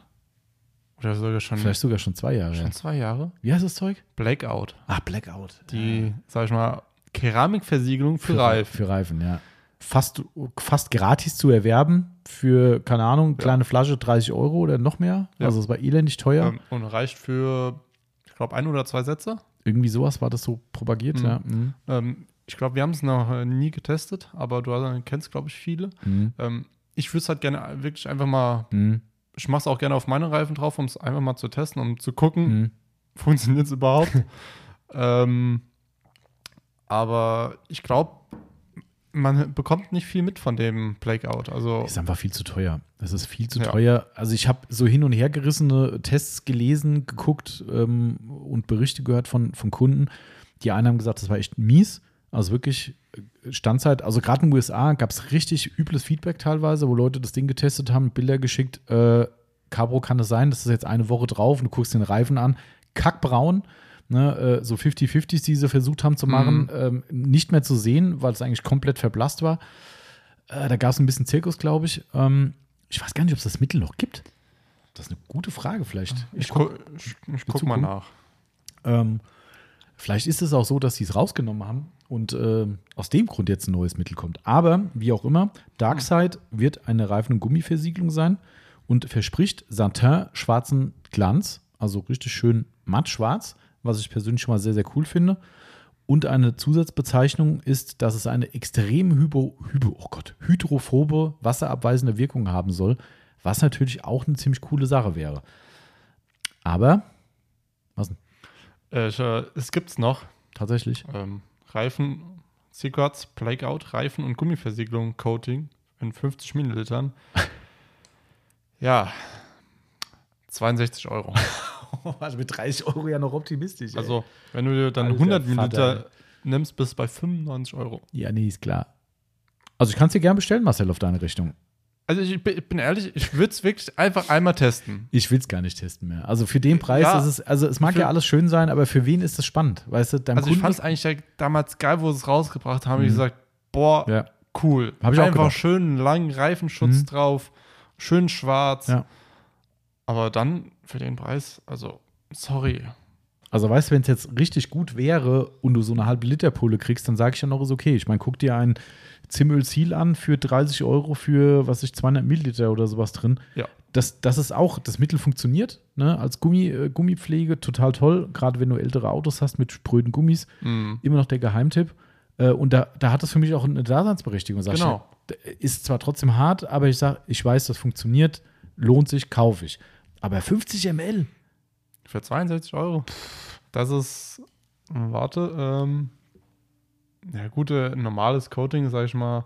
Oder sogar schon, Vielleicht sogar schon zwei Jahre. schon Ja. zwei Jahre. Wie heißt das Zeug? Blackout. Ah, Blackout. Die, sag ich mal, Keramikversiegelung für, für Reifen. Für Reifen, ja. Fast, fast gratis zu erwerben für, keine Ahnung, kleine Flasche 30 Euro oder noch mehr. Ja. Also es war elendig teuer. Ähm, und reicht für, ich glaube, ein oder zwei Sätze. Irgendwie sowas war das so propagiert, Mhm. ja. Mhm. Ähm, ich glaube, wir haben es noch äh, nie getestet, aber du hast- kennst, glaube ich, viele. Mhm. Ähm, ich würde es halt gerne wirklich einfach mal, Mhm. ich mache es auch gerne auf meine Reifen drauf, um es einfach mal zu testen, um zu gucken, Mhm. funktioniert es überhaupt. ähm, aber ich glaube, man bekommt nicht viel mit von dem Blackout. Also, Ist einfach viel zu teuer. Das ist viel zu Ja. teuer. Also ich habe so hin und her gerissene Tests gelesen, geguckt ähm, und Berichte gehört von, von Kunden. Die einen haben gesagt, das war echt mies. Also wirklich äh, Standzeit. Also gerade in den USA gab es richtig übles Feedback teilweise, wo Leute das Ding getestet haben, Bilder geschickt. Äh, Cabro kann es sein, das ist jetzt eine Woche drauf und du guckst den Reifen an. Kackbraun. Ne, äh, so 50-50s, die sie versucht haben zu machen, ähm, nicht mehr zu sehen, weil es eigentlich komplett verblasst war. Äh, da gab es ein bisschen Zirkus, glaube ich. Ähm, ich weiß gar nicht, ob es das Mittel noch gibt. Das ist eine gute Frage, vielleicht. ich, gu ich, ich guck mal nach. Ähm, vielleicht ist es auch so, dass sie es rausgenommen haben und ähm, aus dem Grund jetzt ein neues Mittel kommt. Aber wie auch immer, Darkside wird eine Reifen- und Gummiversiegelung sein und verspricht Satin schwarzen Glanz, also richtig schön matt schwarz, was ich persönlich schon mal sehr, sehr cool finde. Und eine Zusatzbezeichnung ist, dass es eine extrem hypo, hypo, oh Gott, hydrophobe, wasserabweisende Wirkung haben soll, was natürlich auch eine ziemlich coole Sache wäre. Aber, was denn? Äh, es gibt's noch. Tatsächlich. Ähm, Reifen, Secrets, Blackout, Reifen- und Gummiversiegelung, Coating in 50 Millilitern. ja, 62 Euro. Also mit 30 Euro ja noch optimistisch. ey. Also, wenn du dir dann Alter 100 Vater. Milliliter nimmst, bist du bei 95 Euro. Ja, nee, ist klar. Also ich kann es dir gerne bestellen, Marcel, auf deine Richtung. Also ich bin, ich ehrlich, ich würde es wirklich einfach einmal testen. Ich will es gar nicht testen mehr. Also für den Preis Ja, ist es, also es mag für- ja alles schön sein, aber für wen ist das spannend? Weißt du, deinem Also ich Kunden- fand es eigentlich damals geil, wo sie es rausgebracht haben. Mhm. Ich gesagt, boah, Ja. cool. Hab ich auch Einfach gedacht. schön langen Reifenschutz Mhm. drauf, schön schwarz. Ja. Aber dann für den Preis, also sorry. Also weißt du, wenn es jetzt richtig gut wäre und du so eine halbe Liter Pulle kriegst, dann sage ich ja noch, ist okay. Ich meine, guck dir ein Zimmel Ziel an für 30 Euro für, was ich, 200 Milliliter oder sowas drin. Ja. Das, das ist auch, das Mittel funktioniert, ne? als Gummi, äh, Gummipflege, total toll. Gerade wenn du ältere Autos hast mit spröden Gummis, Mhm. immer noch der Geheimtipp. Äh, und da, da hat das für mich auch eine Daseinsberechtigung. Sag ich, Genau. ja, ist zwar trotzdem hart, aber ich sage, ich weiß, das funktioniert, lohnt sich, kaufe ich. Aber 50 ml, Für 62 Euro. Das ist, warte, ähm, ja, gute, normales Coating, sag ich mal.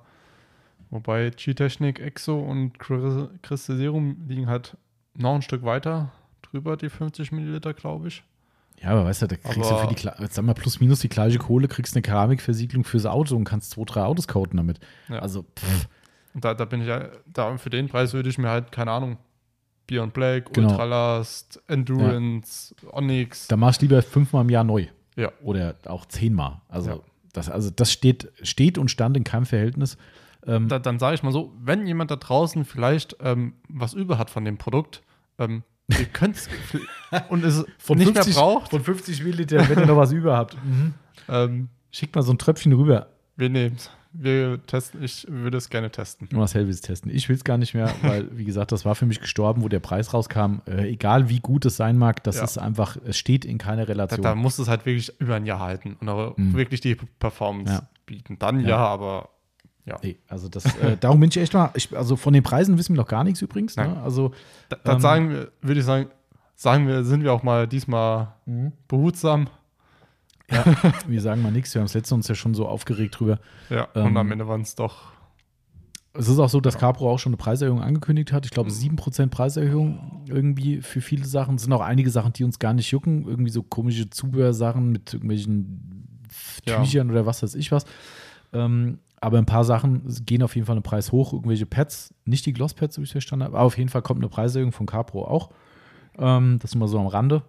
Wobei G-Technik, Exo und Crys- Crystal Serum liegen halt noch ein Stück weiter drüber, die 50 Milliliter, glaube ich. Ja, aber weißt du, da kriegst du Aber- für die, sag mal, plus minus die gleiche Kohle, kriegst eine Keramikversiegelung fürs Auto und kannst zwei, drei Autos coaten damit. Ja. Also, pff, da, da bin ich ja, da für den Preis würde ich mir halt, keine Ahnung, Beyond Black, Genau. Ultralast, Endurance, Onyx. da mach ich lieber fünfmal im Jahr neu. Ja. Oder auch zehnmal. Also, Ja. das, also das steht, steht und stand in keinem Verhältnis. Ähm, Da, dann sage ich mal so, wenn jemand da draußen vielleicht ähm, was über hat von dem Produkt, ähm, ihr könnt es und es nicht mehr braucht, Von 50 Milliliter, wenn ihr noch was über habt. Mhm. ähm, Schickt mal so ein Tröpfchen rüber. wir nehmen es. Wir testen, ich würde es gerne testen. Marcel will es testen. Ich will es gar nicht mehr, weil, wie gesagt, das war für mich gestorben, wo der Preis rauskam. Äh, egal wie gut es sein mag, das Ja. ist einfach, es steht in keiner Da, Relation. da muss es halt wirklich über ein Jahr halten und auch Mhm. wirklich die Performance Ja. bieten. Dann Ja. ja, aber ja. Nee, also das, äh, darum bin ich echt mal, ich, also von den Preisen wissen wir noch gar nichts übrigens. Ne? Also, Da, da Ähm. sagen wir, würde ich sagen, sagen wir, sind wir auch mal diesmal behutsam. Ja, wir sagen mal nichts. Wir haben das letzte uns ja schon so aufgeregt drüber. Ja, Ähm. und am Ende waren es doch. Es ist auch so, dass Capro auch schon eine Preiserhöhung angekündigt hat. Ich Mhm. glaube, 7% Preiserhöhung irgendwie für viele Sachen. Es sind auch einige Sachen, die uns gar nicht jucken. Irgendwie so komische Zubehörsachen mit irgendwelchen Ja. Tüchern oder was weiß ich was. Ähm, aber ein paar Sachen gehen auf jeden Fall einen Preis hoch. Irgendwelche Pads, nicht die Glosspads, so wie ich es verstanden habe. Aber auf jeden Fall kommt eine Preiserhöhung von Capro auch. Ähm, das ist mal so am Rande.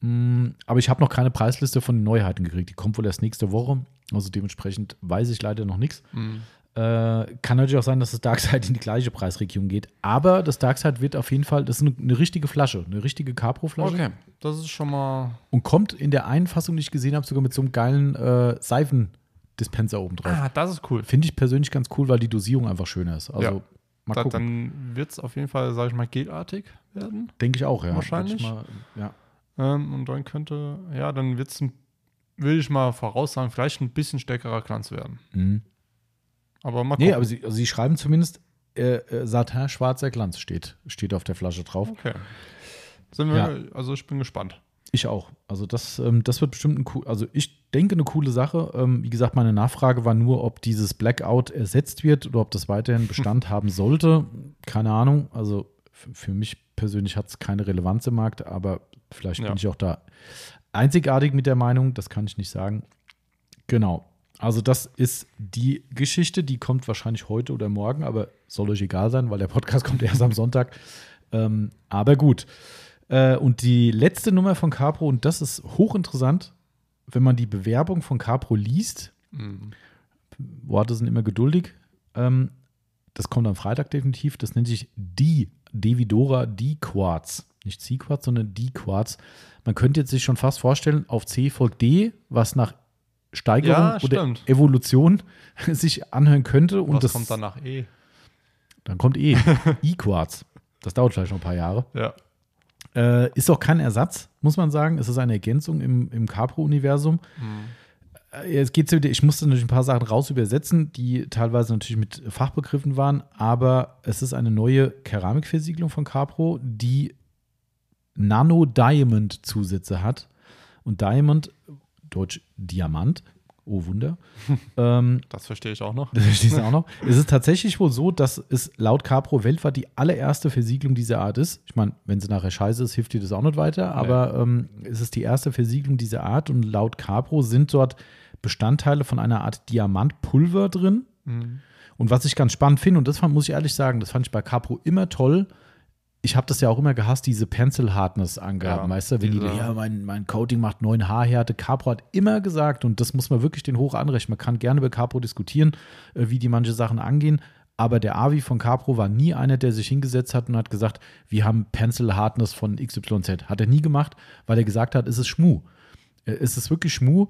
Mm, Aber ich habe noch keine Preisliste von den Neuheiten gekriegt. Die kommt wohl erst nächste Woche. Also dementsprechend weiß ich leider noch nichts. Mhm. Äh, kann natürlich auch sein, dass das Darkside in die gleiche Preisregion geht. Aber das Darkside wird auf jeden Fall, das ist eine, eine richtige Flasche, eine richtige Capro-Flasche. Okay, das ist schon mal. Und kommt in der einen Fassung, die ich gesehen habe, sogar mit so einem geilen äh, Seifendispenser oben drauf. Ah, das ist cool. Finde ich persönlich ganz cool, weil die Dosierung einfach schöner ist. Also Ja. mal Da, gucken. dann wird es auf jeden Fall, sage ich mal, gelartig werden. Denke ich auch, ja. Wahrscheinlich. Mal, ja. Ähm, und dann könnte, ja, dann wird es, will ich mal voraussagen, vielleicht ein bisschen stärkerer Glanz werden. Mhm. Aber mal gucken. Nee, aber sie, also sie schreiben zumindest, äh, äh, Satin schwarzer Glanz steht, steht auf der Flasche drauf. okay. Sind wir, Ja. also ich bin gespannt. Ich auch. Also das, ähm, das wird bestimmt ein cool, also ich denke eine coole Sache. Ähm, wie gesagt, meine Nachfrage war nur, ob dieses Blackout ersetzt wird oder ob das weiterhin Bestand haben sollte. Keine Ahnung. Also für mich persönlich hat es keine Relevanz im Markt, aber vielleicht Ja. bin ich auch da einzigartig mit der Meinung. Das kann ich nicht sagen. Genau. Also das ist die Geschichte, die kommt wahrscheinlich heute oder morgen, aber soll euch egal sein, weil der Podcast kommt erst am Sonntag. Ähm, aber gut. Äh, und die letzte Nummer von Capro, und das ist hochinteressant, wenn man die Bewerbung von Capro liest, Mhm. Worte sind immer geduldig, ähm, das kommt am Freitag definitiv, das nennt sich die Devidora D-Quartz. Nicht C-Quartz, sondern D-Quartz. Man könnte jetzt sich schon fast vorstellen, auf C folgt D, was nach Steigerung Ja, oder. Evolution sich anhören könnte. Und Was das, kommt danach eh? Dann kommt E. E-Quartz. Das dauert vielleicht noch ein paar Jahre. Ja. Äh, ist auch kein Ersatz, muss man sagen. Es ist eine Ergänzung im, im Capro-Universum. Mhm. Äh, Jetzt geht's wieder, ich musste natürlich ein paar Sachen raus übersetzen, die teilweise natürlich mit Fachbegriffen waren, aber es ist eine neue Keramikversiegelung von Capro, die Nano-Diamond-Zusätze hat. Und Diamond, deutsch Diamant, oh Wunder, ähm, Das verstehe ich auch noch. das verstehst du auch noch. Es ist tatsächlich wohl so, dass es laut Capro weltweit die allererste Versiegelung dieser Art ist. Ich meine, wenn sie nachher scheiße ist, hilft dir das auch nicht weiter. Aber ähm, es ist die erste Versiegelung dieser Art und laut Capro sind dort Bestandteile von einer Art Diamantpulver drin. Mhm. Und was ich ganz spannend finde, und das fand, muss ich ehrlich sagen, das fand ich bei Capro immer toll. Ich habe das ja auch immer gehasst, diese Pencil Hardness Angaben, Ja, weißt du, wenn die, diese- ja, mein, mein Coating macht 9 H-Härte. Capro hat immer gesagt, und das muss man wirklich den hoch anrechnen. Man kann gerne über Capro diskutieren, äh, wie die manche Sachen angehen. Aber der Avi von Capro war nie einer, der sich hingesetzt hat und hat gesagt, wir haben Pencil Hardness von XYZ. Hat er nie gemacht, weil er gesagt hat, es ist Schmu. Äh, Es ist wirklich Schmu.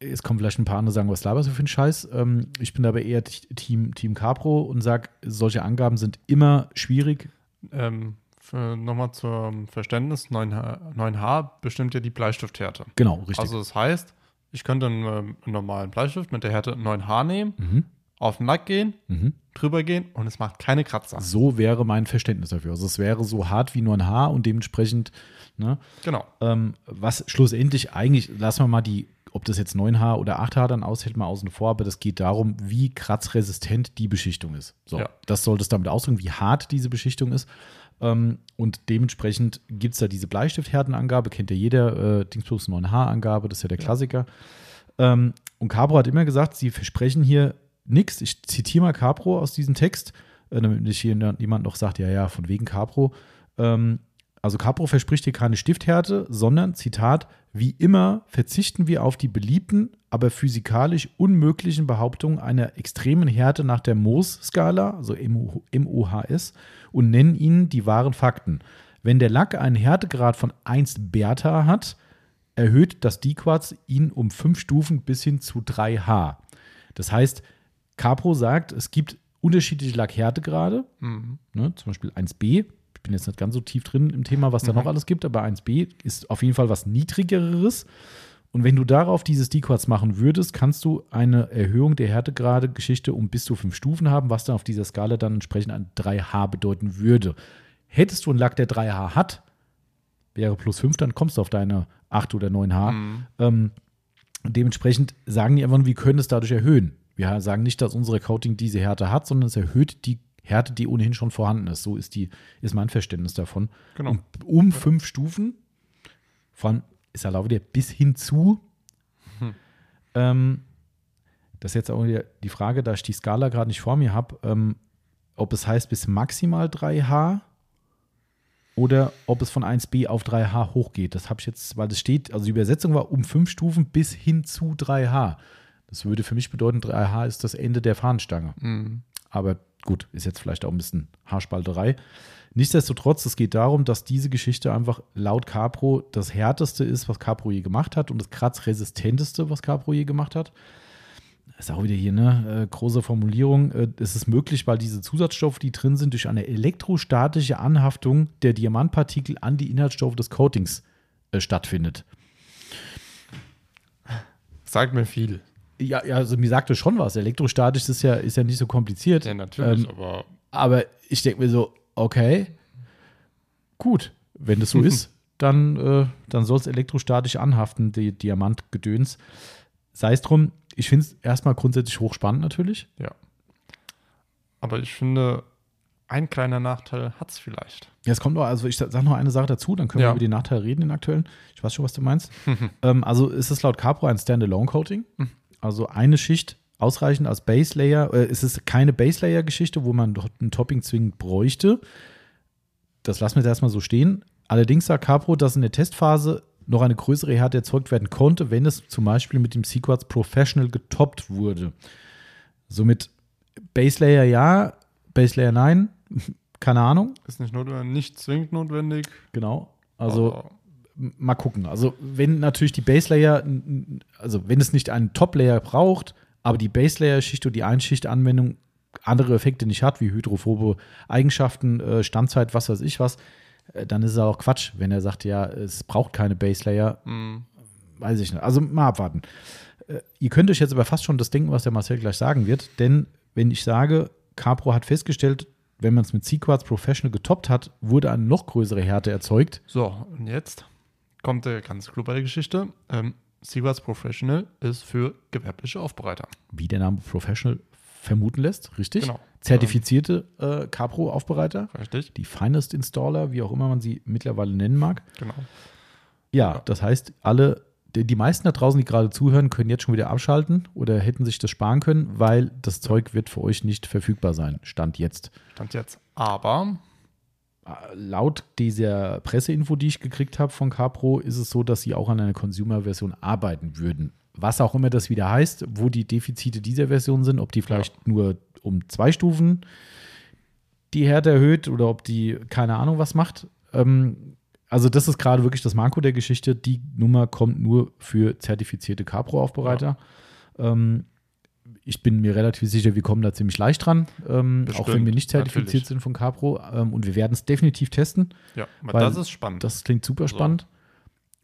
Es kommen vielleicht ein paar andere sagen, was laberst du für einen Scheiß? Ähm, ich bin aber eher Team, Team Capro und sage, solche Angaben sind immer schwierig. Ähm, Nochmal zum Verständnis: 9H, 9H bestimmt ja die Bleistifthärte. Genau, richtig. Also, das heißt, ich könnte einen, ähm, einen normalen Bleistift mit der Härte 9H nehmen, mhm. auf den Lack gehen, Mhm. drüber gehen und es macht keine Kratzer. So wäre mein Verständnis dafür. Also es wäre so hart wie nur ein Haar und dementsprechend, ne, Genau. ähm, was schlussendlich eigentlich, lassen wir mal die, ob das jetzt 9H oder 8H dann aushält, mal außen vor, aber das geht darum, wie kratzresistent die Beschichtung ist. So, Ja. das sollte es damit ausdrücken, wie hart diese Beschichtung ist. Ähm, und dementsprechend gibt es da diese Bleistifthärtenangabe, kennt ja jeder, äh, Dingsbus 9H-Angabe, das ist ja der Klassiker. Ähm, und Capro hat immer gesagt, sie versprechen hier nichts. Ich zitiere mal Capro aus diesem Text, äh, damit nicht hier jemand noch sagt, ja, ja, von wegen Capro. Ähm, also Capro verspricht hier keine Stifthärte, sondern, Zitat, wie immer verzichten wir auf die beliebten, aber physikalisch unmöglichen Behauptungen einer extremen Härte nach der Mohs-Skala, also MO MOHS, und nennen ihnen die wahren Fakten. Wenn der Lack einen Härtegrad von 1 Bertha hat, erhöht das D-Quarz ihn um 5 Stufen bis hin zu 3H. Das heißt, Capro sagt, es gibt unterschiedliche Lackhärtegrade, Mhm. ne, zum Beispiel 1b. Ich bin jetzt nicht ganz so tief drin im Thema, was da noch alles gibt, aber 1b ist auf jeden Fall was niedrigeres. Und wenn du darauf dieses D-Quarz machen würdest, kannst du eine Erhöhung der Härtegrade-Geschichte um bis zu 5 Stufen haben, was dann auf dieser Skala dann entsprechend ein 3H bedeuten würde. Hättest du einen Lack, der 3H hat, wäre plus 5, dann kommst du auf deine 8 oder 9H. Mhm. Ähm, dementsprechend sagen die einfach nur, wir können es dadurch erhöhen. Wir sagen nicht, dass unsere Coating diese Härte hat, sondern es erhöht die Härte, die ohnehin schon vorhanden ist. So ist, die, ist mein Verständnis davon. Genau. Um, um fünf Stufen, von, ist erlaubt wieder bis hin zu. Hm. Ähm, das ist jetzt auch wieder die Frage, da ich die Skala gerade nicht vor mir habe, ähm, ob es heißt bis maximal 3H oder ob es von 1b auf 3H hochgeht. Das habe ich jetzt, weil das steht, also die Übersetzung war um fünf Stufen bis hin zu 3H. Das würde für mich bedeuten, 3H ist das Ende der Fahnenstange. Mhm. Aber gut, ist jetzt vielleicht auch ein bisschen Haarspalterei. Nichtsdestotrotz, es geht darum, dass diese Geschichte einfach laut Capro das härteste ist, was Capro je gemacht hat und das kratzresistenteste, was Capro je gemacht hat. Ist auch wieder hier eine äh, große Formulierung. Äh, es ist möglich, weil diese Zusatzstoffe, die drin sind, durch eine elektrostatische Anhaftung der Diamantpartikel an die Inhaltsstoffe des Coatings äh, stattfindet. Sagt mir viel. Ja, ja, also mir sagte schon was. Elektrostatisch ist ja, ist ja nicht so kompliziert. Ja, natürlich, Ähm, aber Aber ich denke mir so, okay, gut, wenn das so ist, dann, äh, dann soll es elektrostatisch anhaften, die Diamantgedöns. Sei es drum, ich finde es erstmal grundsätzlich hochspannend natürlich. ja. Aber ich finde, ein kleiner Nachteil hat es vielleicht. Ja, es kommt noch, also ich sage noch eine Sache dazu, dann können wir Ja. über den Nachteil reden, den aktuellen. Ich weiß schon, was du meinst. ähm, also ist es laut Capro ein Standalone-Coating. Also eine Schicht ausreichend als Base Layer. Äh, es ist keine Base Layer-Geschichte, wo man ein Topping zwingend bräuchte. Das lassen wir jetzt erstmal so stehen. Allerdings sagt Capro, dass in der Testphase noch eine größere Härte erzeugt werden konnte, wenn es zum Beispiel mit dem Sequats Professional getoppt wurde. Somit Base Layer ja, Base Layer nein, keine Ahnung. Ist nicht, notwendig, nicht zwingend notwendig. Genau. Also mal gucken. Also wenn natürlich die Base Layer, also wenn es nicht einen Top Layer braucht, aber die Base Layer Schicht und die Einschichtanwendung andere Effekte nicht hat, wie hydrophobe Eigenschaften, äh, Standzeit, was weiß ich was, äh, dann ist es auch Quatsch, wenn er sagt, ja, es braucht keine Base Layer, mh, weiß ich nicht. Also mal abwarten. Äh, ihr könnt euch jetzt aber fast schon das denken, was der Marcel gleich sagen wird, denn wenn ich sage, Capro hat festgestellt, wenn man es mit Sequartz Professional getoppt hat, wurde eine noch größere Härte erzeugt. So, und jetzt kommt der ganz der Geschichte. Ähm, Seawards Professional ist für gewerbliche Aufbereiter. wie der Name Professional vermuten lässt, richtig? Genau. Zertifizierte äh, Capro-Aufbereiter, Richtig? die Finest Installer, wie auch immer man sie mittlerweile nennen mag. Genau. Ja, Ja. das heißt, alle die, die meisten da draußen, die gerade zuhören, können jetzt schon wieder abschalten oder hätten sich das sparen können, weil das Zeug wird für euch nicht verfügbar sein. Stand jetzt. Stand jetzt. Aber Laut dieser Presseinfo, die ich gekriegt habe von Capro, ist es so, dass sie auch an einer Consumer-Version arbeiten würden. Was auch immer das wieder heißt, wo die Defizite dieser Version sind, ob die vielleicht ja. nur um zwei Stufen die Härte erhöht oder ob die keine Ahnung was macht. Ähm, also das ist gerade wirklich das Manko der Geschichte. Die Nummer kommt nur für zertifizierte Capro-Aufbereiter. Ja. Ähm, ich bin mir relativ sicher, wir kommen da ziemlich leicht dran, ähm, auch wenn wir nicht zertifiziert natürlich. sind von Capro. Ähm, und wir werden es definitiv testen. Ja, aber das ist spannend. Das klingt super also. spannend.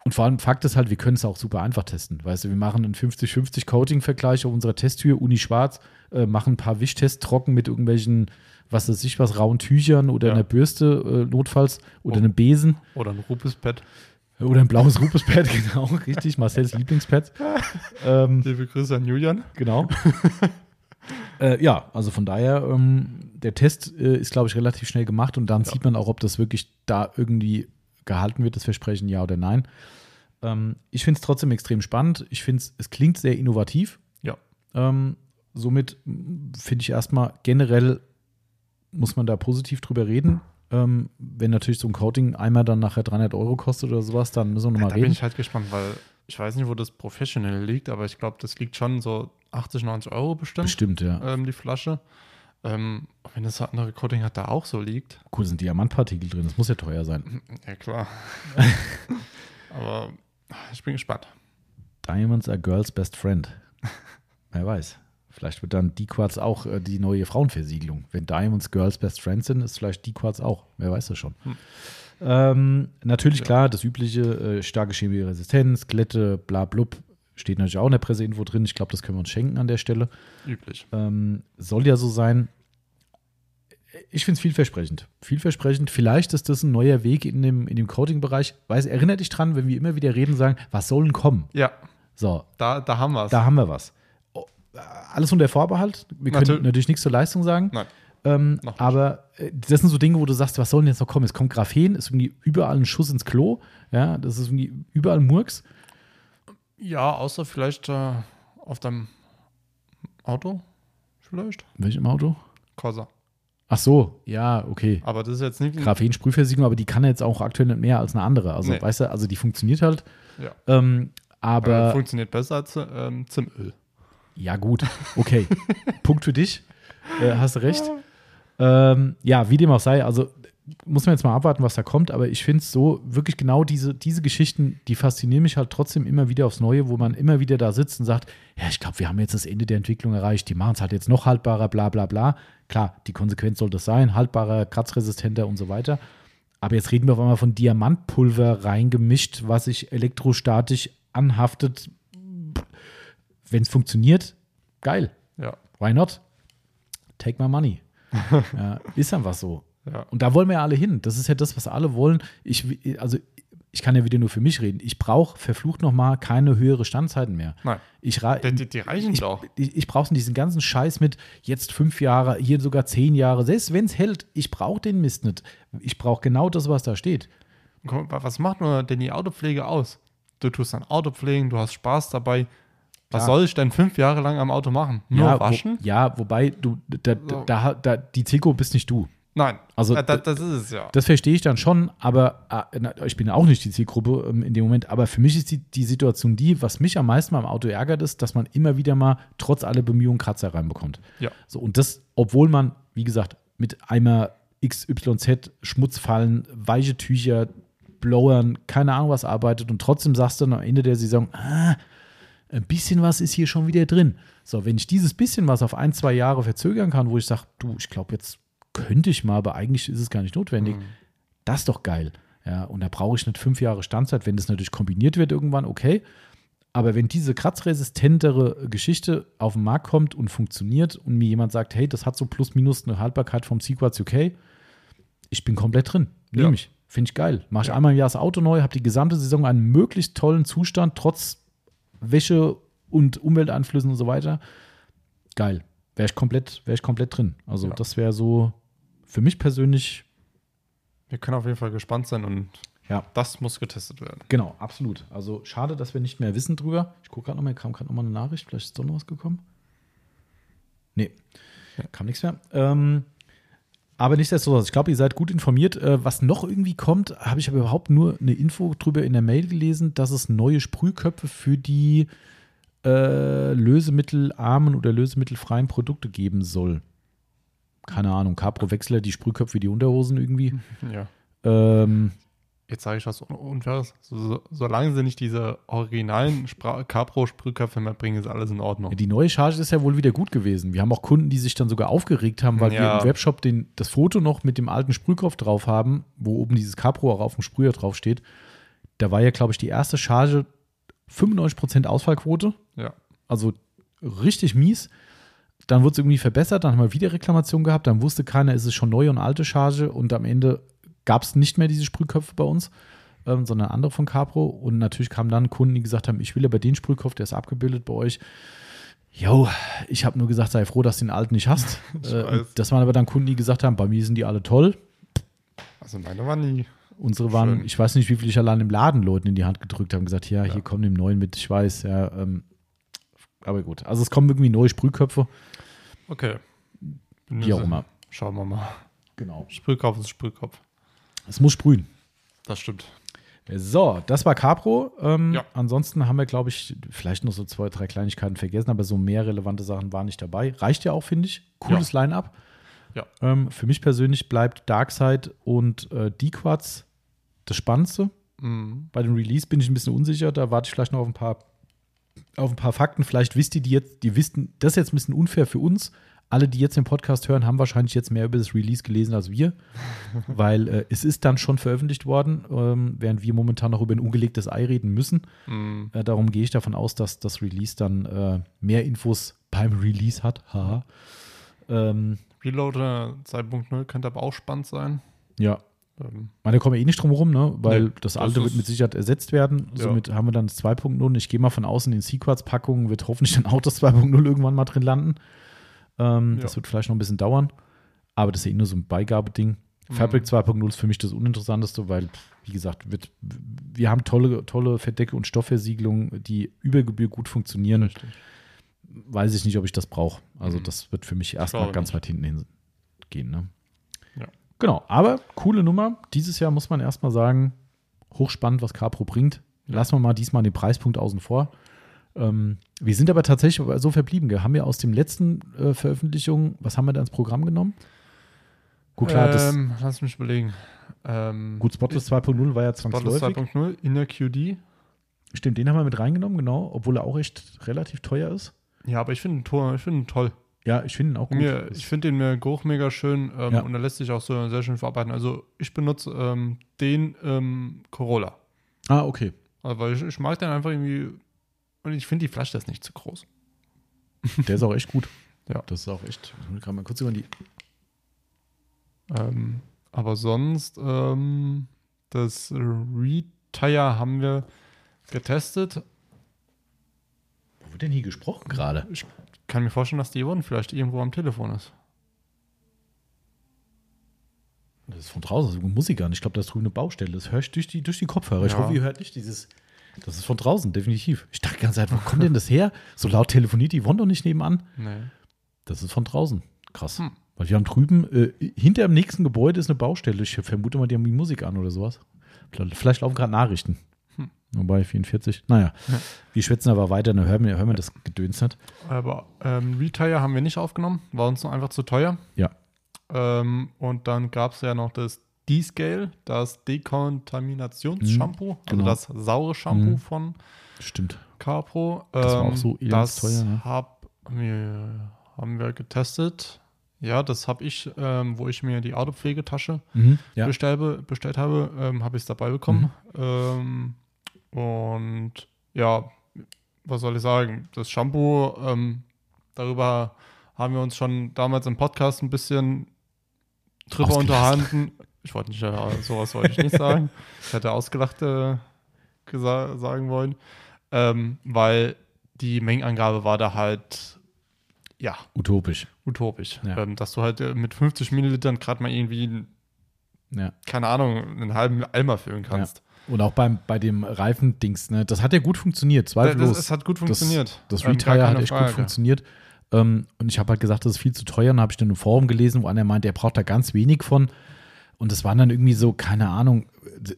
Und vor allem Fakt ist halt, wir können es auch super einfach testen. Weißt du, wir machen einen 50-50 Coating-Vergleich auf unserer Testtür, Uni schwarz, äh, machen ein paar Wischtests trocken mit irgendwelchen, was weiß ich was, rauen Tüchern oder ja. einer Bürste äh, notfalls oder oh. einem Besen. Oder ein Rupespad. Oder ein blaues Rupespad, genau, richtig. Marcells Lieblingspad. ähm, Liebe Grüße an Julian. Genau. äh, ja, also von daher, ähm, der Test äh, ist, glaube ich, relativ schnell gemacht und dann ja. sieht man auch, ob das wirklich da irgendwie gehalten wird, das Versprechen, ja oder nein. Ähm, ich finde es trotzdem extrem spannend. Ich finde es, es klingt sehr innovativ. Ja. Ähm, somit finde ich erstmal generell muss man da positiv drüber reden. Ähm, wenn natürlich so ein Coating einmal dann nachher 300 Euro kostet oder sowas, dann müssen wir nochmal ja, da reden. Da bin ich halt gespannt, weil ich weiß nicht, wo das Professional liegt, aber ich glaube, das liegt schon so 80, 90 Euro bestimmt. Bestimmt, ja. Ähm, die Flasche. Ähm, wenn das andere Coating hat, da auch so liegt. Cool, sind Diamantpartikel drin, das muss ja teuer sein. Ja, klar. aber ich bin gespannt. Diamonds are girls' best friend. Wer weiß. Vielleicht wird dann D-Quartz auch äh, die neue Frauenversiegelung. Wenn Diamonds Girls Best Friends sind, ist vielleicht D-Quartz auch. Wer weiß das schon. Hm. Ähm, natürlich, ja. klar, das übliche, äh, starke chemische Resistenz, Glätte, bla blub, steht natürlich auch in der Presseinfo drin. Ich glaube, das können wir uns schenken an der Stelle. Üblich. Ähm, soll ja so sein. Ich finde es vielversprechend. Vielversprechend. Vielleicht ist das ein neuer Weg in dem, in dem Coating-Bereich. Weiß, erinnere dich dran, wenn wir immer wieder reden, sagen, was soll denn kommen? Ja. So. Da, da haben wir es. Da haben wir was alles unter Vorbehalt. Wir können natürlich, natürlich nichts zur Leistung sagen. Nein. Ähm, aber äh, das sind so Dinge, wo du sagst, was soll denn jetzt noch kommen? Es kommt Graphen, ist irgendwie überall ein Schuss ins Klo. Ja, das ist irgendwie überall Murks. Ja, außer vielleicht äh, auf deinem Auto. Vielleicht. Welchem Auto? Corsa. Ach so, ja, okay. Aber das ist jetzt nicht. Graphen-Sprühversiegelung, aber die kann jetzt auch aktuell nicht mehr als eine andere. Also, nee. weißt du, also die funktioniert halt. Ja. Ähm, aber. Äh, funktioniert besser als ähm, Zimöl. Ja, gut. Okay. Punkt für dich. Äh, hast recht. Ähm, ja, wie dem auch sei, also muss man jetzt mal abwarten, was da kommt, aber ich finde es so, wirklich genau diese, diese Geschichten, die faszinieren mich halt trotzdem immer wieder aufs Neue, wo man immer wieder da sitzt und sagt, ja, ich glaube, wir haben jetzt das Ende der Entwicklung erreicht, die machen es halt jetzt noch haltbarer, bla bla bla. Klar, die Konsequenz soll das sein, haltbarer, kratzresistenter und so weiter. Aber jetzt reden wir auf einmal von Diamantpulver reingemischt, was sich elektrostatisch anhaftet, wenn es funktioniert, geil. Ja. Why not? Take my money. ja, ist einfach so. Ja. Und da wollen wir ja alle hin. Das ist ja das, was alle wollen. Ich, also ich kann ja wieder nur für mich reden. Ich brauche verflucht nochmal keine höhere Standzeiten mehr. Nein. Ich die, die, reichen ich, doch. Ich, ich brauche diesen ganzen Scheiß mit jetzt fünf Jahre, hier sogar zehn Jahre. Selbst wenn es hält, ich brauche den Mist nicht. Ich brauche genau das, was da steht. Was macht nur denn die Autopflege aus? Du tust dein Auto pflegen, du hast Spaß dabei. Was soll ich denn fünf Jahre lang am Auto machen? Nur ja, waschen? Wo, ja, wobei du, da, da, da, die Zielgruppe bist nicht du. Nein, also ja, das, das, ist es ja. Das verstehe ich dann schon, aber äh, ich bin auch nicht die Zielgruppe ähm, in dem Moment. Aber für mich ist die, die Situation die, was mich am meisten beim Auto ärgert, ist, dass man immer wieder mal trotz aller Bemühungen Kratzer reinbekommt. Ja. So, und das, obwohl man, wie gesagt, mit Eimer XYZ, Schmutzfallen, weiche Tücher, Blowern, keine Ahnung was arbeitet und trotzdem sagst du dann am Ende der Saison, ah, ein bisschen was ist hier schon wieder drin. So, wenn ich dieses bisschen was auf ein, zwei Jahre verzögern kann, wo ich sage, du, ich glaube, jetzt könnte ich mal, aber eigentlich ist es gar nicht notwendig, mhm. das ist doch geil. Ja, und da brauche ich nicht fünf Jahre Standzeit, wenn das natürlich kombiniert wird irgendwann, okay. Aber wenn diese kratzresistentere Geschichte auf den Markt kommt und funktioniert und mir jemand sagt, hey, das hat so plus minus eine Haltbarkeit vom Sequats UK, ich bin komplett drin. Nehme ja. ich. Finde ich geil. Mache ich ja. einmal im Jahr das Auto neu, habe die gesamte Saison einen möglichst tollen Zustand, trotz Wäsche und Umwelteinflüssen und so weiter. Geil. Wäre ich komplett, wäre ich komplett drin. Also ja. das wäre so für mich persönlich. Wir können auf jeden Fall gespannt sein und Ja. Das muss getestet werden. Genau, absolut. Also schade, dass wir nicht mehr wissen drüber. Ich gucke gerade nochmal, kam gerade nochmal eine Nachricht, vielleicht ist doch noch was gekommen. Nee, kam nichts mehr. Ähm, aber nichtsdestotrotz, ich glaube, ihr seid gut informiert. Äh, was noch irgendwie kommt, habe ich aber überhaupt nur eine Info drüber in der Mail gelesen, dass es neue Sprühköpfe für die äh, lösemittelarmen oder lösemittelfreien Produkte geben soll. Keine Ahnung, Capro Wechsler, die Sprühköpfe wie die Unterhosen irgendwie. Ja. Ähm, Jetzt sage ich was Un- Unfaires. So, so, solange sie nicht diese originalen Capro-Sprühköpfe mehr bringen, ist alles in Ordnung. Die neue Charge ist ja wohl wieder gut gewesen. Wir haben auch Kunden, die sich dann sogar aufgeregt haben, weil wir Ja. im Webshop den, das Foto noch mit dem alten Sprühkopf drauf haben, wo oben dieses Capro auch auf dem Sprüher drauf steht. Da war ja, glaube ich, die erste Charge 95% Ausfallquote. Ja. Also richtig mies. Dann wurde es irgendwie verbessert, dann haben wir wieder Reklamation gehabt, dann wusste keiner, ist es schon neue und alte Charge und am Ende gab es nicht mehr diese Sprühköpfe bei uns, ähm, sondern andere von Capro. Und natürlich kamen dann Kunden, die gesagt haben, ich will aber den Sprühkopf, der ist abgebildet bei euch. Jo, ich habe nur gesagt, sei froh, dass du den alten nicht hast. Äh, das waren aber dann Kunden, die gesagt haben, bei mir sind die alle toll. Also meine waren nie. Unsere waren, Schön. ich weiß nicht, wie viel ich allein im Laden Leuten in die Hand gedrückt haben, gesagt, ja, Ja. hier kommen dem neuen mit, ich weiß, ja. Ähm, aber gut, also es kommen irgendwie neue Sprühköpfe, Okay. wie auch immer. Schauen wir mal. Genau. Sprühkopf ist Sprühkopf. Es muss sprühen. Das stimmt. So, das war Capro. Ähm, Ja. Ansonsten haben wir, glaube ich, vielleicht noch so zwei, drei Kleinigkeiten vergessen, aber so mehr relevante Sachen waren nicht dabei. Reicht ja auch, finde ich. Cooles Line-Up. Ja. Ähm, für mich persönlich bleibt Darkseid und äh, D-Quads das Spannendste. Mhm. Bei dem Release bin ich ein bisschen unsicher. Da warte ich vielleicht noch auf ein paar, auf ein paar Fakten. Vielleicht wisst ihr die jetzt, die wissen, das ist jetzt ein bisschen unfair für uns. Alle, die jetzt den Podcast hören, haben wahrscheinlich jetzt mehr über das Release gelesen als wir, weil äh, es ist dann schon veröffentlicht worden, ähm, während wir momentan noch über ein ungelegtes Ei reden müssen. Mhm. Äh, darum gehe ich davon aus, dass das Release dann äh, mehr Infos beim Release hat. Haha. Ähm, Reloader 2.0 könnte aber auch spannend sein. ja, Ähm, meine, da kommen wir eh nicht drum rum, ne? weil Nee, das das alte wird ist- mit Sicherheit ersetzt werden. Ja. Somit haben wir dann das 2.0 und ich gehe mal von außen, in Sequats-Packungen wird hoffentlich dann auch das 2.0 irgendwann mal drin landen. Ähm, Ja. Das wird vielleicht noch ein bisschen dauern, aber das ist ja eh nur so ein Beigabeding. Mhm. Fabric 2.0 ist für mich das Uninteressanteste, weil, wie gesagt, wird, wir haben tolle, tolle Verdecke und Stoffversiegelungen, die über Gebühr gut funktionieren. richtig. Weiß ich nicht, ob ich das brauche. Also, Mhm. das wird für mich erstmal ganz nicht. weit hinten hin gehen. Ne? Ja. Genau, aber coole Nummer. Dieses Jahr muss man erstmal sagen, hochspannend, was Capro bringt. Lassen wir mal diesmal den Preispunkt außen vor. Ähm, wir sind aber tatsächlich so verblieben. gell? Haben wir aus dem letzten äh, Veröffentlichung, was haben wir da ins Programm genommen? Gut, klar, das, ähm, lass mich überlegen. Ähm, gut, Spotless 2.0 war ja Spotless zwangsläufig. 2.0, Inner QD. Stimmt, den haben wir mit reingenommen, genau, obwohl er auch echt relativ teuer ist. Ja, aber ich finde ihn, find ihn toll. Ja, ich finde ihn auch gut. Mir, ich finde den mir Geruch mega schön ähm, Ja. und er lässt sich auch so sehr schön verarbeiten. Also ich benutze ähm, den ähm, Corolla. ah, okay. Also, weil ich, ich mag den einfach irgendwie und ich finde die Flasche ist nicht zu groß. Der ist auch echt gut. Ja. Das ist auch echt. Ich kann mal kurz über die. Ähm, aber sonst, ähm, das Retire haben wir getestet. Wo wird denn hier gesprochen gerade? Ich kann mir vorstellen, dass die Yvonne vielleicht irgendwo am Telefon ist. Das ist von draußen, also Musik an. Ich glaube, das ist drüben eine Baustelle. Das höre ich durch die, durch die Kopfhörer. Ich Ja. hoffe, ihr hört nicht dieses. Das ist von draußen, definitiv. Ich dachte die ganze Zeit, wo kommt denn das her? So laut telefoniert die Yvonne doch nicht nebenan. Nee. Das ist von draußen. Krass. Hm. Weil wir haben drüben, äh, hinter dem nächsten Gebäude ist eine Baustelle. Ich vermute mal, die haben die Musik an oder sowas. Vielleicht, vielleicht laufen gerade Nachrichten. Hm. Wobei 44. Naja, Ja. wir schwätzen aber weiter, dann hören wir, hören wir das Gedöns nicht. Aber ähm, Retire haben wir nicht aufgenommen, war uns noch einfach zu teuer. Ja. Ähm, und dann gab es ja noch das D-Scale, das Dekontaminationsshampoo, also genau. das saure Shampoo Mhm. von Stimmt. Capro. Das war auch Ähm, so das elendsteuer, ne? hab wir, haben wir getestet. Ja, das habe ich, ähm, wo ich mir die Autopflegetasche Mhm. Ja. bestellbe, bestellt habe, ähm, habe ich es dabei bekommen. Mhm. Ähm, und ja, was soll ich sagen? Das Shampoo, ähm, darüber haben wir uns schon damals im Podcast ein bisschen drüber unterhalten. Ich wollte nicht, ja, sowas wollte ich nicht sagen. Ich hätte ausgelacht äh, sagen wollen, ähm, weil die Mengenangabe war da halt, ja, Utopisch. utopisch. Ja. Ähm, dass du halt äh, mit 50 Millilitern gerade mal irgendwie Ja. keine Ahnung, einen halben Eimer füllen kannst. Und auch beim, bei dem Reifendings, ne, das hat ja gut funktioniert, Das, zweifellos. das, es hat gut funktioniert. Das Ähm, gar Retire hat echt gut Frage. funktioniert. Ähm, und ich habe halt gesagt, das ist viel zu teuer. Und dann habe ich dann ein Forum gelesen, wo einer meint, er braucht da ganz wenig von. Und das waren dann irgendwie so, keine Ahnung,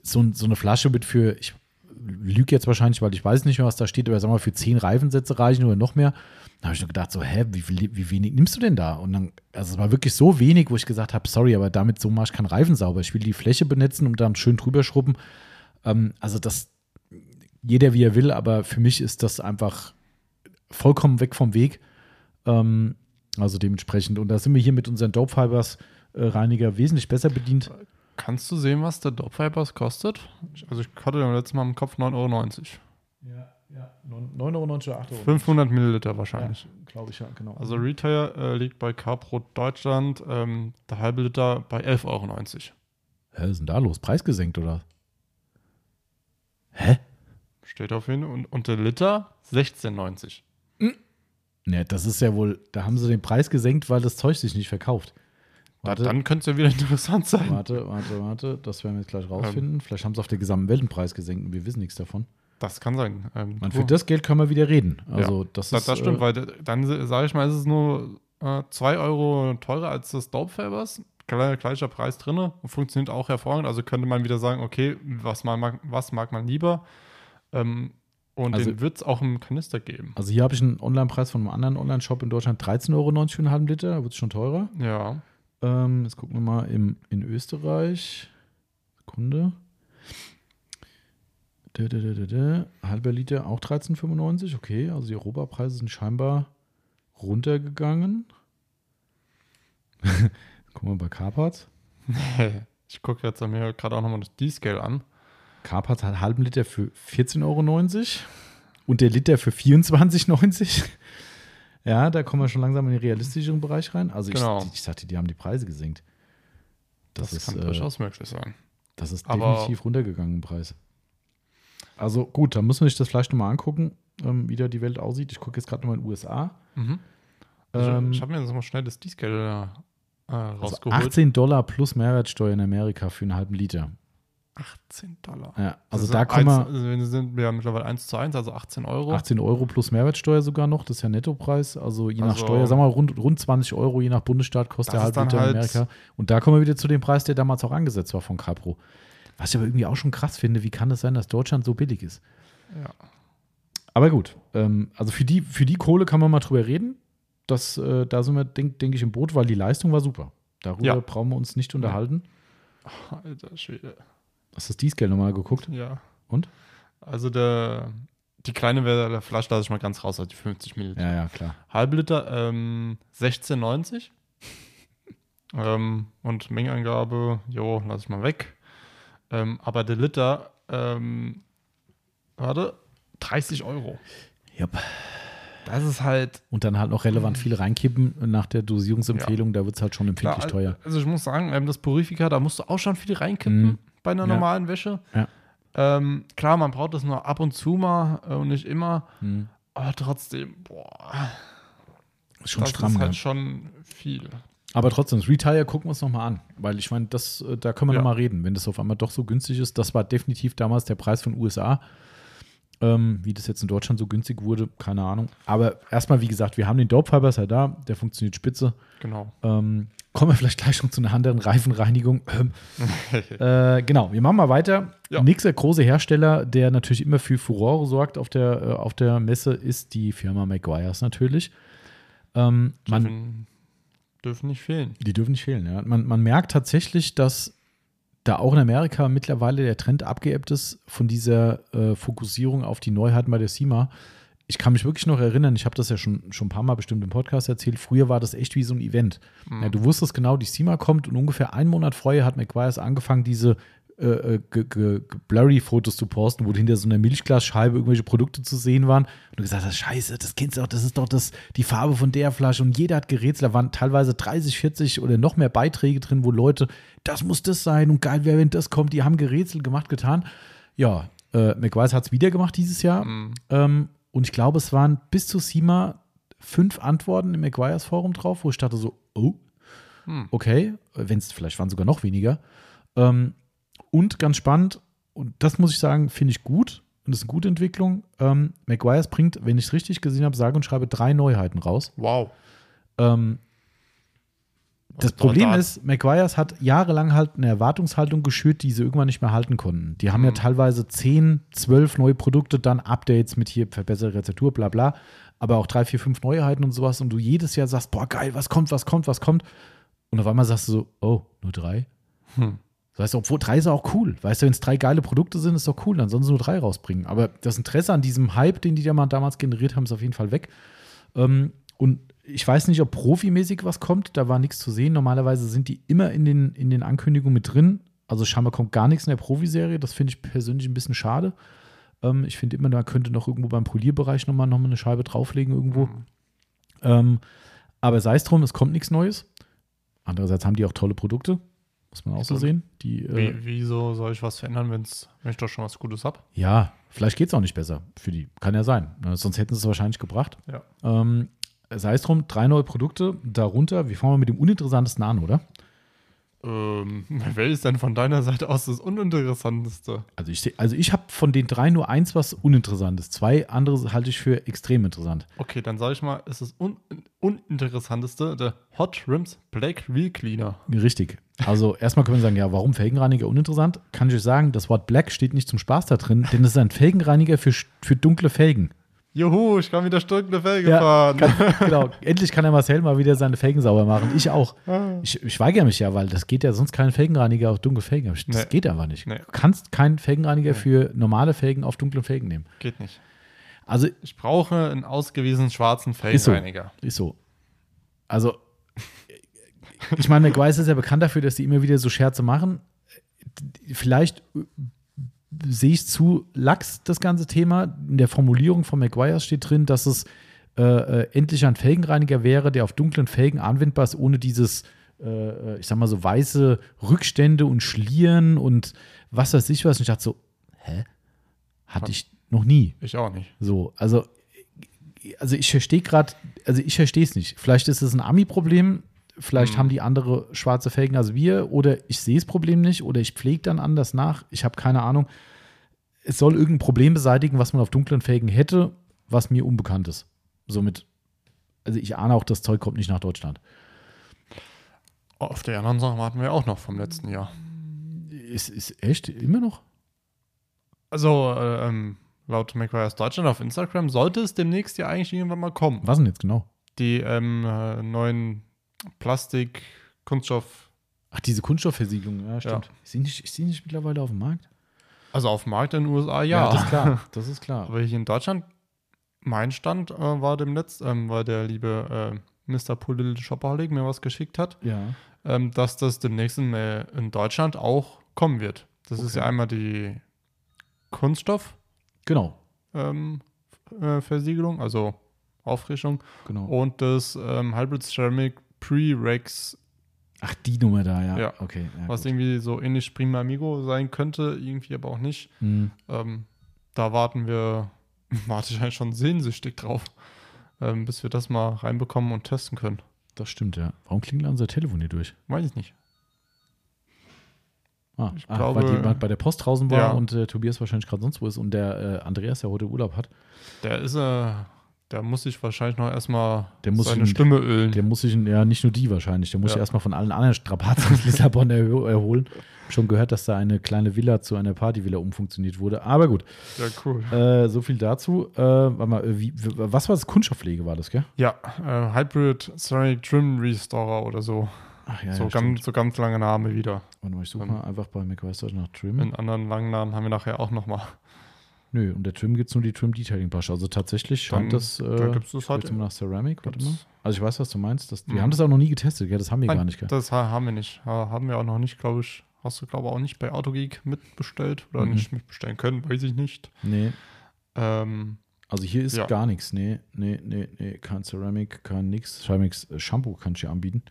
so, so eine Flasche wird für, ich lüge jetzt wahrscheinlich, weil ich weiß nicht mehr, was da steht, aber sagen wir mal, für zehn Reifensätze reichen oder noch mehr. Da habe ich nur gedacht, so, hä, wie, wie wenig nimmst du denn da? Und dann, also es war wirklich so wenig, wo ich gesagt habe, sorry, aber damit so mache ich keinen Reifen sauber. Ich will die Fläche benetzen und dann schön drüber schrubben. Ähm, also das, jeder wie er will, aber für mich ist das einfach vollkommen weg vom Weg. Ähm, also dementsprechend. Und da sind wir hier mit unseren Dope Fibers Reiniger wesentlich besser bedient. Kannst du sehen, was der Dope Fibers kostet? Also ich hatte ja letztes Mal im Kopf 9,90 Euro. Ja, ja. 9,90 Euro oder 8 Euro? 500 Milliliter wahrscheinlich. glaube ich, ja, genau. Also Retail äh, liegt bei Carpro Deutschland ähm, der halbe Liter bei 11,90 Euro. Hä, was ist denn da los? Preis gesenkt oder? Hä? Steht auf jeden Fall. Und, und der Liter 16,90. Ne, das ist ja wohl, da haben sie den Preis gesenkt, weil das Zeug sich nicht verkauft. Da, Warte, dann könnte es ja wieder interessant sein. warte, warte, warte, das werden wir jetzt gleich rausfinden. Vielleicht haben sie auf der gesamten Welt einen Preis gesenkt und wir wissen nichts davon. Das kann sein. Ähm, du- für das Geld können wir wieder reden. Also das das, ist. das stimmt, äh, weil dann sage ich mal, ist es nur 2 Euro teurer als das. Gle- Gleicher Preis drin und funktioniert auch hervorragend. Also könnte man wieder sagen, okay, was, man mag, was mag man lieber? Ähm, und Also- den wird es auch im Kanister geben. Also hier habe ich einen Online-Preis von einem anderen Online-Shop in Deutschland, 13,90 Euro für einen halben Liter, da wird es schon teurer. Ja. Ähm, jetzt gucken wir mal im, in Österreich. Sekunde. Da, da, da, da, da. Halber Liter auch 13,95. Okay, also die Europapreise sind scheinbar runtergegangen. Gucken wir bei Carpats. ich gucke jetzt mir gerade auch nochmal das D-Scale an. Carpats hat einen halben Liter für 14,90 Euro und der Liter für 24,90 Euro. Ja, da kommen wir schon langsam in den realistischeren Bereich rein. Also Genau. ich, ich sagte, die haben die Preise gesenkt. Das, Das, ist, kann äh, durchaus möglich sein. das ist Aber- definitiv runtergegangen im Preis. Also gut, da muss man sich das vielleicht nochmal angucken, ähm, wie da die Welt aussieht. Ich gucke jetzt gerade nochmal in den USA. Mhm. Also Ähm, ich habe mir jetzt mal schnell das D-Scale äh, also rausgeholt. 18 Dollar plus Mehrwertsteuer in Amerika für einen halben Liter. 18 Dollar. Ja, also Das da kommen wir. also wir sind ja mittlerweile 1 zu 1, also 18 Euro. 18 Euro plus Mehrwertsteuer sogar noch, das ist ja Nettopreis. Also je nach Also- Steuer, sagen wir mal, rund, rund 20 Euro, je nach Bundesstaat kostet Das dann Liter in halt- Amerika. Und da kommen wir wieder zu dem Preis, der damals auch angesetzt war von Capro. Was ich aber irgendwie auch schon krass finde, wie kann es sein, dass Deutschland so billig ist? Ja. Aber gut, ähm, also für die, für die Kohle kann man mal drüber reden. Das, äh, da sind wir, denke denk ich, im Boot, weil die Leistung war super. Darüber Ja. brauchen wir uns nicht unterhalten. Alter Schwede. Hast du das D-Scale nochmal geguckt? Ja. Und? Also der, die kleine Flasche lasse ich mal ganz raus, also die 50 Milliliter. Ja, ja, klar. Halbe Liter ähm, 16,90. ähm, und Mengenangabe, jo, lasse ich mal weg. Ähm, aber der Liter, ähm, warte, 30 Euro. Yep. Das ist halt Und dann halt noch relevant viel reinkippen nach der Dosierungsempfehlung, da wird es halt schon empfindlich Klar, teuer. Also ich muss sagen, ähm, das Purifika, da musst du auch schon viel reinkippen Mhm. Bei einer Ja. normalen Wäsche. Ja. Ähm, klar, man braucht das nur ab und zu mal äh, und nicht immer. Hm. Aber trotzdem, boah, Ist schon das stramm, ist halt ja. schon viel. Aber trotzdem, das Retire gucken wir uns nochmal an. Weil ich meine, das, äh, da können wir Ja. nochmal reden, wenn das auf einmal doch so günstig ist. Das war definitiv damals der Preis von USA. Ähm, wie das jetzt in Deutschland so günstig wurde, keine Ahnung. Aber erstmal, wie gesagt, wir haben den Dope Fiber, ist ja da, der funktioniert spitze. Genau. Ähm, kommen wir vielleicht gleich schon zu einer anderen Reifenreinigung. Ähm, äh, genau, wir machen mal weiter. Ja. Nächster große Hersteller, der natürlich immer für Furore sorgt auf der, äh, auf der Messe, ist die Firma McGuire's natürlich. Ähm, man, dürfen, dürfen nicht fehlen. die dürfen nicht fehlen, ja. Man, man merkt tatsächlich, dass da auch in Amerika mittlerweile der Trend abgeebbt ist von dieser äh, Fokussierung auf die Neuheiten bei der SEMA. Ich kann mich wirklich noch erinnern, ich habe das ja schon, schon ein paar Mal bestimmt im Podcast erzählt, früher war das echt wie so ein Event. Ja, du wusstest genau, die SEMA kommt und ungefähr einen Monat vorher hat McGuire's angefangen, diese äh, äh, Blurry-Fotos zu posten, wo hinter so einer Milchglasscheibe irgendwelche Produkte zu sehen waren. Und du gesagt hast, scheiße, das kennst du doch, das ist doch das, die Farbe von der Flasche. Und jeder hat gerätselt, da waren teilweise 30, 40 oder noch mehr Beiträge drin, wo Leute, das muss das sein und geil wäre, wenn das kommt. Die haben gerätselt, gemacht, getan. Ja, äh, McGuire's hat es wieder gemacht dieses Jahr. Mhm. Ähm, und ich glaube, es waren bis zu SEMA fünf Antworten im McGuire's Forum drauf, wo ich dachte so, oh, Hm. okay, wenn es vielleicht waren sogar noch weniger. Ähm, und ganz spannend, und das muss ich sagen, finde ich gut und das ist eine gute Entwicklung. Ähm, McGuire's bringt, wenn ich es richtig gesehen habe, sage und schreibe drei Neuheiten raus. Wow. Ähm, das Und Problem da- ist, McGuire's hat jahrelang halt eine Erwartungshaltung geschürt, die sie irgendwann nicht mehr halten konnten. Die haben ja Mhm. teilweise 10, 12 neue Produkte, dann Updates mit hier verbesserte Rezeptur, bla bla, aber auch drei, vier, fünf Neuheiten und sowas und du jedes Jahr sagst, boah geil, was kommt, was kommt, was kommt und auf einmal sagst du so, oh, nur drei? Hm. Weißt du, obwohl drei ist auch cool. Weißt du, wenn es drei geile Produkte sind, ist doch cool, dann sollen sie nur drei rausbringen. Aber das Interesse an diesem Hype, den die da mal damals generiert haben, ist auf jeden Fall weg. Ähm, und ich weiß nicht, ob profimäßig was kommt, da war nichts zu sehen. Normalerweise sind die immer in den, in den Ankündigungen mit drin. Also scheinbar kommt gar nichts in der Profiserie. Das finde ich persönlich ein bisschen schade. Ähm, ich finde immer, da könnte noch irgendwo beim Polierbereich nochmal noch mal eine Scheibe drauflegen irgendwo. Mhm. Ähm, aber sei es drum, es kommt nichts Neues. Andererseits haben die auch tolle Produkte, muss man auch so sehen. Die, äh, Wie, wieso soll ich was verändern, wenn's, wenn ich doch schon was Gutes habe? ja, vielleicht geht es auch nicht besser für die. Kann ja sein. Ne, Sonst hätten sie es wahrscheinlich gebracht. Ja. Ähm, sei es drum, drei neue Produkte. Darunter, wir fangen mal mit dem uninteressantesten an, oder? Ähm, wer ist denn von deiner Seite aus das Uninteressanteste? Also ich, also ich habe von den drei nur eins, was uninteressant ist. Zwei andere halte ich für extrem interessant. Okay, dann sage ich mal, ist das un uninteressanteste der Hot Rims Black Wheel Cleaner. Richtig. Also erstmal können wir sagen, ja, warum Felgenreiniger uninteressant? Kann ich euch sagen, das Wort Black steht nicht zum Spaß da drin, denn es ist ein Felgenreiniger für, für dunkle Felgen. Juhu, ich kann wieder Stück eine Felge Ja, fahren. Kann, genau. Endlich kann der Marcel mal wieder seine Felgen sauber machen. Ich auch. Ah. Ich, ich weigere mich ja, weil das geht ja sonst kein Felgenreiniger auf dunkle Felgen. Das Nee. geht einfach nicht. Nee. Du kannst keinen Felgenreiniger Nee. für normale Felgen auf dunklen Felgen nehmen. Geht nicht. Also Ich brauche einen ausgewiesenen schwarzen Ist so. Felgenreiniger. ist so. Also ich meine, McGuire's ist ja bekannt dafür, dass sie immer wieder so Scherze machen. Vielleicht sehe ich zu lax das ganze Thema. In der Formulierung von McGuire steht drin, dass es äh, äh, endlich ein Felgenreiniger wäre, der auf dunklen Felgen anwendbar ist, ohne dieses, äh, äh, ich sag mal so, weiße Rückstände und Schlieren und was weiß ich was. Und ich dachte so, hä? Hatte ich noch nie. Ich auch nicht. So, also, also ich verstehe gerade, also ich verstehe es nicht. Vielleicht ist es ein Ami-Problem, vielleicht Mhm. haben die andere schwarze Felgen als wir, oder ich sehe das Problem nicht, oder ich pflege dann anders nach. Ich habe keine Ahnung. Es soll irgendein Problem beseitigen, was man auf dunklen Felgen hätte, was mir unbekannt ist. Somit, also ich ahne auch, das Zeug kommt nicht nach Deutschland. Auf der anderen Sache warten wir auch noch vom letzten Jahr. Ist, ist echt immer noch? Also, äh, ähm, laut McGuire's Deutschland auf Instagram sollte es demnächst ja eigentlich irgendwann mal kommen. Was denn jetzt genau? Die ähm, äh, neuen Plastik, Kunststoff, Ach, diese Kunststoffversiegelung, ja, stimmt. Ist, die nicht, ist die nicht mittlerweile auf dem Markt? also auf dem Markt in den USA, ja. das ist klar. Das ist klar. Aber hier in Deutschland, mein Stand äh, war dem letzten, ähm, weil der liebe äh, Mr. Pullil Shopaholic mir was geschickt hat, Ja. ähm, dass das demnächst in, äh, in Deutschland auch kommen wird. Das ist Okay. ja einmal die Kunststoff Genau. ähm, äh, Versiegelung, also Auffrischung Genau. und das ähm, Hybrid Ceramic Pre-Rex, Ach, die Nummer da, ja. Ja. Okay. Ja, was gut. irgendwie so ähnlich Prima Amigo sein könnte, irgendwie aber auch nicht. Hm. Ähm, da warten wir, warte ich eigentlich schon sehnsüchtig drauf, ähm, bis wir das mal reinbekommen und testen können. Das stimmt, ja. Warum klingelt unser Telefon hier durch? Weiß ich nicht. Ah, Ich ah, glaube- weil jemand bei der Post draußen war Ja. und äh, Tobias wahrscheinlich gerade sonst wo ist und der äh, Andreas ja heute Urlaub hat. Der ist, äh, der muss sich wahrscheinlich noch erstmal seine sich- Stimme ölen. Der muss sich, ja, nicht nur die wahrscheinlich, der muss sich Ja. erstmal von allen anderen Strapazen aus Lissabon erho- erholen. Schon gehört, dass da eine kleine Villa zu einer Partyvilla umfunktioniert wurde. Aber gut, ja, cool. äh, so viel dazu. Äh, warte mal, äh, wie, was war das? Kunststoffpflege war das, gell? Ja, äh, Hybrid Ceramic Trim Restorer oder so. Ach ja, so, ja, ganz, so ganz lange Name wieder. Warte mal, ich suche Ähm, mal einfach bei Deutsch nach Trim. Den anderen langen Namen haben wir nachher auch nochmal. Nö, und der Trim gibt es nur die Trim Detailing Brusche. Also tatsächlich Dann- scheint das. Äh, da gibt's das ich halt- nach Ceramic, warte mal. Also ich weiß, was du meinst. Das, wir Mhm. haben das auch noch nie getestet, gell? Das haben wir Nein, gar nicht, gell? Das ha- haben wir nicht. Ha- Haben wir auch noch nicht, glaube ich. Hast du, glaube ich, auch nicht bei Autogeek mitbestellt oder Mhm. nicht mitbestellen können, weiß ich nicht. Nee. Ähm, Also hier ist Ja. gar nichts. Nee, nee, nee, nee. Kein Ceramic, kein nix. Ceramics äh, Shampoo kann ich dir anbieten.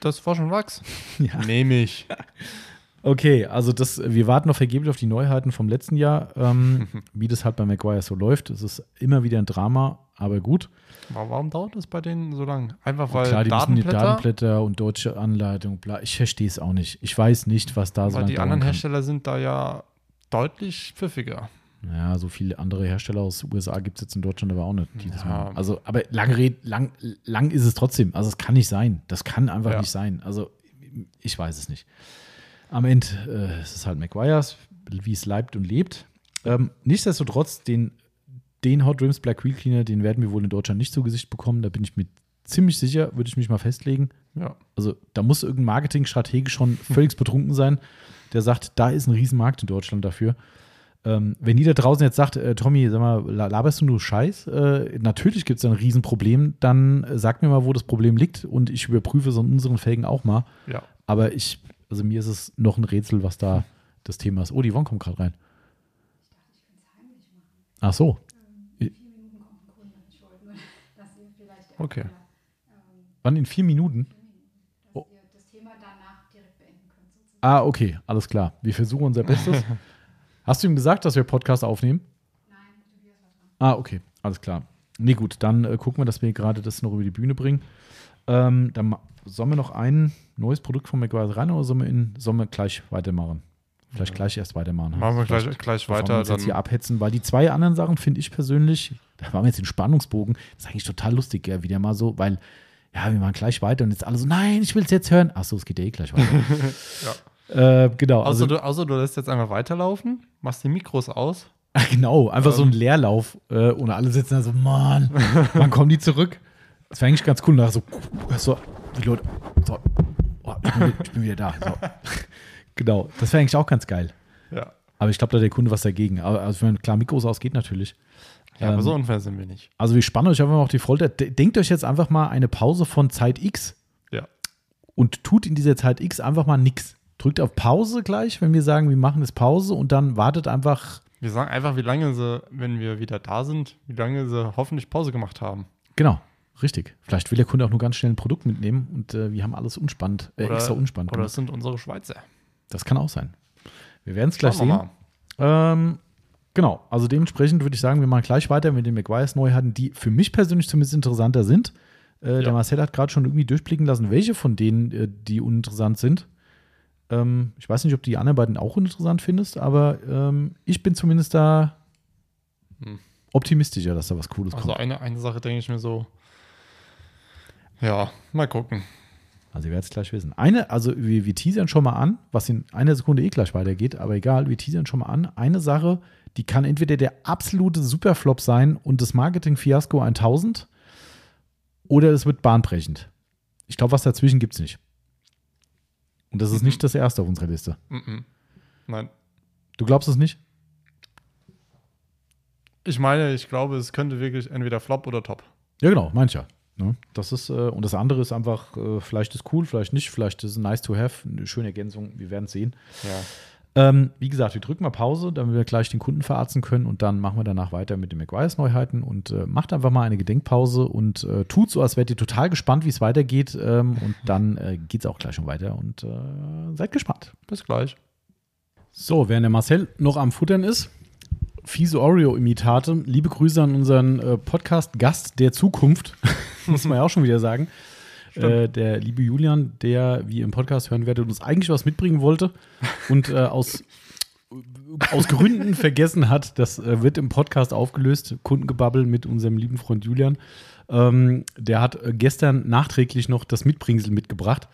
das war schon Wachs. Ja. Nehme ich. Okay, also das, wir warten noch vergeblich auf die Neuheiten vom letzten Jahr, ähm, wie das halt bei McGuire so läuft. Es ist immer wieder ein Drama. aber gut. Warum dauert das bei denen so lang? Einfach weil Klar, die müssen die Datenblätter, und deutsche Anleitung, bla. Ich verstehe es auch nicht. Ich weiß nicht, was da so weil lange die anderen. Hersteller sind da ja deutlich pfiffiger. Ja, so viele andere Hersteller aus den USA gibt es jetzt in Deutschland aber auch nicht. Ja. Also, aber lang, red, lang, lang ist es trotzdem. Also, es kann nicht sein. Das kann einfach Ja. nicht sein. Also, ich weiß es nicht. Am Ende äh, es ist halt McGuire's, wie es leibt und lebt. Ähm, nichtsdestotrotz, den, den Hot Rims Black Wheel Cleaner, den werden wir wohl in Deutschland nicht zu Gesicht bekommen. Da bin ich mir ziemlich sicher, würde ich mich mal festlegen. Ja. Also da muss irgendein Marketingstratege schon völlig betrunken sein, der sagt, da ist ein Riesenmarkt in Deutschland dafür. Ähm, wenn die da draußen jetzt sagt, äh, Tommy, sag mal, la- laberst du nur Scheiß? Äh, natürlich gibt es ein Riesenproblem, dann äh, sag mir mal, wo das Problem liegt und ich überprüfe so in unseren Felgen auch mal. Ja. Aber ich, also mir ist es noch ein Rätsel, was da das Thema ist. Oh, die Yvonne kommt gerade rein. Ach so. Okay. Wann in vier Minuten? dass ihr das Thema danach direkt beenden könnt. sozusagen. Ah, okay, alles klar. Wir versuchen unser Bestes. Hast du ihm gesagt, dass wir Podcast aufnehmen? Nein, Tobias war dran. Ah, okay, alles klar. Nee, gut, dann äh, gucken wir, dass wir gerade das noch über die Bühne bringen. Ähm, dann sollen wir noch ein neues Produkt von McGuire rein oder sollen wir, in, sollen wir gleich weitermachen? Vielleicht gleich erst weitermachen. Machen wir gleich, gleich bevor wir weiter. uns jetzt hier abhetzen, weil die zwei anderen Sachen finde ich persönlich, da waren wir jetzt den Spannungsbogen, das ist eigentlich total lustig, gell, wieder mal so, weil, ja, wir machen gleich weiter und jetzt alle so, nein, ich will es jetzt hören. Achso, es geht ja eh gleich weiter. äh, genau, also, außer, du, außer du lässt jetzt einfach weiterlaufen, machst die Mikros aus. genau, einfach so Ähm. ein Leerlauf äh, und alle sitzen da so, Mann, wann kommen die zurück? Das wäre eigentlich ganz cool. Nachher so, so, die Leute, so, oh, ich, bin, ich bin wieder da. So. genau, das wäre eigentlich auch ganz geil. Ja. Aber ich glaube, da hat der Kunde was dagegen. Aber also, wenn klar Mikros ausgeht, natürlich. Ja, Ähm, aber so unfair sind wir nicht. Also wir spannen euch einfach mal auf die Folter. De- Denkt euch jetzt einfach mal eine Pause von Zeit X Ja. und tut in dieser Zeit X einfach mal nichts. Drückt auf Pause gleich, wenn wir sagen, wir machen jetzt Pause und dann wartet einfach, Wir sagen einfach, wie lange sie, wenn wir wieder da sind, wie lange sie hoffentlich Pause gemacht haben. genau, richtig. Vielleicht will der Kunde auch nur ganz schnell ein Produkt mitnehmen und äh, wir haben alles unspannend, äh, Oder- extra unspannend Oder es sind unsere Schweizer. Das kann auch sein. Wir werden es gleich sehen. Ähm, genau, also dementsprechend würde ich sagen, wir machen gleich weiter mit den McGuire's Neuheiten, die für mich persönlich zumindest interessanter sind. Äh, Der Ja. Marcel hat gerade schon irgendwie durchblicken lassen, welche von denen, äh, die uninteressant sind. Ähm, ich weiß nicht, ob du die anderen beiden auch uninteressant findest, aber ähm, ich bin zumindest da Hm. optimistischer, dass da was Cooles Also kommt. eine, eine Sache denke ich mir so. Ja, mal gucken. Also ihr werdet es gleich wissen. Eine, also wir, wir teasern schon mal an, was in einer Sekunde eh gleich weitergeht, aber egal, wir teasern schon mal an. Eine Sache, die kann entweder der absolute Superflop sein und das Marketing-Fiasko 1000 oder es wird bahnbrechend. Ich glaube, was dazwischen gibt es nicht. Und das ist Mhm. nicht das erste auf unserer Liste. Mhm. Nein. Du glaubst es nicht? Ich meine, ich glaube, es könnte wirklich entweder Flop oder Top. Ja, genau, ja. Ne? Das ist, äh, und das andere ist einfach, äh, vielleicht ist cool, vielleicht nicht, vielleicht ist es nice to have, eine schöne Ergänzung, wir werden es sehen. Ja. Ähm, wie gesagt, wir drücken mal Pause, damit wir gleich den Kunden verarzten können und dann machen wir danach weiter mit den McGuire's Neuheiten und äh, macht einfach mal eine Gedenkpause und äh, tut so, als wärt ihr total gespannt, wie es weitergeht ähm, und dann äh, geht es auch gleich schon weiter und äh, seid gespannt. Bis gleich. So, während der Marcel noch am Futtern ist, fiese Oreo-Imitate, liebe Grüße an unseren äh, Podcast-Gast der Zukunft, muss man ja auch schon wieder sagen. Äh, der liebe Julian, der, wie ihr im Podcast hören werdet, uns eigentlich was mitbringen wollte und äh, aus, aus Gründen vergessen hat. Das äh, wird im Podcast aufgelöst. Kundengebabbel mit unserem lieben Freund Julian. Ähm, der hat äh, gestern nachträglich noch das Mitbringsel mitgebracht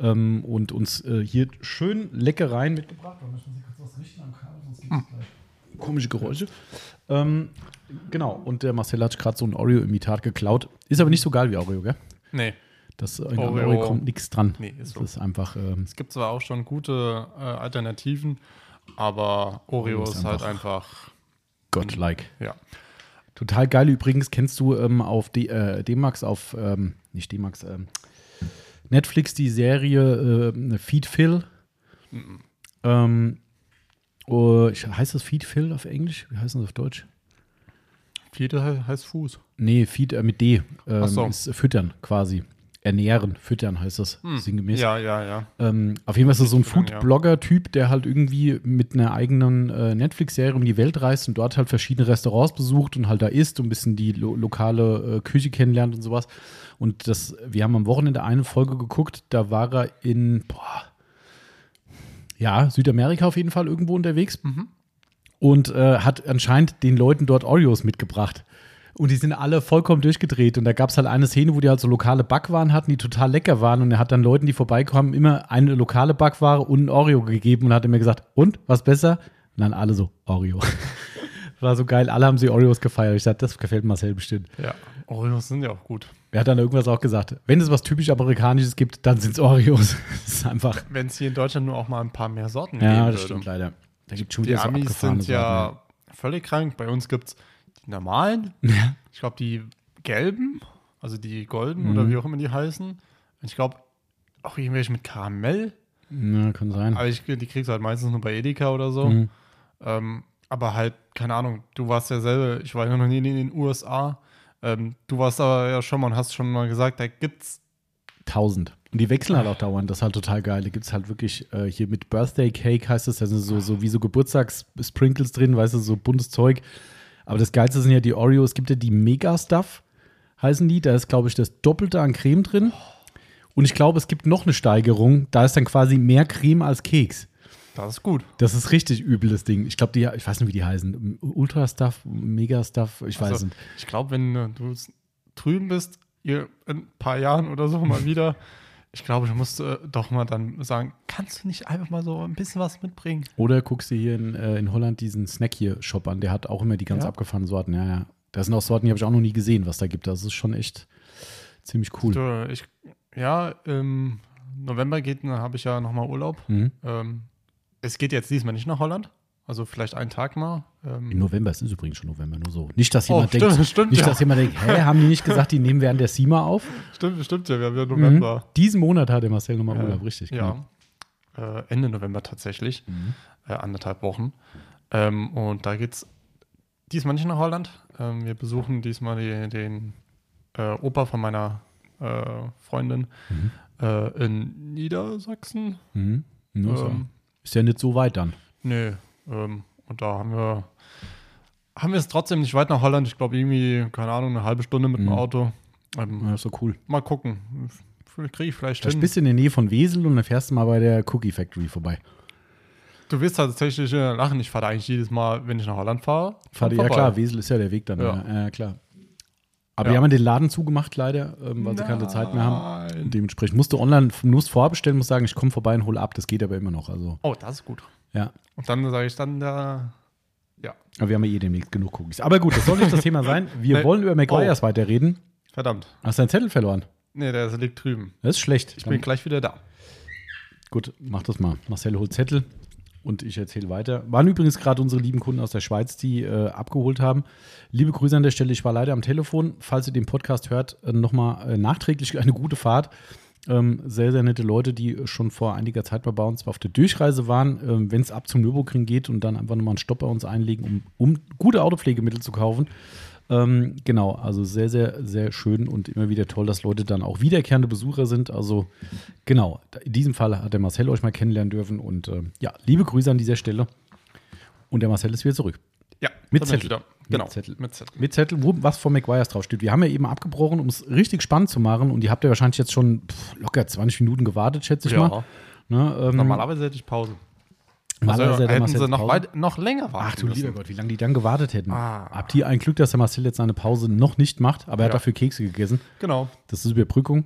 ähm, und uns äh, hier schön Leckereien mitgebracht. Wir müssen Sie kurz was richten am Kabel, sonst gibt es gleich komische Geräusche. Ähm, genau, und der Marcel hat gerade so ein Oreo-Imitat geklaut. Ist aber nicht so geil wie Oreo, gell? Nee, Das an Oreo- Oreo kommt nichts dran. nee, ist so. Das ist einfach, ähm, Es gibt zwar auch schon gute äh, Alternativen, aber Oreo ist ist halt einfach- einfach, godlike. ja. Total geil übrigens, kennst du ähm, auf D äh, D-Max, auf, ähm, nicht D-Max, ähm, Netflix die Serie äh, Feed Phil. Ähm, oh, ich- heißt das Feed Phil auf Englisch? Wie heißt das auf Deutsch? He heißt Fuß. Nee, Feed äh, mit D. Ähm, so. Ist füttern quasi. ernähren, füttern heißt das, sinngemäß. Ja, ja, ja. Ähm, auf jeden Fall ist das so ein. Food-Blogger-Typ, der halt irgendwie mit einer eigenen äh, Netflix-Serie um die Welt reist und dort halt verschiedene Restaurants besucht und halt da isst und ein bisschen die lo lokale äh, Küche kennenlernt und sowas. Und das, wir haben am Wochenende eine Folge geguckt, da war er in, boah, ja, Südamerika auf jeden Fall irgendwo unterwegs und äh, hat anscheinend den Leuten dort Oreos mitgebracht. Und die sind alle vollkommen durchgedreht. Und da gab es halt eine Szene, wo die halt so lokale Backwaren hatten, die total lecker waren. Und er hat dann Leuten, die vorbeikommen, immer eine lokale Backware und ein Oreo gegeben und hat immer gesagt, und, was besser? Und dann alle so, Oreo. War so geil, alle haben sie Oreos gefeiert. Ich dachte, das gefällt Marcel bestimmt. Ja, Oreos sind ja auch gut. Er hat dann irgendwas auch gesagt. Wenn es was typisch Amerikanisches gibt, dann sind es Oreos. Das ist einfach. Wenn es hier in Deutschland nur auch mal ein paar mehr Sorten Ja, geben das würde. stimmt leider. Da gibt schon Die so Amis sind ja völlig krank. Bei uns gibt es die normalen. Ja. Ich glaube, die gelben, also die golden Mhm. oder wie auch immer die heißen. Und ich glaube, auch irgendwelche mit Karamell. Ja, kann sein. Aber ich, die kriegst du halt meistens nur bei Edeka oder so. Mhm. Ähm, aber halt, keine Ahnung, du warst ja selber, ich war ja noch nie in den USA. Ähm, du warst aber ja schon mal und hast schon mal gesagt, da gibt's 1000. Und die wechseln halt auch dauernd. Das ist halt total geil. Da gibt es halt wirklich äh, hier mit Birthday Cake heißt es, da sind so, so wie so Geburtstagssprinkles drin, weißt du, so buntes Zeug. Aber das Geilste sind ja die Oreos. Es gibt ja die Mega Stuff, heißen die. Da ist, glaube ich, das Doppelte an Creme drin. Und ich glaube, es gibt noch eine Steigerung. Da ist dann quasi mehr Creme als Keks. Das ist gut. Das ist richtig übel, das Ding. Ich glaube, die, ich weiß nicht, wie die heißen. Ultra Stuff, Mega Stuff, ich weiß Also, nicht. Ich glaube, wenn du drüben bist, ihr in ein paar Jahren oder so mal wieder, ich glaube, du musst äh, doch mal dann sagen, kannst du nicht einfach mal so ein bisschen was mitbringen? Oder guckst du hier in, äh, in Holland diesen Snack hier Shop an, der hat auch immer die ganz Ja? abgefahrenen Sorten. Ja, ja. Da sind auch Sorten, die habe ich auch noch nie gesehen, was da gibt. Das ist schon echt ziemlich cool. Ich, ja, im November geht, dann habe ich ja nochmal Urlaub. Mhm. Ähm, es geht jetzt diesmal nicht nach Holland. Also vielleicht einen Tag mal. Ähm, Im November, es ist übrigens schon November, nur so. Nicht, dass Oh, jemand stimmt, denkt, stimmt, nicht, ja. dass jemand denkt, hä, haben die nicht gesagt, die nehmen während der SIMA auf? stimmt, stimmt ja, wir haben ja November. Mhm. Diesen Monat hat der Marcel nochmal Ja, Urlaub, richtig. genau. Ja, äh, Ende November tatsächlich. Mhm. Äh, anderthalb Wochen. Ähm, und da geht's diesmal nicht nach Holland. Ähm, wir besuchen diesmal die, den äh, Opa von meiner äh, Freundin Mhm. äh, in Niedersachsen. Mhm. Nur so. Ist ja nicht so weit dann. nee, ähm, und da haben wir haben wir es trotzdem nicht weit nach Holland. Ich glaube irgendwie, keine Ahnung, eine halbe Stunde mit dem Mhm. Auto. Ähm, Ja, ist so cool. Mal gucken. Kriege ich vielleicht Da hin. bist du in der Nähe von Wesel und dann fährst du mal bei der Cookie Factory vorbei. Du wirst tatsächlich äh, lachen. Ich fahre eigentlich jedes Mal, wenn ich nach Holland fahre. Fahrt, ja vorbei. klar, Wesel ist ja der Weg dann. Ja, ja klar. Aber Ja. die haben den Laden zugemacht leider, ähm, weil sie keine Zeit mehr haben. Nein. Und dementsprechend musst du online, musst vorbestellen, musst sagen, ich komme vorbei und hole ab. Das geht aber immer noch. Also, Oh, das ist gut. ja. Und dann sage ich dann da. Ja, Aber wir haben ja eh demnächst genug Cookies. Aber gut, das soll nicht das Thema sein. Wir Nee. wollen über McGuire's weiterreden. verdammt. Hast du deinen Zettel verloren? Nee, der liegt drüben. Das ist schlecht. Ich bin gleich wieder da. Gut, mach das mal. Marcel holt Zettel und ich erzähle weiter. Waren übrigens gerade unsere lieben Kunden aus der Schweiz, die äh, abgeholt haben. Liebe Grüße an der Stelle. Ich war leider am Telefon. Falls ihr den Podcast hört, äh, nochmal äh, nachträglich eine gute Fahrt. Ähm, sehr, sehr nette Leute, die schon vor einiger Zeit mal bei uns auf der Durchreise waren. Ähm, Wenn es ab zum Nürburgring geht und dann einfach nochmal einen Stopp bei uns einlegen, um, um gute Autopflegemittel zu kaufen. Ähm, genau, also sehr, sehr, sehr schön und immer wieder toll, dass Leute dann auch wiederkehrende Besucher sind. Also genau, in diesem Fall hat der Marcel euch mal kennenlernen dürfen und ähm, ja, liebe Grüße an dieser Stelle. Und der Marcel ist wieder zurück. Ja, Mit Zettel. Wieder. Mit Genau. Zettel. Mit Zettel. Mit Zettel, wo was von McGuire's draufsteht. Wir haben ja eben abgebrochen, um es richtig spannend zu machen und ihr habt ja wahrscheinlich jetzt schon pff, locker 20 Minuten gewartet, schätze ich Ja. mal. Ne, ähm, Normalerweise hätte ich Pause. Also, hätte hätten sie noch, weit, noch länger warten Ach du müssen. lieber Gott, wie lange die dann gewartet hätten. Ah. Habt ihr ein Glück, dass der Marcel jetzt seine Pause noch nicht macht, aber er hat Ja. dafür Kekse gegessen. Genau. Das ist Überbrückung.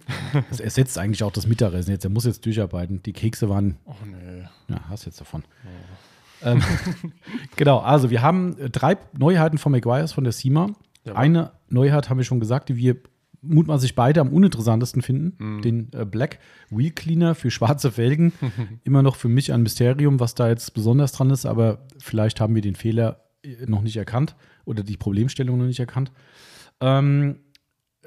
Das ersetzt eigentlich auch das Mittagessen jetzt. Er muss jetzt durcharbeiten. Die Kekse waren, Oh nee. ja, hast jetzt davon. Ähm, genau, also wir haben drei Neuheiten von McGuire's von der SEMA. Jawohl. Eine Neuheit haben wir schon gesagt, die wir mutmaßlich beide am uninteressantesten finden. Mhm. Den äh, Black Wheel Cleaner für schwarze Felgen. Immer noch für mich ein Mysterium, was da jetzt besonders dran ist, aber vielleicht haben wir den Fehler äh, noch nicht erkannt oder die Problemstellung noch nicht erkannt. Ähm,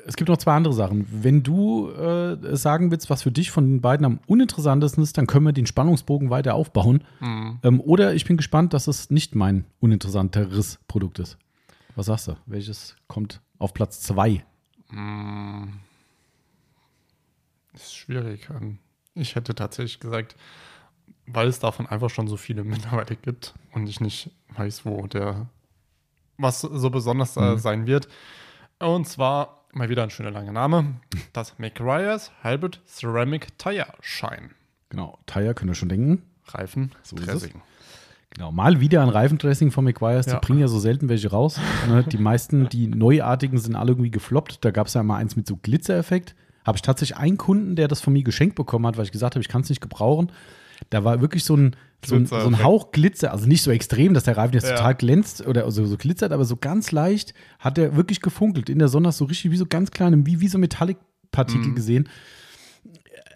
es gibt noch zwei andere Sachen. Wenn du äh, sagen willst, was für dich von den beiden am uninteressantesten ist, dann können wir den Spannungsbogen weiter aufbauen. Mhm. Ähm, oder ich bin gespannt, dass es nicht mein uninteressanteres Produkt ist. Was sagst du? Welches kommt auf Platz zwei? Mm. ist schwierig. Ähm, Ich hätte tatsächlich gesagt, weil es davon einfach schon so viele mittlerweile gibt und ich nicht weiß, wo der was so besonders äh, Mhm. sein wird. Und zwar mal wieder ein schöner langer Name: das McRyers Hybrid Ceramic Tire Shine. Genau, Tire könnt ihr schon denken. Reifen, So ist es. Genau, mal wieder ein Reifendressing von McGuire's. Die Ja. bringen ja so selten welche raus. ne? Die meisten, die neuartigen, sind alle irgendwie gefloppt. Da gab es ja mal eins mit so Glitzereffekt. Habe ich tatsächlich einen Kunden, der das von mir geschenkt bekommen hat, weil ich gesagt habe, ich kann es nicht gebrauchen. Da war wirklich so ein, so ein, so ein. Hauch Glitzer, also nicht so extrem, dass der Reifen jetzt Ja. total glänzt oder so, so glitzert, aber so ganz leicht hat er wirklich gefunkelt. In der Sonne hast du so richtig wie so ganz kleine, wie, wie so Metallic-Partikel Mhm. gesehen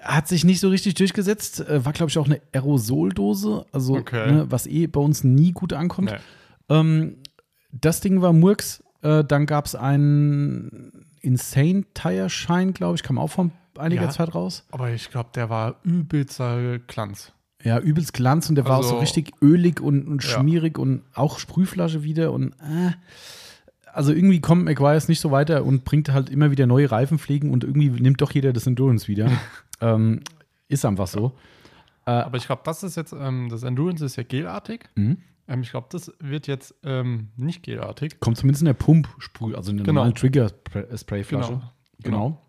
hat sich nicht so richtig durchgesetzt. Äh, War, glaube ich, auch eine Aerosoldose, also Okay. ne, was eh bei uns nie gut ankommt. Nee. Ähm, das Ding war Murks. Äh, dann gab es einen Insane Tire Shine, glaube ich, kam auch vor einiger Ja. Zeit raus. Aber ich glaube, der war übelster Glanz. Ja, übelst Glanz und der war auch so Also- richtig ölig und, und Ja. schmierig und auch Sprühflasche wieder und äh, also irgendwie kommt McGuire's nicht so weiter und bringt halt immer wieder neue Reifenpflegen und irgendwie nimmt doch jeder das Endurance wieder. ähm, ist einfach so. Aber ich glaube, das ist jetzt, ähm, das Endurance ist ja gelartig. Mhm. Ähm, ich glaube, das wird jetzt ähm, nicht gelartig. Kommt zumindest in der Pump-Sprüh, also in der Genau. normalen Trigger-Sprayflasche. Genau.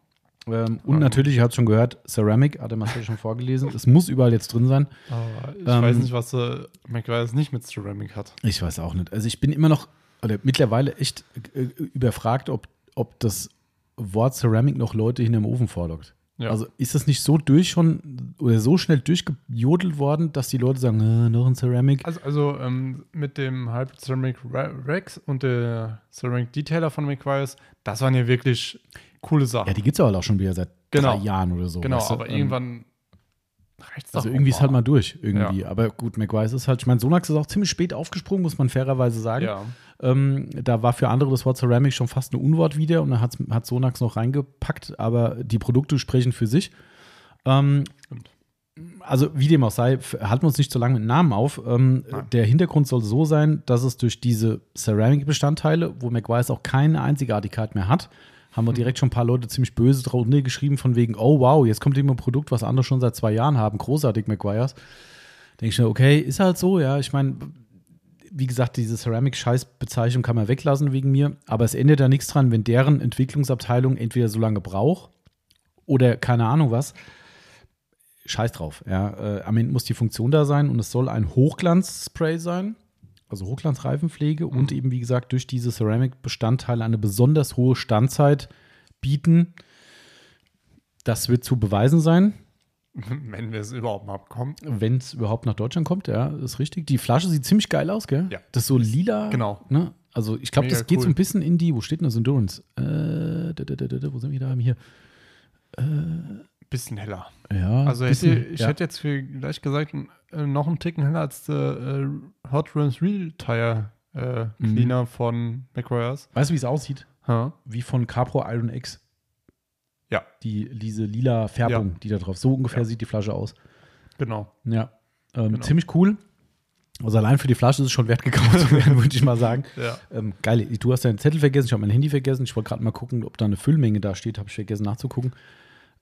Genau. Ähm, und natürlich, ihr habt schon gehört, Ceramic, hat der Marcel schon vorgelesen. Es muss überall jetzt drin sein. Aber ich Ähm, weiß nicht, was äh, McGuire's nicht mit Ceramic hat. Ich weiß auch nicht. Also ich bin immer noch, oder mittlerweile echt äh, überfragt, ob, ob das Wort Ceramic noch Leute hinterm Ofen vorlockt. Ja. Also ist das nicht so durch schon oder so schnell durchgejodelt worden, dass die Leute sagen, äh, noch ein Ceramic? Also, also ähm, mit dem Hybrid Ceramic Re- Rex und der Ceramic Detailer von McGuire's, das waren ja wirklich coole Sachen. Ja, die gibt es aber auch schon wieder seit Genau. drei Jahren oder so. genau, weißt du? aber Ähm, irgendwann reicht's Also irgendwie ist halt mal. durch, irgendwie. Aber gut, McGuire's ist halt, ich meine, Sonax ist auch ziemlich spät aufgesprungen, muss man fairerweise sagen. Ja, Ähm, da war für andere das Wort Ceramic schon fast ein Unwort wieder und dann hat Sonax noch reingepackt, aber die Produkte sprechen für sich. Ähm, also wie dem auch sei, halten wir uns nicht so lange mit Namen auf. Ähm, der Hintergrund soll so sein, dass es durch diese Ceramic-Bestandteile, wo McGuire's auch keine Einzigartigkeit mehr hat, haben wir direkt schon ein paar Leute ziemlich böse drunter geschrieben, von wegen, oh wow, jetzt kommt immer ein Produkt, was andere schon seit zwei Jahren haben, großartig McGuire's. Denke ich mir, okay, ist halt so, ja. Ich meine, wie gesagt, diese Ceramic-Scheiß-Bezeichnung kann man weglassen wegen mir, aber es ändert da nichts dran, wenn deren Entwicklungsabteilung entweder so lange braucht oder keine Ahnung was. Scheiß drauf. Ja. Äh, am Ende muss die Funktion da sein und es soll ein Hochglanzspray sein, also Hochglanzreifenpflege und eben, wie gesagt, durch diese Ceramic-Bestandteile eine besonders hohe Standzeit bieten. Das wird zu beweisen sein. wenn wir es überhaupt mal bekommen. Wenn es überhaupt nach Deutschland kommt, ja, ist richtig. Die Flasche sieht ziemlich geil aus, gell? Ja. Das ist so lila. Genau. Ne? Also ich glaube, das geht cool. so ein bisschen in die, wo steht denn das Endurance? Äh, da, da, da, da, wo sind wir da? Hier. Bisschen heller. Ja, Also hätte, bisschen, ich ja. hätte jetzt vielleicht gesagt, äh, noch einen Ticken heller als der äh, Hot Runs Real Tire äh, Mhm. Cleaner von McGuire's. Weißt du, wie es aussieht? Ha? Wie von Capro Iron X. Ja. Die, diese lila Färbung, Ja. die da drauf. So ungefähr Ja. sieht die Flasche aus. Genau. Ja. Ähm, Genau. Ziemlich cool. Also allein für die Flasche ist es schon wert gekauft würde ich mal sagen. Ja. Ähm, geil, du hast deinen Zettel vergessen, ich habe mein Handy vergessen. Ich wollte gerade mal gucken, ob da eine Füllmenge da steht, habe ich vergessen nachzugucken.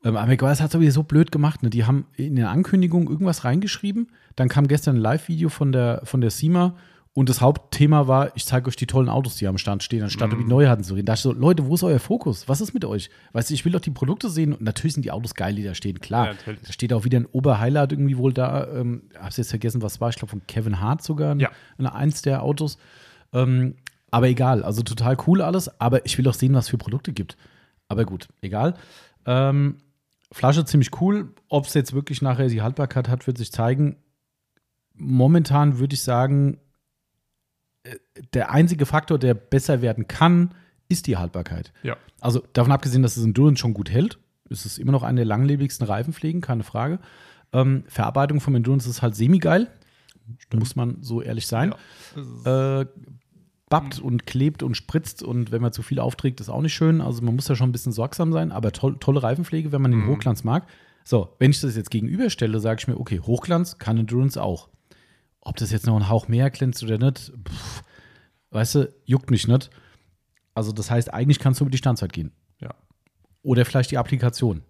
Ähm, aber McGuire's hat es wieder so blöd gemacht. Ne? Die haben in der Ankündigung irgendwas reingeschrieben. Dann kam gestern ein Live-Video von der, von der SEMA und das Hauptthema war, ich zeige euch die tollen Autos, die am Stand stehen, anstatt über die Neuheiten zu reden. Da dachte ich so, Leute, wo ist euer Fokus? Was ist mit euch? Weißt du, ich will doch die Produkte sehen und natürlich sind die Autos geil, die da stehen, klar. Ja, da steht auch wieder ein Oberhighlight irgendwie wohl da. Ähm, hab's jetzt vergessen, was war. Ich glaube von Kevin Hart sogar. Ja. Eins der Autos. Ähm, aber egal, also total cool alles. Aber ich will doch sehen, was es für Produkte gibt. Aber gut, egal. Ähm, Flasche ziemlich cool. Ob es jetzt wirklich nachher die Haltbarkeit hat, wird sich zeigen. Momentan würde ich sagen, äh, der einzige Faktor, der besser werden kann, ist die Haltbarkeit. Ja. Also davon abgesehen, dass das Endurance schon gut hält, ist es immer noch eine der langlebigsten Reifenpflegen, keine Frage. Ähm, Verarbeitung vom Endurance ist halt semi-geil, muss man so ehrlich sein. Das ist- Äh, bappt und klebt und spritzt und wenn man zu viel aufträgt, ist auch nicht schön. Also man muss da schon ein bisschen sorgsam sein, aber toll, tolle Reifenpflege, wenn man den Mhm. Hochglanz mag. So, wenn ich das jetzt gegenüberstelle, sage ich mir, okay, Hochglanz kann Endurance auch. Ob das jetzt noch ein Hauch mehr glänzt oder nicht, pff, weißt du, juckt mich nicht. Also das heißt, eigentlich kannst du über die Standzeit gehen. ja. Oder vielleicht die Applikation.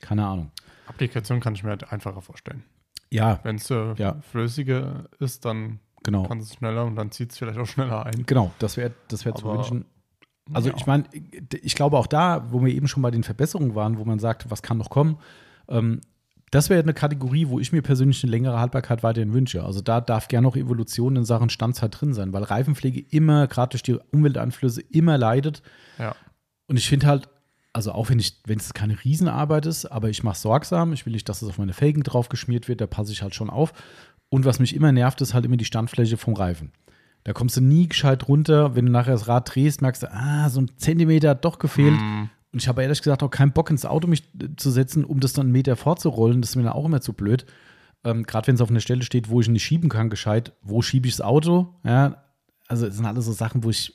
Keine Ahnung. Applikation kann ich mir halt einfacher vorstellen. Ja, Wenn es äh, Ja. flüssiger ist, dann genau. kann es schneller und dann zieht es vielleicht auch schneller ein. Genau, das wäre das wär zu wünschen. Also Ja. ich meine, ich glaube auch da, wo wir eben schon bei den Verbesserungen waren, wo man sagt, was kann noch kommen, ähm, das wäre eine Kategorie, wo ich mir persönlich eine längere Haltbarkeit weiterhin wünsche. Also da darf gerne noch Evolution in Sachen Standzeit drin sein, weil Reifenpflege immer, gerade durch die Umwelteinflüsse, immer leidet. Ja. Und ich finde halt, also auch wenn ich, wenn es keine Riesenarbeit ist, aber ich mache es sorgsam, ich will nicht, dass es auf meine Felgen drauf geschmiert wird, da passe ich halt schon auf. Und was mich immer nervt, ist halt immer die Standfläche vom Reifen. Da kommst du nie gescheit runter. Wenn du nachher das Rad drehst, merkst du, ah, so ein Zentimeter hat doch gefehlt. Mhm. Und ich habe ehrlich gesagt auch keinen Bock ins Auto mich äh, zu setzen, um das dann einen Meter vorzurollen. Das ist mir dann auch immer zu blöd. Ähm, Gerade wenn es auf einer Stelle steht, wo ich nicht schieben kann, gescheit, wo schiebe ich das Auto? Ja, also es sind alles so Sachen, wo ich,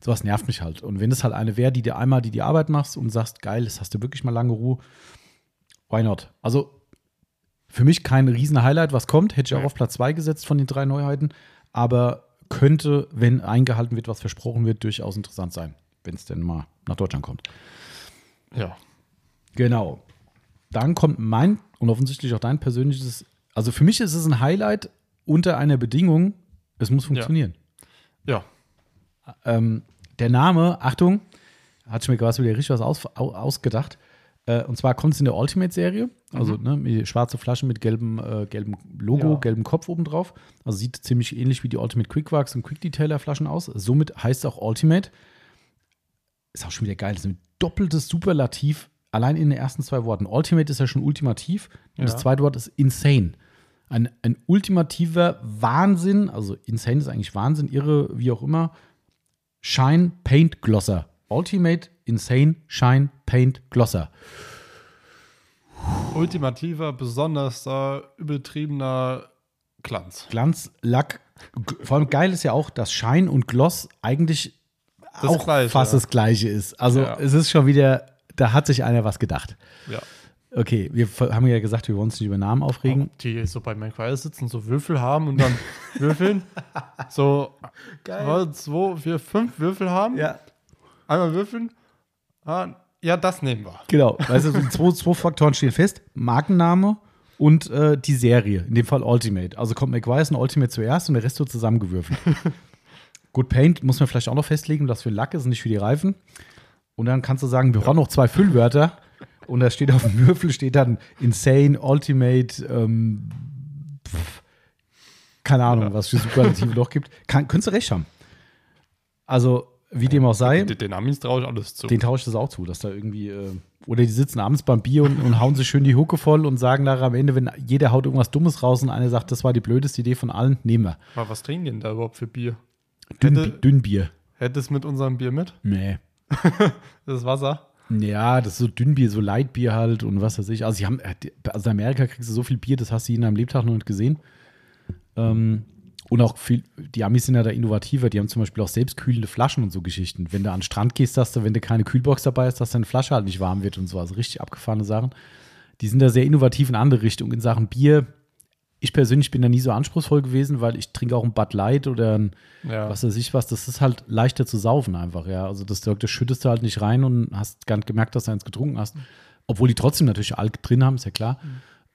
sowas nervt mich halt. Und wenn es halt eine wäre, die dir einmal die, die Arbeit machst und sagst, geil, das hast du wirklich mal lange Ruhe, why not? Also für mich kein riesen Highlight, was kommt, hätte ich auch auf Platz 2 gesetzt von den drei Neuheiten, aber könnte, wenn eingehalten wird, was versprochen wird, durchaus interessant sein, wenn es denn mal nach Deutschland kommt. Ja. Genau. Dann kommt mein und offensichtlich auch dein persönliches. Also für mich ist es ein Highlight unter einer Bedingung, es muss funktionieren. Ja. Ähm, der Name, Achtung, hat mir quasi wieder richtig was aus, au, ausgedacht. Äh, und zwar kommt es in der Ultimate-Serie. Also ne, die schwarze Flasche mit gelbem, äh, gelbem Logo, Ja. gelbem Kopf oben drauf. Also sieht ziemlich ähnlich wie die Ultimate Quickworks und Quick Detailer Flaschen aus. Somit heißt es auch Ultimate. Ist auch schon wieder geil. Das ist ein doppeltes Superlativ allein in den ersten zwei Worten. Ultimate ist ja schon ultimativ. Und Ja. das zweite Wort ist insane. Ein, ein ultimativer Wahnsinn, also insane ist eigentlich Wahnsinn, irre, wie auch immer. Shine Paint Glosser. Ultimate Insane Shine Paint Glosser. Ultimativer, besonders äh, übertriebener Glanz. Glanz, Lack. Vor allem geil ist ja auch, dass Shine und Gloss eigentlich Das auch Gleiche, fast ja. das gleiche ist. Also Ja. es ist schon wieder, da hat sich einer was gedacht. Ja. Okay, wir haben ja gesagt, wir wollen uns nicht über Namen aufregen. Die so bei McQuire sitzen, so Würfel haben und dann würfeln. So Geil. zwei, vier, fünf Würfel haben. Einmal würfeln. Ah, ja, das nehmen wir. Genau. Weißt du, die zwei, zwei Faktoren stehen fest: Markenname und äh, die Serie. In dem Fall Ultimate. Also kommt McGuire und Ultimate zuerst und der Rest wird zusammengewürfelt. Gut, Paint muss man vielleicht auch noch festlegen, das für Lack ist und nicht für die Reifen. Und dann kannst du sagen, wir brauchen noch zwei Füllwörter. Und da steht auf dem Würfel steht dann Insane, Ultimate, ähm, pff, keine Ahnung, was für Superlative noch gibt. Kann, könntest du recht haben. Also, wie dem auch sei. Den, den Amis traue ich alles zu. Den tausche ich das auch zu, dass da irgendwie, äh, oder die sitzen abends beim Bier und, und hauen sich schön die Hucke voll und sagen nachher am Ende, wenn jeder haut irgendwas Dummes raus und einer sagt, das war die blödeste Idee von allen, nehmen wir. Aber was trinken die denn da überhaupt für Bier? Dünn, Hätte- Dünnbier. Hätte es mit unserem Bier mit? Nee. Das ist Wasser. Ja, das ist so Dünnbier, so Leitbier halt und was weiß ich. Also, sie haben, äh, also in Amerika kriegst du so viel Bier, das hast du in deinem Lebtag noch nicht gesehen. Ähm, und auch viel, die Amis sind ja da innovativer, die haben zum Beispiel auch selbstkühlende Flaschen und so Geschichten. Wenn du an den Strand gehst, dass du, wenn du keine Kühlbox dabei hast, dass deine Flasche halt nicht warm wird und so. Also richtig abgefahrene Sachen. Die sind da sehr innovativ in andere Richtungen. In Sachen Bier, ich persönlich bin da nie so anspruchsvoll gewesen, weil ich trinke auch ein Bud Light oder ein Ja. was weiß ich was, das ist halt leichter zu saufen einfach, ja. Also das, das schüttest du halt nicht rein und hast gar nicht gemerkt, dass du eins getrunken hast. Obwohl die trotzdem natürlich Alk drin haben, ist ja klar.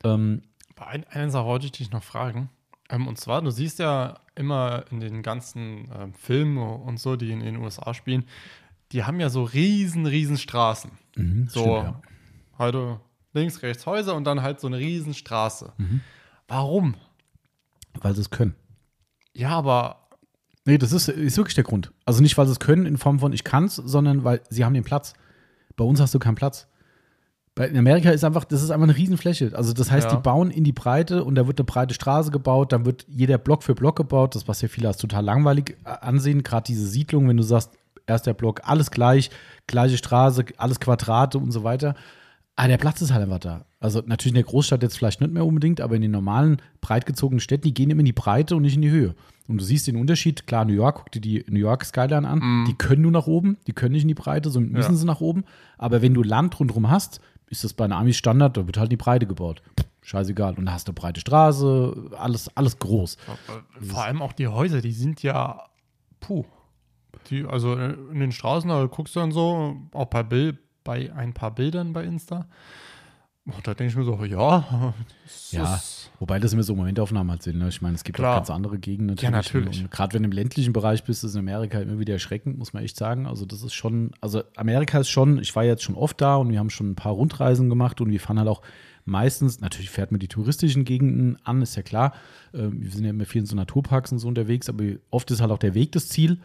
Ähm, Aber ein, eine Sache wollte ich dich noch fragen. Ähm, und zwar, du siehst ja immer in den ganzen ähm, Filmen und so, die in den USA spielen, die haben ja so riesen, riesen Straßen. mhm, So, stimmt, ja. halt links, rechts Häuser und dann halt so eine riesen Straße. Mhm. Warum? Weil sie es können. Ja, aber Nee, das ist, ist wirklich der Grund. Also nicht, weil sie es können in Form von ich kann's, sondern weil sie haben den Platz. Bei uns hast du keinen Platz. Bei, in Amerika ist einfach, das ist einfach eine Riesenfläche. Also das heißt, Ja. die bauen in die Breite und da wird eine breite Straße gebaut, dann wird jeder Block für Block gebaut, das was ja viele als total langweilig äh, ansehen, gerade diese Siedlung, wenn du sagst, erster Block, alles gleich, gleiche Straße, alles Quadrate und so weiter. Aber der Platz ist halt einfach da. Also natürlich in der Großstadt jetzt vielleicht nicht mehr unbedingt, aber in den normalen, breit gezogenen Städten, die gehen immer in die Breite und nicht in die Höhe. Und du siehst den Unterschied, klar, New York, guck dir die New York Skyline an, die können nur nach oben, die können nicht in die Breite, somit müssen Ja. sie nach oben. Aber wenn du Land rundherum hast, ist das bei einer Amis Standard, da wird halt die Breite gebaut. Scheißegal. Und da hast du breite Straße, alles, alles groß. äh, vor allem auch die Häuser, die sind ja puh. Die, also äh, in den Straßen, da guckst du dann so, auch bei, Bild, bei ein paar Bildern bei Insta. Oh, da denke ich mir so, ja. Ja, wobei das immer so Momentaufnahmen halt sind. Ne? Ich meine, es gibt Klar. auch ganz andere Gegenden natürlich. Ja, natürlich. Und Gerade wenn du im ländlichen Bereich bist, ist in Amerika immer wieder erschreckend, muss man echt sagen. Also das ist schon, also Amerika ist schon, ich war jetzt schon oft da und wir haben schon ein paar Rundreisen gemacht und wir fahren halt auch meistens, natürlich fährt man die touristischen Gegenden an, ist ja klar. Ähm, wir sind ja immer viel in so Naturparks und so unterwegs, aber oft ist halt auch der Weg das Ziel.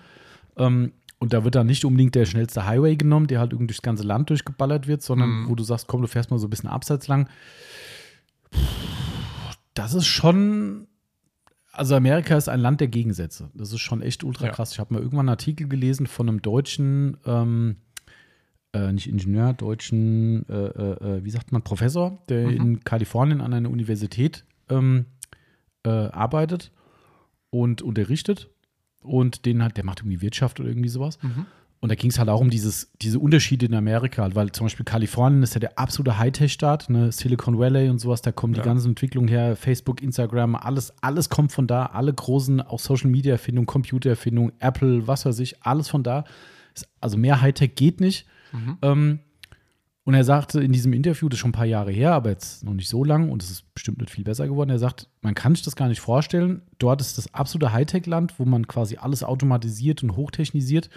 Ähm, und da wird dann nicht unbedingt der schnellste Highway genommen, der halt irgendwie durchs ganze Land durchgeballert wird, sondern Mhm. wo du sagst, komm, du fährst mal so ein bisschen abseits lang. Das ist schon. Also Amerika ist ein Land der Gegensätze. Das ist schon echt ultra Ja. krass. Ich habe mal irgendwann einen Artikel gelesen von einem deutschen, ähm, äh, nicht Ingenieur, deutschen, äh, äh, äh, wie sagt man, Professor, der Mhm. in Kalifornien an einer Universität ähm, äh, arbeitet und unterrichtet. Und den hat, der macht irgendwie Wirtschaft oder irgendwie sowas. Mhm. Und da ging es halt auch um dieses, diese Unterschiede in Amerika, halt, weil zum Beispiel Kalifornien ist ja der absolute Hightech-Staat, ne? Silicon Valley und sowas, da kommen Ja. die ganzen Entwicklungen her, Facebook, Instagram, alles, alles kommt von da, alle großen, auch Social-Media-Erfindungen, Computererfindungen, Apple, was weiß ich, alles von da. Ist- Also mehr Hightech geht nicht. Mhm. Ähm, und er sagte in diesem Interview, das ist schon ein paar Jahre her, aber jetzt noch nicht so lang und es ist bestimmt nicht viel besser geworden. Er sagt, man kann sich das gar nicht vorstellen. Dort ist das absolute Hightech-Land, wo man quasi alles automatisiert und hochtechnisiert.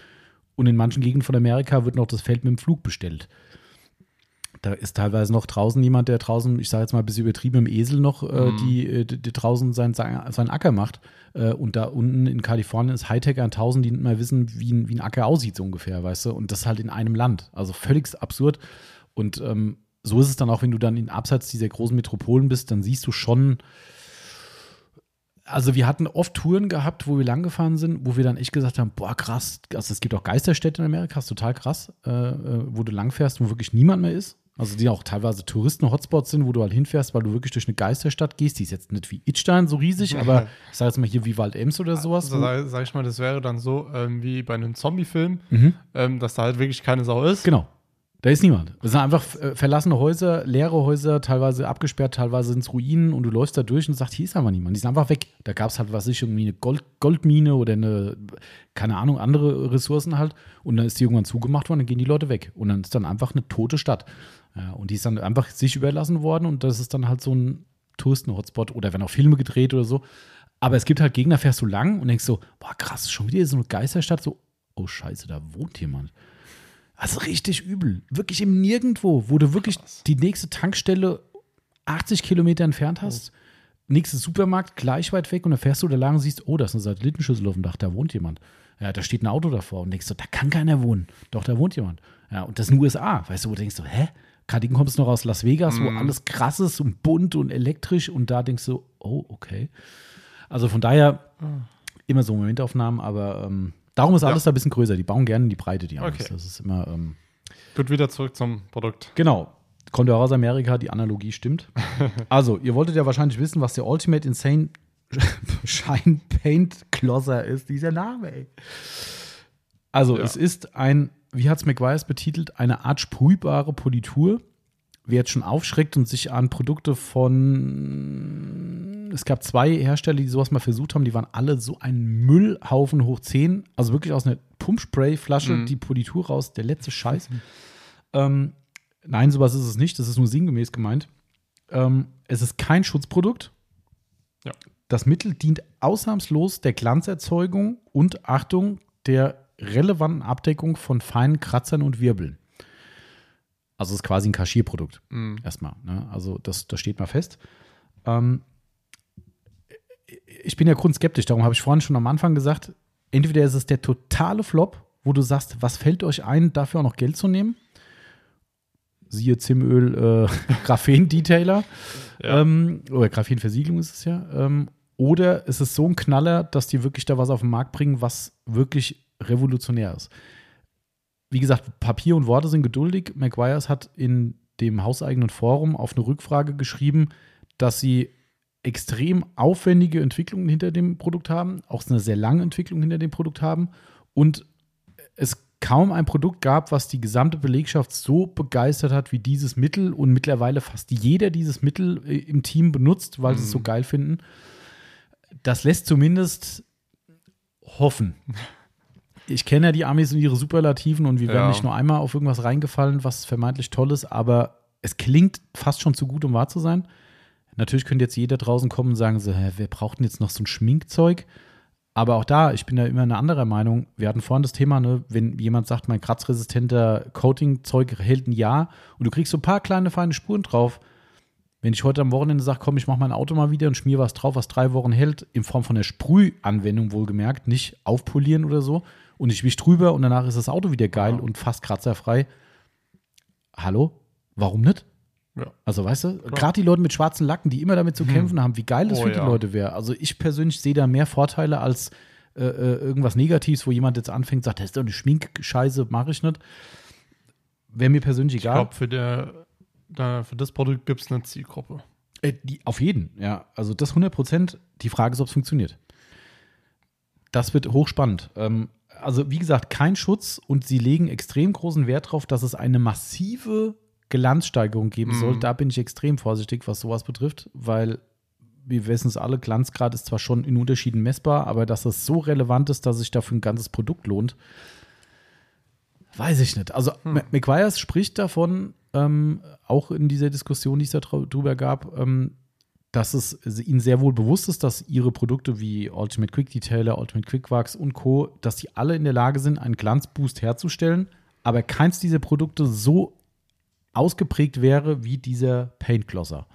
Und in manchen Gegenden von Amerika wird noch das Feld mit dem Flug bestellt. Da ist teilweise noch draußen jemand, der draußen, ich sage jetzt mal ein bisschen übertrieben, im Esel noch, äh, Mhm. die, äh, die, die draußen sein, sein, seinen Acker macht. Äh, und da unten in Kalifornien ist Hightech an tausend, die nicht mal wissen, wie ein, wie ein Acker aussieht, so ungefähr, weißt du? Und das halt in einem Land. Also völlig absurd. Und ähm, so ist es dann auch, wenn du dann in abseits dieser großen Metropolen bist, dann siehst du schon. Also wir hatten oft Touren gehabt, wo wir lang gefahren sind, wo wir dann echt gesagt haben, boah krass, also es gibt auch Geisterstädte in Amerika, ist total krass, äh, äh, wo du langfährst, wo wirklich niemand mehr ist. Also die auch teilweise Touristen-Hotspots sind, wo du halt hinfährst, weil du wirklich durch eine Geisterstadt gehst. Die ist jetzt nicht wie Itstein so riesig, aber ich sag jetzt mal hier wie Wald-Ems oder sowas. Also sag, sag ich mal, das wäre dann so ähm, wie bei einem Zombie-Film, Mhm. ähm, dass da halt wirklich keine Sau ist. Genau. Da ist niemand. Das sind einfach äh, verlassene Häuser, leere Häuser, teilweise abgesperrt, teilweise sind es Ruinen und du läufst da durch und sagst, hier ist einfach niemand. Die sind einfach weg. Da gab es halt, was ich, irgendwie eine Gold, Goldmine oder eine, keine Ahnung, andere Ressourcen halt. Und dann ist die irgendwann zugemacht worden, dann gehen die Leute weg. Und dann ist dann einfach eine tote Stadt. Und die ist dann einfach sich überlassen worden und das ist dann halt so ein Touristen-Hotspot oder werden auch Filme gedreht oder so. Aber es gibt halt Gegner, fährst du lang und denkst so, boah, krass, schon wieder so eine Geisterstadt. So, oh Scheiße, da wohnt jemand. Also richtig übel. Wirklich im Nirgendwo, wo du wirklich die nächste Tankstelle 80 Kilometer entfernt hast. Nächster Supermarkt gleich weit weg und dann fährst du da lang und siehst, oh, da ist eine Satellitenschüssel auf dem Dach, da wohnt jemand. Ja, da steht ein Auto davor und denkst du, da kann keiner wohnen. Doch, da wohnt jemand. Ja, und das in den USA, weißt du, wo du denkst du, hä? Gerade kommst du noch aus Las Vegas, wo alles krass ist und bunt und elektrisch und da denkst du, oh, okay. Also von daher immer so Momentaufnahmen, aber ähm, darum ist Ja. alles da ein bisschen größer. Die bauen gerne in die Breite, die Amis. Okay. Das ist immer, ähm, Gut, wieder zurück zum Produkt. genau. Kommt ja aus Amerika, die Analogie stimmt. also, ihr wolltet ja wahrscheinlich wissen, was der Ultimate Insane Shine Paint Closer ist. Dieser Name, ey. Also, Ja. es ist ein, wie hat es McGuire's betitelt, eine Art sprühbare Politur. Wer jetzt schon aufschreckt und sich an Produkte von. Es gab zwei Hersteller, die sowas mal versucht haben, die waren alle so ein Müllhaufen hoch 10. Also wirklich aus einer Pumpspray-Flasche Mhm. die Politur raus, der letzte Scheiß. Ähm, nein, sowas ist es nicht. Das ist nur sinngemäß gemeint. Ähm, es ist kein Schutzprodukt. Ja. Das Mittel dient ausnahmslos der Glanzerzeugung und Achtung der relevanten Abdeckung von feinen Kratzern und Wirbeln. Also es ist quasi ein Kaschierprodukt. Mhm. Erstmal. Ne? Also das, das steht mal fest. Ähm, ich bin ja grundskeptisch, darum habe ich vorhin schon am Anfang gesagt, entweder ist es der totale Flop, wo du sagst, was fällt euch ein, dafür auch noch Geld zu nehmen? Siehe Zimöl, äh, Graphen-Detailer. Ja. Ähm, oder Graphenversiegelung ist es ja. Ähm, oder ist es so ein Knaller, dass die wirklich da was auf den Markt bringen, was wirklich revolutionär ist. Wie gesagt, Papier und Worte sind geduldig. McGuire's hat in dem hauseigenen Forum auf eine Rückfrage geschrieben, dass sie extrem aufwendige Entwicklungen hinter dem Produkt haben, auch eine sehr lange Entwicklung hinter dem Produkt haben und es kaum ein Produkt gab, was die gesamte Belegschaft so begeistert hat wie dieses Mittel und mittlerweile fast jeder dieses Mittel äh, im Team benutzt, weil sie es so geil finden. Das lässt zumindest hoffen. Ich kenne ja die Amis und ihre Superlativen und wir werden Ja. nicht nur einmal auf irgendwas reingefallen, was vermeintlich toll ist, aber es klingt fast schon zu gut, um wahr zu sein. Natürlich könnte jetzt jeder draußen kommen und sagen so, hä, wer braucht denn jetzt noch so ein Schminkzeug? Aber auch da, ich bin da immer eine andere Meinung. Wir hatten vorhin das Thema, ne, wenn jemand sagt, mein kratzresistenter Coating-Zeug hält ein Jahr und du kriegst so ein paar kleine feine Spuren drauf. Wenn ich heute am Wochenende sage, komm, ich mache mein Auto mal wieder und schmier was drauf, was drei Wochen hält, in Form von der Sprühanwendung wohlgemerkt, nicht aufpolieren oder so, und ich wisch drüber und danach ist das Auto wieder geil Ja. und fast kratzerfrei. Hallo? Warum nicht? Ja. Also, weißt du, gerade die Leute mit schwarzen Lacken, die immer damit zu kämpfen haben, wie geil das Oh, für die ja. Leute wäre. Also, ich persönlich sehe da mehr Vorteile als äh, äh, irgendwas Negatives, wo jemand jetzt anfängt, sagt, das ist doch eine Schminkscheiße, mache ich nicht. Wäre mir persönlich Ich egal. glaube, für, der- da- für das Produkt gibt es eine Zielgruppe. Äh, die, auf jeden, ja. Also das 100 Prozent. Die Frage ist, ob es funktioniert. Das wird hochspannend. Ähm, also wie gesagt, kein Schutz und sie legen extrem großen Wert darauf, dass es eine massive Glanzsteigerung geben Mhm. soll. Da bin ich extrem vorsichtig, was sowas betrifft, weil wir wissen es alle, Glanzgrad ist zwar schon in Unterschieden messbar, aber dass es so relevant ist, dass sich dafür ein ganzes Produkt lohnt, weiß ich nicht. Also Hm. McGuire's spricht davon, ähm, auch in dieser Diskussion, die es darüber gab, ähm, dass es ihnen sehr wohl bewusst ist, dass ihre Produkte wie Ultimate Quick Detailer, Ultimate Quick Wax und Co., dass die alle in der Lage sind, einen Glanzboost herzustellen, aber keins dieser Produkte so ausgeprägt wäre wie dieser Paint Glosser.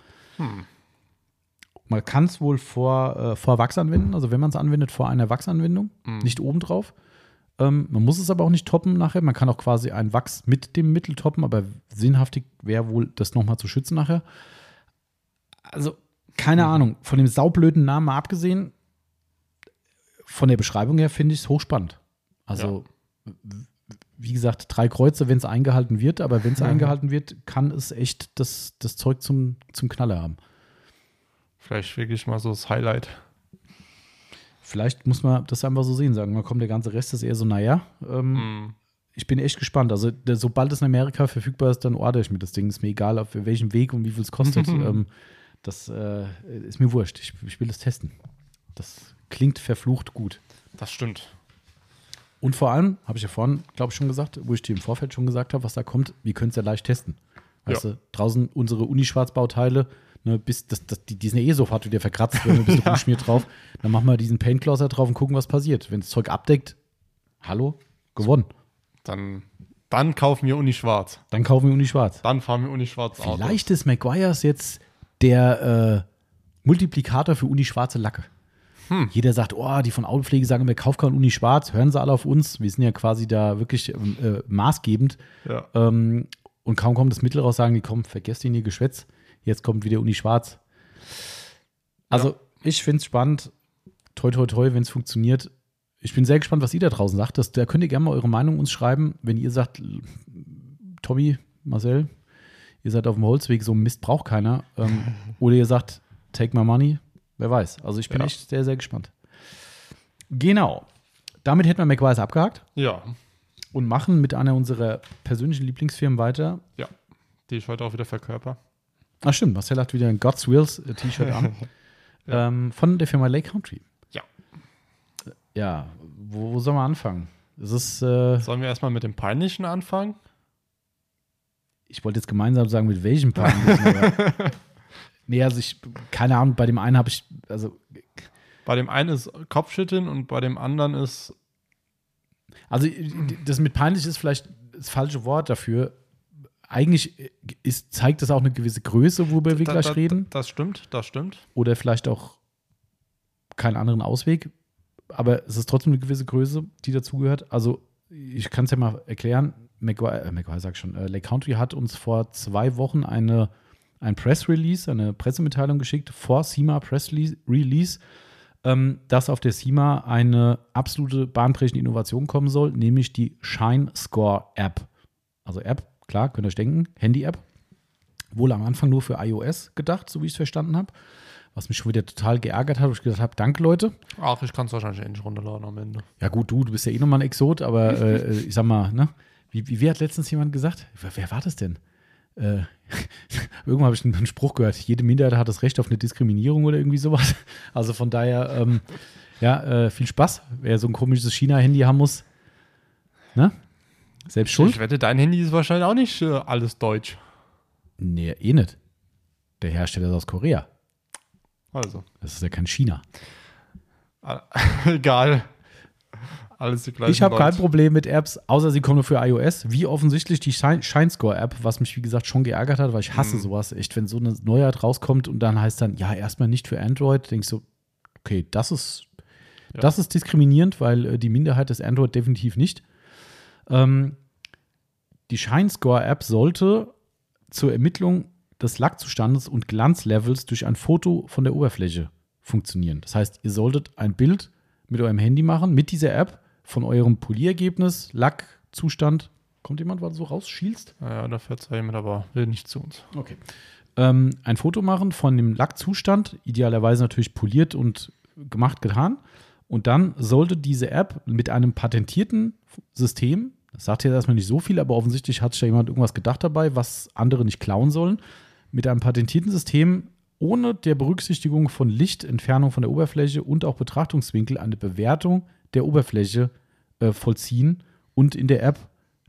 Man kann es wohl vor, äh, vor Wachs anwenden, also wenn man es anwendet, vor einer Wachsanwendung, nicht obendrauf. Ähm, man muss es aber auch nicht toppen nachher. Man kann auch quasi einen Wachs mit dem Mittel toppen, aber sinnhaftig wäre wohl, das nochmal zu schützen nachher. Also, keine Ahnung. Von dem saublöden Namen mal abgesehen, von der Beschreibung her finde ich es hochspannend. Also, w- wie gesagt, drei Kreuze, wenn es eingehalten wird, aber wenn es eingehalten wird, kann es echt das, das Zeug zum, zum Knaller haben. Vielleicht wirklich mal so das Highlight. Vielleicht muss man das einfach so sehen, sagen wir, komm, der ganze Rest ist eher so, naja. Ähm, Mhm. Ich bin echt gespannt. Also, sobald es in Amerika verfügbar ist, dann ordere ich mir das Ding. Ist mir egal, auf welchem Weg und wie viel es kostet. ähm, das äh, ist mir wurscht. Ich, ich will es testen. Das klingt verflucht gut. Das stimmt. Und vor allem, habe ich ja vorhin, glaube ich, schon gesagt, wo ich dir im Vorfeld schon gesagt habe, was da kommt, wir können es ja leicht testen. Weißt Ja. du, draußen unsere Unischwarzbauteile, ne, bis, das, das, die, die sind ja eh sofort wieder verkratzt, wenn ein bisschen rumschmiert drauf. Dann machen wir diesen Paintcloser drauf und gucken, was passiert. Wenn das Zeug abdeckt, hallo, gewonnen. Dann, dann kaufen wir Uni Schwarz. Dann kaufen wir Unischwarz. Dann fahren wir Uni Schwarz Autos. Vielleicht ist Maguires jetzt der äh, Multiplikator für Uni-schwarze Lacke. Jeder sagt, oh, die von Autopflege sagen immer, kauf kein Uni-schwarz, hören sie alle auf uns. Wir sind ja quasi da wirklich äh, maßgebend. Ja. Ähm, und kaum kommt das Mittel raus, sagen die, komm, vergesst ihn ihr Geschwätz. Jetzt kommt wieder Uni-schwarz. Also, ich finde es spannend. Toi, toi, toi, wenn es funktioniert. Ich bin sehr gespannt, was ihr da draußen sagt. Das, da könnt ihr gerne mal eure Meinung uns schreiben, wenn ihr sagt, Tommy, Marcel, ihr seid auf dem Holzweg, so Mist braucht keiner. Ähm, oder ihr sagt, take my money, wer weiß. Also ich bin Ja. echt sehr, sehr gespannt. Genau. Damit hätten wir McWise abgehakt Ja. und machen mit einer unserer persönlichen Lieblingsfirmen weiter. Ja. Die ich heute auch wieder verkörper. Ach stimmt, Marcel hat wieder ein God's Wills äh, T-Shirt an. Ja. ähm, von der Firma Lake Country. Ja. Ja, wo, wo sollen wir anfangen? Es ist, äh, Sollen wir erstmal mit dem Peinlichen anfangen? Ich wollte jetzt gemeinsam sagen, mit welchem Paar. aber- nee, also ich, keine Ahnung, bei dem einen habe ich, also Bei dem einen ist Kopfschütteln und bei dem anderen ist. Also das mit peinlich ist vielleicht das falsche Wort dafür. Eigentlich ist, zeigt das auch eine gewisse Größe, worüber wir Da- gleich da- reden. Das stimmt, das stimmt. Oder vielleicht auch keinen anderen Ausweg. Aber es ist trotzdem eine gewisse Größe, die dazugehört. Also ich kann es ja mal erklären. McGuire, äh, McGuire sag ich schon, äh, Lake Country hat uns vor zwei Wochen eine, ein Press Release, eine Pressemitteilung geschickt, vor SEMA Press Release- Release, ähm, dass auf der SEMA eine absolute bahnbrechende Innovation kommen soll, nämlich die Shine Score App. Also App, klar, könnt ihr euch denken, Handy-App. Wohl am Anfang nur für iOS gedacht, so wie ich es verstanden habe. Was mich schon wieder total geärgert hat, wo ich gedacht habe, danke Leute. Ach, ich kann es wahrscheinlich endlich runterladen am Ende. Ja gut, du, du bist ja eh nochmal ein Exot, aber äh, ich sag mal, ne? Wie, wie, wie hat letztens jemand gesagt? Wer, wer war das denn? Äh, irgendwann habe ich einen, einen Spruch gehört, jede Minderheit hat das Recht auf eine Diskriminierung oder irgendwie sowas. Also von daher, ähm, ja, äh, viel Spaß. Wer so ein komisches China-Handy haben muss, ne? Selbst schuld. Ich wette, dein Handy ist wahrscheinlich auch nicht äh, alles deutsch. Nee, eh nicht. Der Hersteller ist aus Korea. Also, Das ist ja kein China. ah, egal. Alles die gleichen Ich habe kein. Problem mit Apps, außer sie kommen nur für iOS, wie offensichtlich die Shine- Shinescore-App, was mich wie gesagt schon geärgert hat, weil ich hasse Mhm. sowas. Echt, wenn so eine Neuheit rauskommt und dann heißt dann, ja, erstmal nicht für Android, denke ich so, okay, das ist, Ja. das ist diskriminierend, weil äh, die Minderheit ist Android definitiv nicht. Ähm, die Shinescore-App sollte zur Ermittlung des Lackzustandes und Glanzlevels durch ein Foto von der Oberfläche funktionieren. Das heißt, ihr solltet ein Bild mit eurem Handy machen, mit dieser App von eurem Polierergebnis, Lackzustand. Kommt jemand, was so rausschielst? Ja, da fährt zwar jemand, aber will nicht zu uns. Okay. Ähm, ein Foto machen von dem Lackzustand, idealerweise natürlich poliert und gemacht, getan. Und dann sollte diese App mit einem patentierten System, das sagt jetzt erstmal nicht so viel, aber offensichtlich hat sich da jemand irgendwas gedacht dabei, was andere nicht klauen sollen, mit einem patentierten System ohne der Berücksichtigung von Licht, Entfernung von der Oberfläche und auch Betrachtungswinkel eine Bewertung der Oberfläche äh, vollziehen und in der App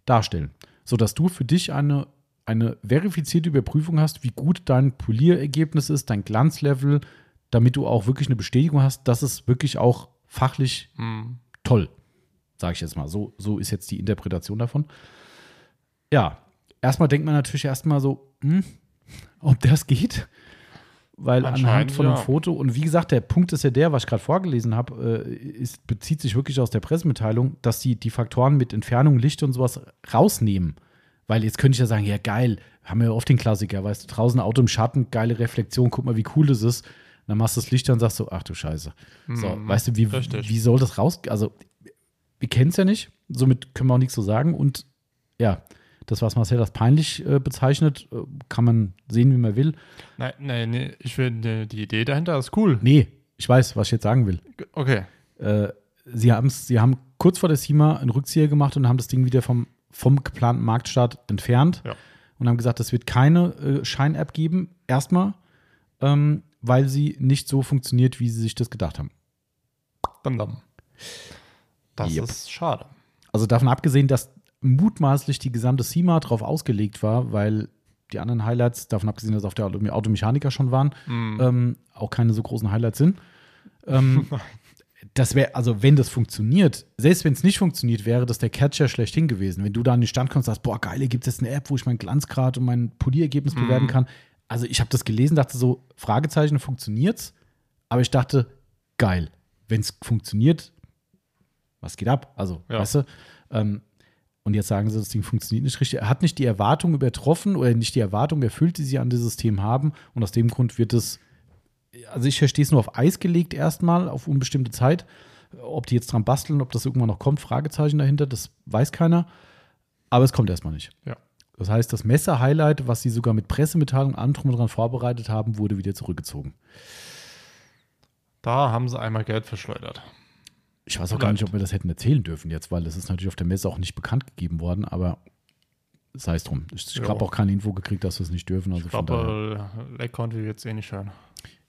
darstellen, sodass du für dich eine, eine verifizierte Überprüfung hast, wie gut dein Polierergebnis ist, dein Glanzlevel, damit du auch wirklich eine Bestätigung hast, dass es wirklich auch fachlich Hm. toll, sage ich jetzt mal. So, so ist jetzt die Interpretation davon. Ja, erstmal denkt man natürlich erstmal so, hm, ob das geht. Weil anhand von einem ja. Foto, und wie gesagt, der Punkt ist ja der, was ich gerade vorgelesen habe, äh, ist, bezieht sich wirklich aus der Pressemitteilung, dass die die Faktoren mit Entfernung, Licht und sowas rausnehmen. Weil jetzt könnte ich ja sagen, ja geil, haben wir ja oft den Klassiker, weißt du, draußen Auto im Schatten, geile Reflexion, guck mal, wie cool das ist. Dann machst du das Licht an und sagst so, ach du Scheiße. So, Mhm, weißt du, wie, richtig. wie soll das raus? Also, wir kennen es ja nicht, somit können wir auch nichts so sagen. Und ja, das, was Marcel als peinlich äh, bezeichnet, äh, kann man sehen, wie man will. Nein, nein, nee, ich finde, die Idee dahinter ist cool. Nee, ich weiß, was ich jetzt sagen will. Okay. Äh, sie, sie haben kurz vor der SEMA einen Rückzieher gemacht und haben das Ding wieder vom, vom geplanten Marktstart entfernt Ja. und haben gesagt, es wird keine äh, Schein-App geben, erstmal, ähm, weil sie nicht so funktioniert, wie sie sich das gedacht haben. Dann dann. Das Yep. ist schade. Also davon abgesehen, dass mutmaßlich die gesamte SEMA drauf ausgelegt war, weil die anderen Highlights, davon abgesehen, dass auf der Auto- Automechaniker schon waren, Mhm. ähm, auch keine so großen Highlights sind. Ähm, das wäre, also wenn das funktioniert, selbst wenn es nicht funktioniert, wäre das der Catcher schlechthin gewesen. Wenn du da an den Stand kommst und sagst, boah, geil, gibt es jetzt eine App, wo ich mein Glanzgrad und mein Polierergebnis bewerten kann. Also ich habe das gelesen, dachte so, Fragezeichen, funktioniert's? Aber ich dachte, geil, wenn es funktioniert, was geht ab? Also, Ja. weißt du? Ähm, und jetzt sagen sie, das Ding funktioniert nicht richtig. Er hat nicht die Erwartung übertroffen oder nicht die Erwartung erfüllt, die sie an dieses System haben. Und aus dem Grund wird es, also ich verstehe es nur auf Eis gelegt erstmal, auf unbestimmte Zeit. Ob die jetzt dran basteln, ob das irgendwann noch kommt, Fragezeichen dahinter, das weiß keiner. Aber es kommt erstmal nicht. Ja. Das heißt, das Messe-Highlight, was sie sogar mit Pressemitteilung allem drum und dran vorbereitet haben, wurde wieder zurückgezogen. Da haben sie einmal Geld verschleudert. Ich weiß auch gar nicht, ob wir das hätten erzählen dürfen jetzt, weil das ist natürlich auf der Messe auch nicht bekannt gegeben worden, aber sei es drum. Ich, ich habe auch keine Info gekriegt, dass wir es nicht dürfen. Also Ich glaube, Leck konnte wir jetzt eh nicht hören.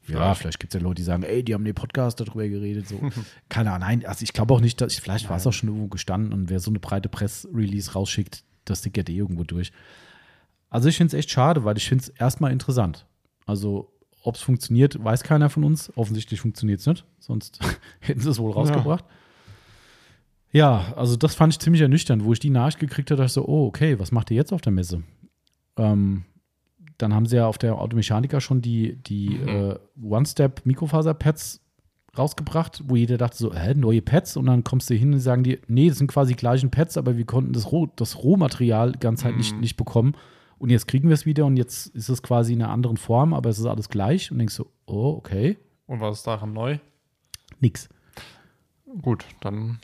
Ja, vielleicht gibt es ja Leute, die sagen, ey, die haben den Podcast darüber geredet. So. Keine Ahnung, nein, also ich glaube auch nicht, dass ich, vielleicht war es auch schon irgendwo gestanden und wer so eine breite Press-Release rausschickt, das tickert eh irgendwo durch. Also ich finde es echt schade, weil ich finde es erstmal interessant. Also, ob es funktioniert, weiß keiner von uns. Offensichtlich funktioniert es nicht, sonst hätten sie es wohl rausgebracht. Ja. also das fand ich ziemlich ernüchternd, wo ich die Nachricht gekriegt habe, dachte ich so, oh, okay, was macht ihr jetzt auf der Messe? Ähm, dann haben sie ja auf der Automechaniker schon die, die Mhm. äh, One-Step-Mikrofaser-Pads rausgebracht, wo jeder dachte so, hä, neue Pads? Und dann kommst du hin und sagen die, nee, das sind quasi die gleichen Pads, aber wir konnten das, Roh, das Rohmaterial ganz halt nicht, Mhm. nicht bekommen. Und jetzt kriegen wir es wieder und jetzt ist es quasi in einer anderen Form, aber es ist alles gleich. Und denkst so, oh, okay, Und was ist daran neu? nix. Gut, dann.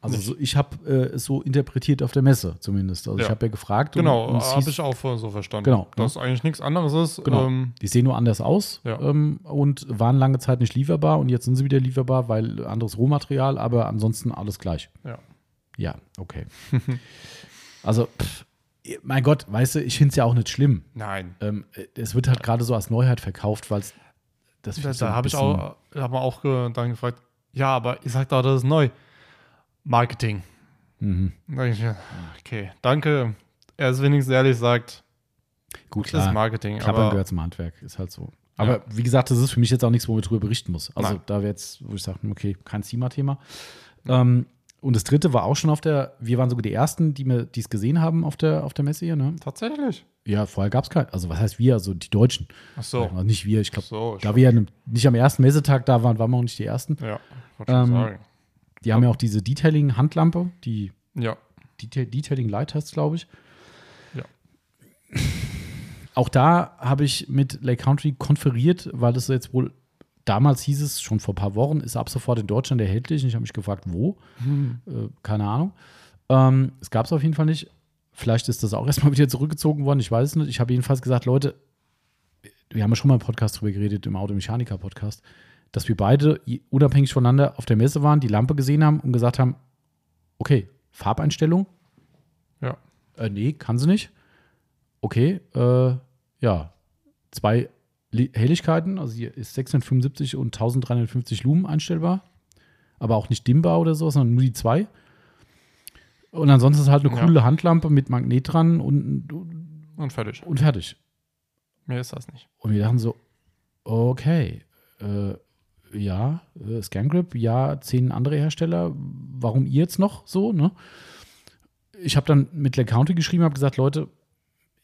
Also so, ich habe äh, es so interpretiert auf der Messe zumindest. Also ich Ja. habe ja gefragt. Genau, habe ich auch so verstanden. Genau, Dass eigentlich nichts anderes ist. Genau. Ähm, Die sehen nur anders aus Ja. ähm, und waren lange Zeit nicht lieferbar und jetzt sind sie wieder lieferbar, weil anderes Rohmaterial, aber ansonsten alles gleich. ja. Ja, okay. also, pff, mein Gott, weißt du, ich finde es ja auch nicht schlimm. Nein. Ähm, es wird halt gerade so als Neuheit verkauft, weil es das Da, da habe ich auch, hab man auch dann gefragt, ja, aber ihr sagt doch, das ist neu. Marketing. Mhm. Okay, danke. Er ist wenigstens ehrlich sagt, Gut, Das klar. ist Marketing. Klappern aber gehört zum Handwerk, ist halt so. Aber wie gesagt, das ist für mich jetzt auch nichts, wo man drüber berichten muss. Also Nein. da wäre jetzt, wo ich sage, okay, kein Thema-Thema. Ähm, und das dritte war auch schon auf der, wir waren sogar die ersten, die es gesehen haben auf der, auf der Messe hier, ne? tatsächlich. Ja, vorher gab es kein, also was heißt wir, also die Deutschen. Ach so. Also nicht wir, ich glaube, so, da wir ja nicht am ersten Messetag da waren, waren wir auch nicht die ersten. Ja, wollte Ähm, sagen. Die haben ja auch diese Detailing-Handlampe, die Ja. Detail, Detailing Light heißt, glaube ich. Ja. Auch da habe ich mit Lake Country konferiert, weil das jetzt wohl, damals hieß es, schon vor ein paar Wochen, ist ab sofort in Deutschland erhältlich. Und ich habe mich gefragt, wo? Äh, keine Ahnung. Ähm, es gab es auf jeden Fall nicht. Vielleicht ist das auch erstmal wieder zurückgezogen worden, ich weiß es nicht. Ich habe jedenfalls gesagt, Leute, wir haben ja schon mal im Podcast drüber geredet, im Automechaniker-Podcast, dass wir beide unabhängig voneinander auf der Messe waren, die Lampe gesehen haben und gesagt haben, okay, Farbeinstellung, Ja. äh, nee, kann sie nicht. Okay, äh, ja, zwei Helligkeiten, also hier ist 675 und 1350 Lumen einstellbar, aber auch nicht dimmbar oder so, sondern nur die zwei. Und ansonsten ist halt eine Ja. coole Handlampe mit Magnet dran und, Und fertig. und fertig. Mehr ist das nicht. Und wir dachten so, okay, äh, ja, äh, ScanGrip, ja, zehn andere Hersteller, warum ihr jetzt noch so, ne? Ich habe dann mit Lake County geschrieben, habe gesagt, Leute,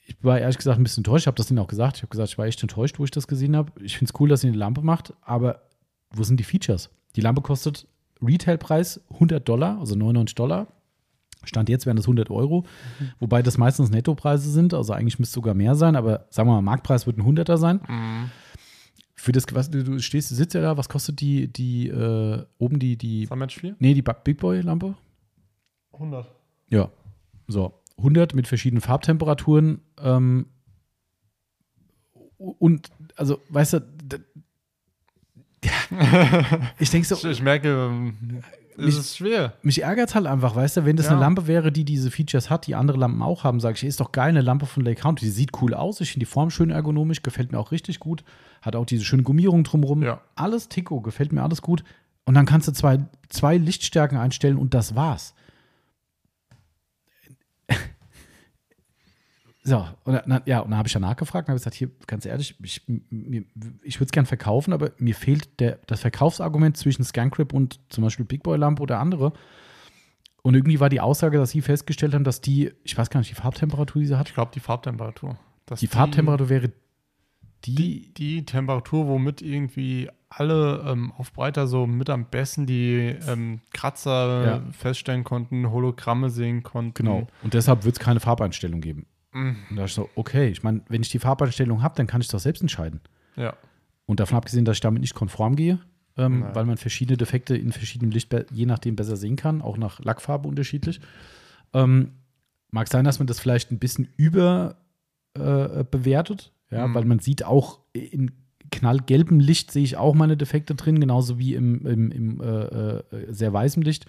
ich war ehrlich gesagt ein bisschen enttäuscht, ich habe das denen auch gesagt, ich habe gesagt, ich war echt enttäuscht, wo ich das gesehen habe. Ich finde es cool, dass ihr eine Lampe macht, aber wo sind die Features? Die Lampe kostet Retailpreis 100 Dollar, also 99 Dollar. Stand jetzt wären das 100 Euro, wobei das meistens Nettopreise sind, also eigentlich müsste es sogar mehr sein, aber sagen wir mal, Marktpreis wird ein 100er sein. Für das, was du du stehst, du sitzt ja da, was kostet die, die, äh, oben die, die, Summit 4? nee, die Big Boy Lampe? 100. Ja. So, 100 mit verschiedenen Farbtemperaturen. Ähm, und, also, weißt du, ich denke so, Ich, merke, ähm, es ist schwer. mich ärgert es halt einfach, weißt du, wenn das Ja. eine Lampe wäre, die diese Features hat, die andere Lampen auch haben, sage ich, ist doch geil, eine Lampe von Lake County, die sieht cool aus, ich finde die Form schön ergonomisch, gefällt mir auch richtig gut, hat auch diese schöne Gummierung drumherum, Ja. alles Tico, gefällt mir alles gut und dann kannst du zwei, zwei Lichtstärken einstellen und das war's. So, und dann, ja, und dann habe ich danach gefragt und habe gesagt, hier, ganz ehrlich, ich, mir- ich würde es gern verkaufen, aber mir fehlt der, das Verkaufsargument zwischen ScanCrip und zum Beispiel Big Boy Lampe oder andere. Und irgendwie war die Aussage, dass sie festgestellt haben, dass die, ich weiß gar nicht, die Farbtemperatur, die sie hat. Ich glaube, die Farbtemperatur. Dass Die Farbtemperatur wäre die, Die, die Temperatur, womit irgendwie alle ähm, Aufbreiter so mit am besten die ähm, Kratzer Ja. feststellen konnten, Hologramme sehen konnten. genau. Und deshalb wird es keine Farbeinstellung geben. Mhm. Und da ist so, okay, ich meine, wenn ich die Farbeinstellung habe, dann kann ich doch selbst entscheiden. Ja. Und davon abgesehen, dass ich damit nicht konform gehe, ähm, weil man verschiedene Defekte in verschiedenem Licht je nachdem besser sehen kann, auch nach Lackfarbe unterschiedlich. Ähm, mag sein, dass man das vielleicht ein bisschen über äh, ja, Mhm. weil man sieht auch in knallgelbem Licht sehe ich auch meine Defekte drin, genauso wie im, im, im äh, äh, sehr weißem Licht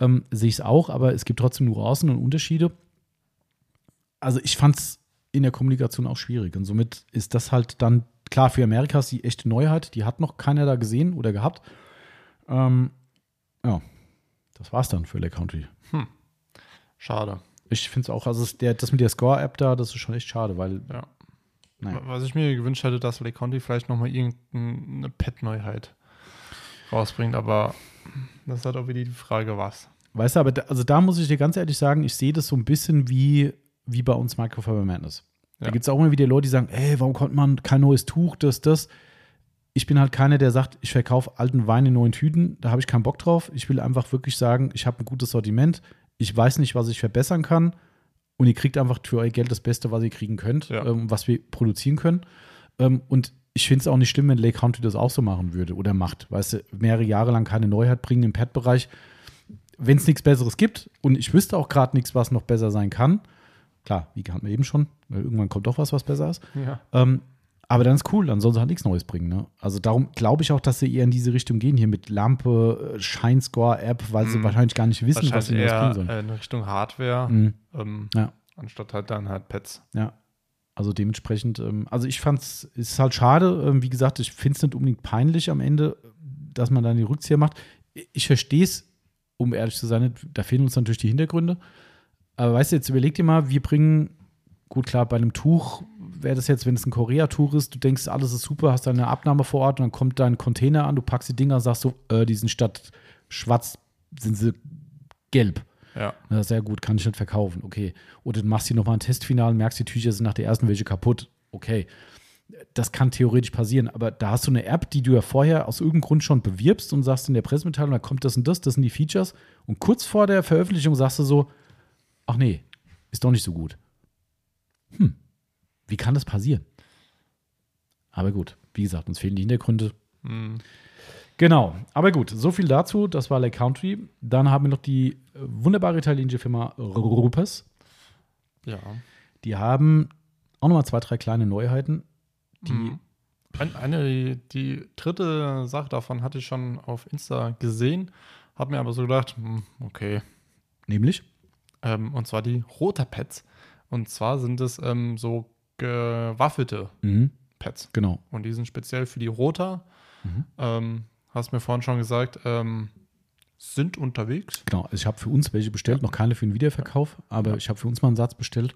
ähm, sehe ich es auch, aber es gibt trotzdem Nuancen und Unterschiede. Also ich fand es in der Kommunikation auch schwierig und somit ist das halt dann klar für Amerika ist die echte Neuheit, die hat noch keiner da gesehen oder gehabt. Ähm, ja, das war's dann für Lake Country. Schade. Ich finde es auch, also der, das mit der Score-App da, das ist schon echt schade, weil, Ja. naja. Was ich mir gewünscht hätte, dass Lake County vielleicht nochmal irgendeine Pet-Neuheit rausbringt, aber das ist halt auch wieder die Frage, was. Weißt du, aber da, also da muss ich dir ganz ehrlich sagen, ich sehe das so ein bisschen wie, wie bei uns Microfiber Madness. Da Ja. gibt es auch immer wieder Leute, die sagen, ey, warum kommt man kein neues Tuch, das, das. Ich bin halt keiner, der sagt, ich verkaufe alten Wein in neuen Tüten, da habe ich keinen Bock drauf. Ich will einfach wirklich sagen, ich habe ein gutes Sortiment, ich weiß nicht, was ich verbessern kann und ihr kriegt einfach für euer Geld das Beste, was ihr kriegen könnt, Ja. ähm, was wir produzieren können. Ähm, und ich finde es auch nicht schlimm, wenn Lake County das auch so machen würde oder macht. Weißt du, mehrere Jahre lang keine Neuheit bringen im Pad-Bereich. Wenn es nichts Besseres gibt und ich wüsste auch gerade nichts, was noch besser sein kann, klar, wie hatten wir eben schon, irgendwann kommt doch was, was besser ist. Ja. Ähm, aber dann ist cool, dann sollen sie halt nichts Neues bringen. Ne? Also darum glaube ich auch, dass sie eher in diese Richtung gehen, hier mit Lampe, äh, Shinescore-App, weil sie Mhm. wahrscheinlich gar nicht wissen, was sie Neues bringen eher sollen. äh, in Richtung Hardware, Mhm. ähm, Ja. anstatt halt dann halt Pets. Ja. Also dementsprechend, ähm, also ich fand's, es ist halt schade, ähm, wie gesagt, ich finde es nicht unbedingt peinlich am Ende, dass man dann die Rückzieher macht. Ich verstehe es, um ehrlich zu sein, da fehlen uns natürlich die Hintergründe. Aber weißt du, jetzt überleg dir mal, wir bringen, gut klar, bei einem Tuch, wäre das jetzt, wenn es ein Korea-Tour ist, du denkst, alles ist super, hast deine Abnahme vor Ort und dann kommt dein Container an, du packst die Dinger, sagst so, äh, die sind statt schwarz, sind sie gelb. Ja. Na, sehr gut, kann ich nicht verkaufen. Okay. Oder du machst hier nochmal ein Testfinal und merkst, die Tücher sind nach der ersten welche kaputt. Okay. Das kann theoretisch passieren, aber da hast du eine App, die du ja vorher aus irgendeinem Grund schon bewirbst und sagst in der Pressemitteilung, da kommt das und das, das sind die Features. Und kurz vor der Veröffentlichung sagst du so, ach nee, ist doch nicht so gut. Hm, wie kann das passieren? Aber gut, wie gesagt, uns fehlen die Hintergründe. Hm. Genau, aber gut, so viel dazu. Das war Lake Country. Dann haben wir noch die wunderbare italienische Firma Rupes. Ja. Die haben auch nochmal zwei, drei kleine Neuheiten. Die, Mhm. Ein, eine, die dritte Sache davon hatte ich schon auf Insta gesehen, habe mir aber so gedacht, hm, okay. nämlich, Ähm, und zwar die Roter-Pads. Und zwar sind es ähm, so gewaffelte mhm, Pads. genau. Und die sind speziell für die Roter. Mhm. Ähm, hast mir vorhin schon gesagt, ähm, sind unterwegs. Genau, also ich habe für uns welche bestellt, noch keine für den Wiederverkauf, aber Ja. ich habe für uns mal einen Satz bestellt.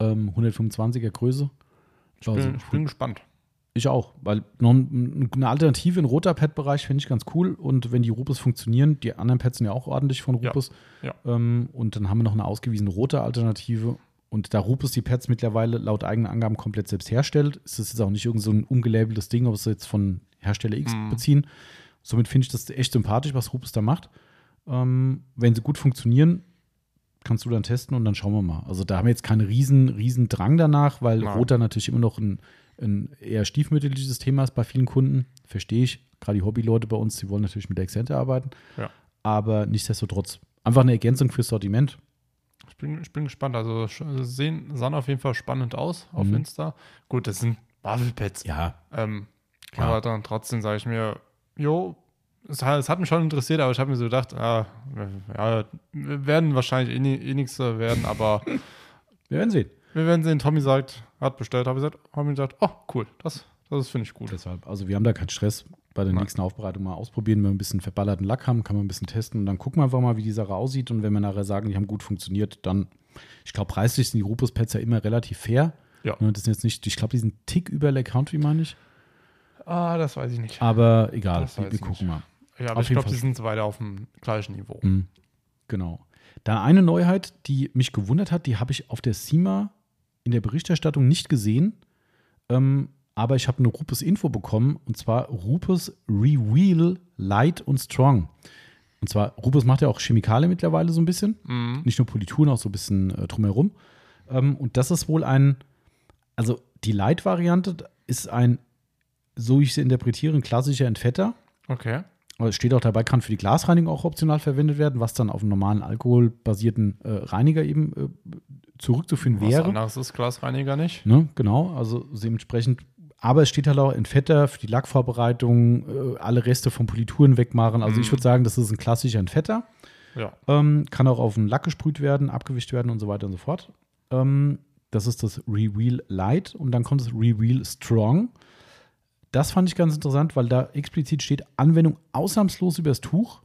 Ähm, 125er Größe. Ich bin, Also, ich bin gespannt. Ich auch, weil noch ein- eine Alternative im roter Pad-Bereich finde ich ganz cool. Und wenn die Rupes funktionieren, die anderen Pads sind ja auch ordentlich von Ja, Rupes. ja. Ähm, und dann haben wir noch eine ausgewiesene rote Alternative. Und da Rupes die Pads mittlerweile laut eigenen Angaben komplett selbst herstellt, ist das jetzt auch nicht irgend so ein ungelabeltes Ding, ob es jetzt von Hersteller X Mhm. beziehen. Somit finde ich das echt sympathisch, was Rupes da macht. Ähm, wenn sie gut funktionieren, kannst du dann testen und dann schauen wir mal. Also da haben wir jetzt keinen riesen, riesen Drang danach, weil Nein. Roter natürlich immer noch ein, ein eher stiefmütterliches Thema ist bei vielen Kunden. Verstehe ich. Gerade die Hobbyleute bei uns, die wollen natürlich mit der Accente arbeiten. Ja. Aber nichtsdestotrotz, einfach eine Ergänzung fürs Sortiment. Ich bin, ich bin gespannt. Also sch- sehen, sahen auf jeden Fall spannend aus auf Mhm. Insta. Gut, das sind Waffelpads. Ja, Ähm, Klar. aber dann trotzdem sage ich mir, jo, es hat, es hat mich schon interessiert, aber ich habe mir so gedacht, ah, ja, wir werden wahrscheinlich eh, eh nichts werden, aber wir werden sehen. wir werden sehen. Tommy sagt, hat bestellt, habe ich gesagt, habe mir gesagt, oh, cool, das, das finde ich gut. Deshalb, also wir haben da keinen Stress. Bei der Nein. nächsten Aufbereitung mal ausprobieren, wenn wir ein bisschen verballerten Lack haben, kann man ein bisschen testen und dann gucken wir einfach mal, wie die Sache aussieht. Und wenn wir nachher sagen, die haben gut funktioniert, dann, ich glaube, preislich sind die Rupus-Pads ja immer relativ fair. Ja. Ne, Das sind jetzt nicht, ich glaube, die sind einen Tick über Lake Country, meine ich. Ah, das weiß ich nicht. Aber egal, wir, wir gucken mal. Ja, aber auf ich glaube, die sind so weiter auf dem gleichen Niveau. Mhm. Genau. Dann eine Neuheit, die mich gewundert hat, die habe ich auf der SEMA in der Berichterstattung nicht gesehen. Ähm, aber ich habe eine Rupes-Info bekommen und zwar Rupes Reveal Light und Strong. Und zwar, Rupes macht ja auch Chemikalien mittlerweile so ein bisschen. Mhm. Nicht nur Polituren, auch so ein bisschen äh, drumherum. Ähm, und das ist wohl ein, also die Light-Variante ist ein, so ich sie interpretiere, ein klassischer Entfetter. Okay. Es steht auch dabei, kann für die Glasreinigung auch optional verwendet werden, was dann auf einen normalen alkoholbasierten äh, Reiniger eben äh, zurückzuführen Was wäre. anderes ist Glasreiniger nicht. Ne? Genau, also dementsprechend. Aber es steht halt auch Entfetter für die Lackvorbereitung, äh, alle Reste von Polituren wegmachen. Also ich Mhm. würde sagen, das ist ein klassischer Entfetter. Ja. Ähm, kann auch auf den Lack gesprüht werden, abgewischt werden und so weiter und so fort. Ähm, das ist das Reveal Light und dann kommt das Reveal Strong. Das fand ich ganz interessant, weil da explizit steht Anwendung ausnahmslos übers Tuch,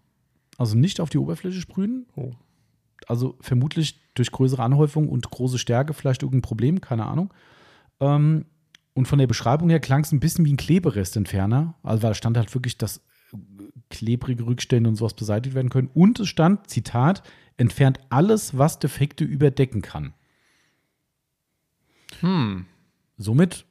also nicht auf die Oberfläche sprühen. Oh. Also vermutlich durch größere Anhäufung und große Stärke vielleicht irgendein Problem, keine Ahnung. Ähm, und von der Beschreibung her klang es ein bisschen wie ein Kleberestentferner. Also weil da stand halt wirklich, dass äh, klebrige Rückstände und sowas beseitigt werden können. Und es stand, Zitat, entfernt alles, was Defekte überdecken kann. Hm. Somit,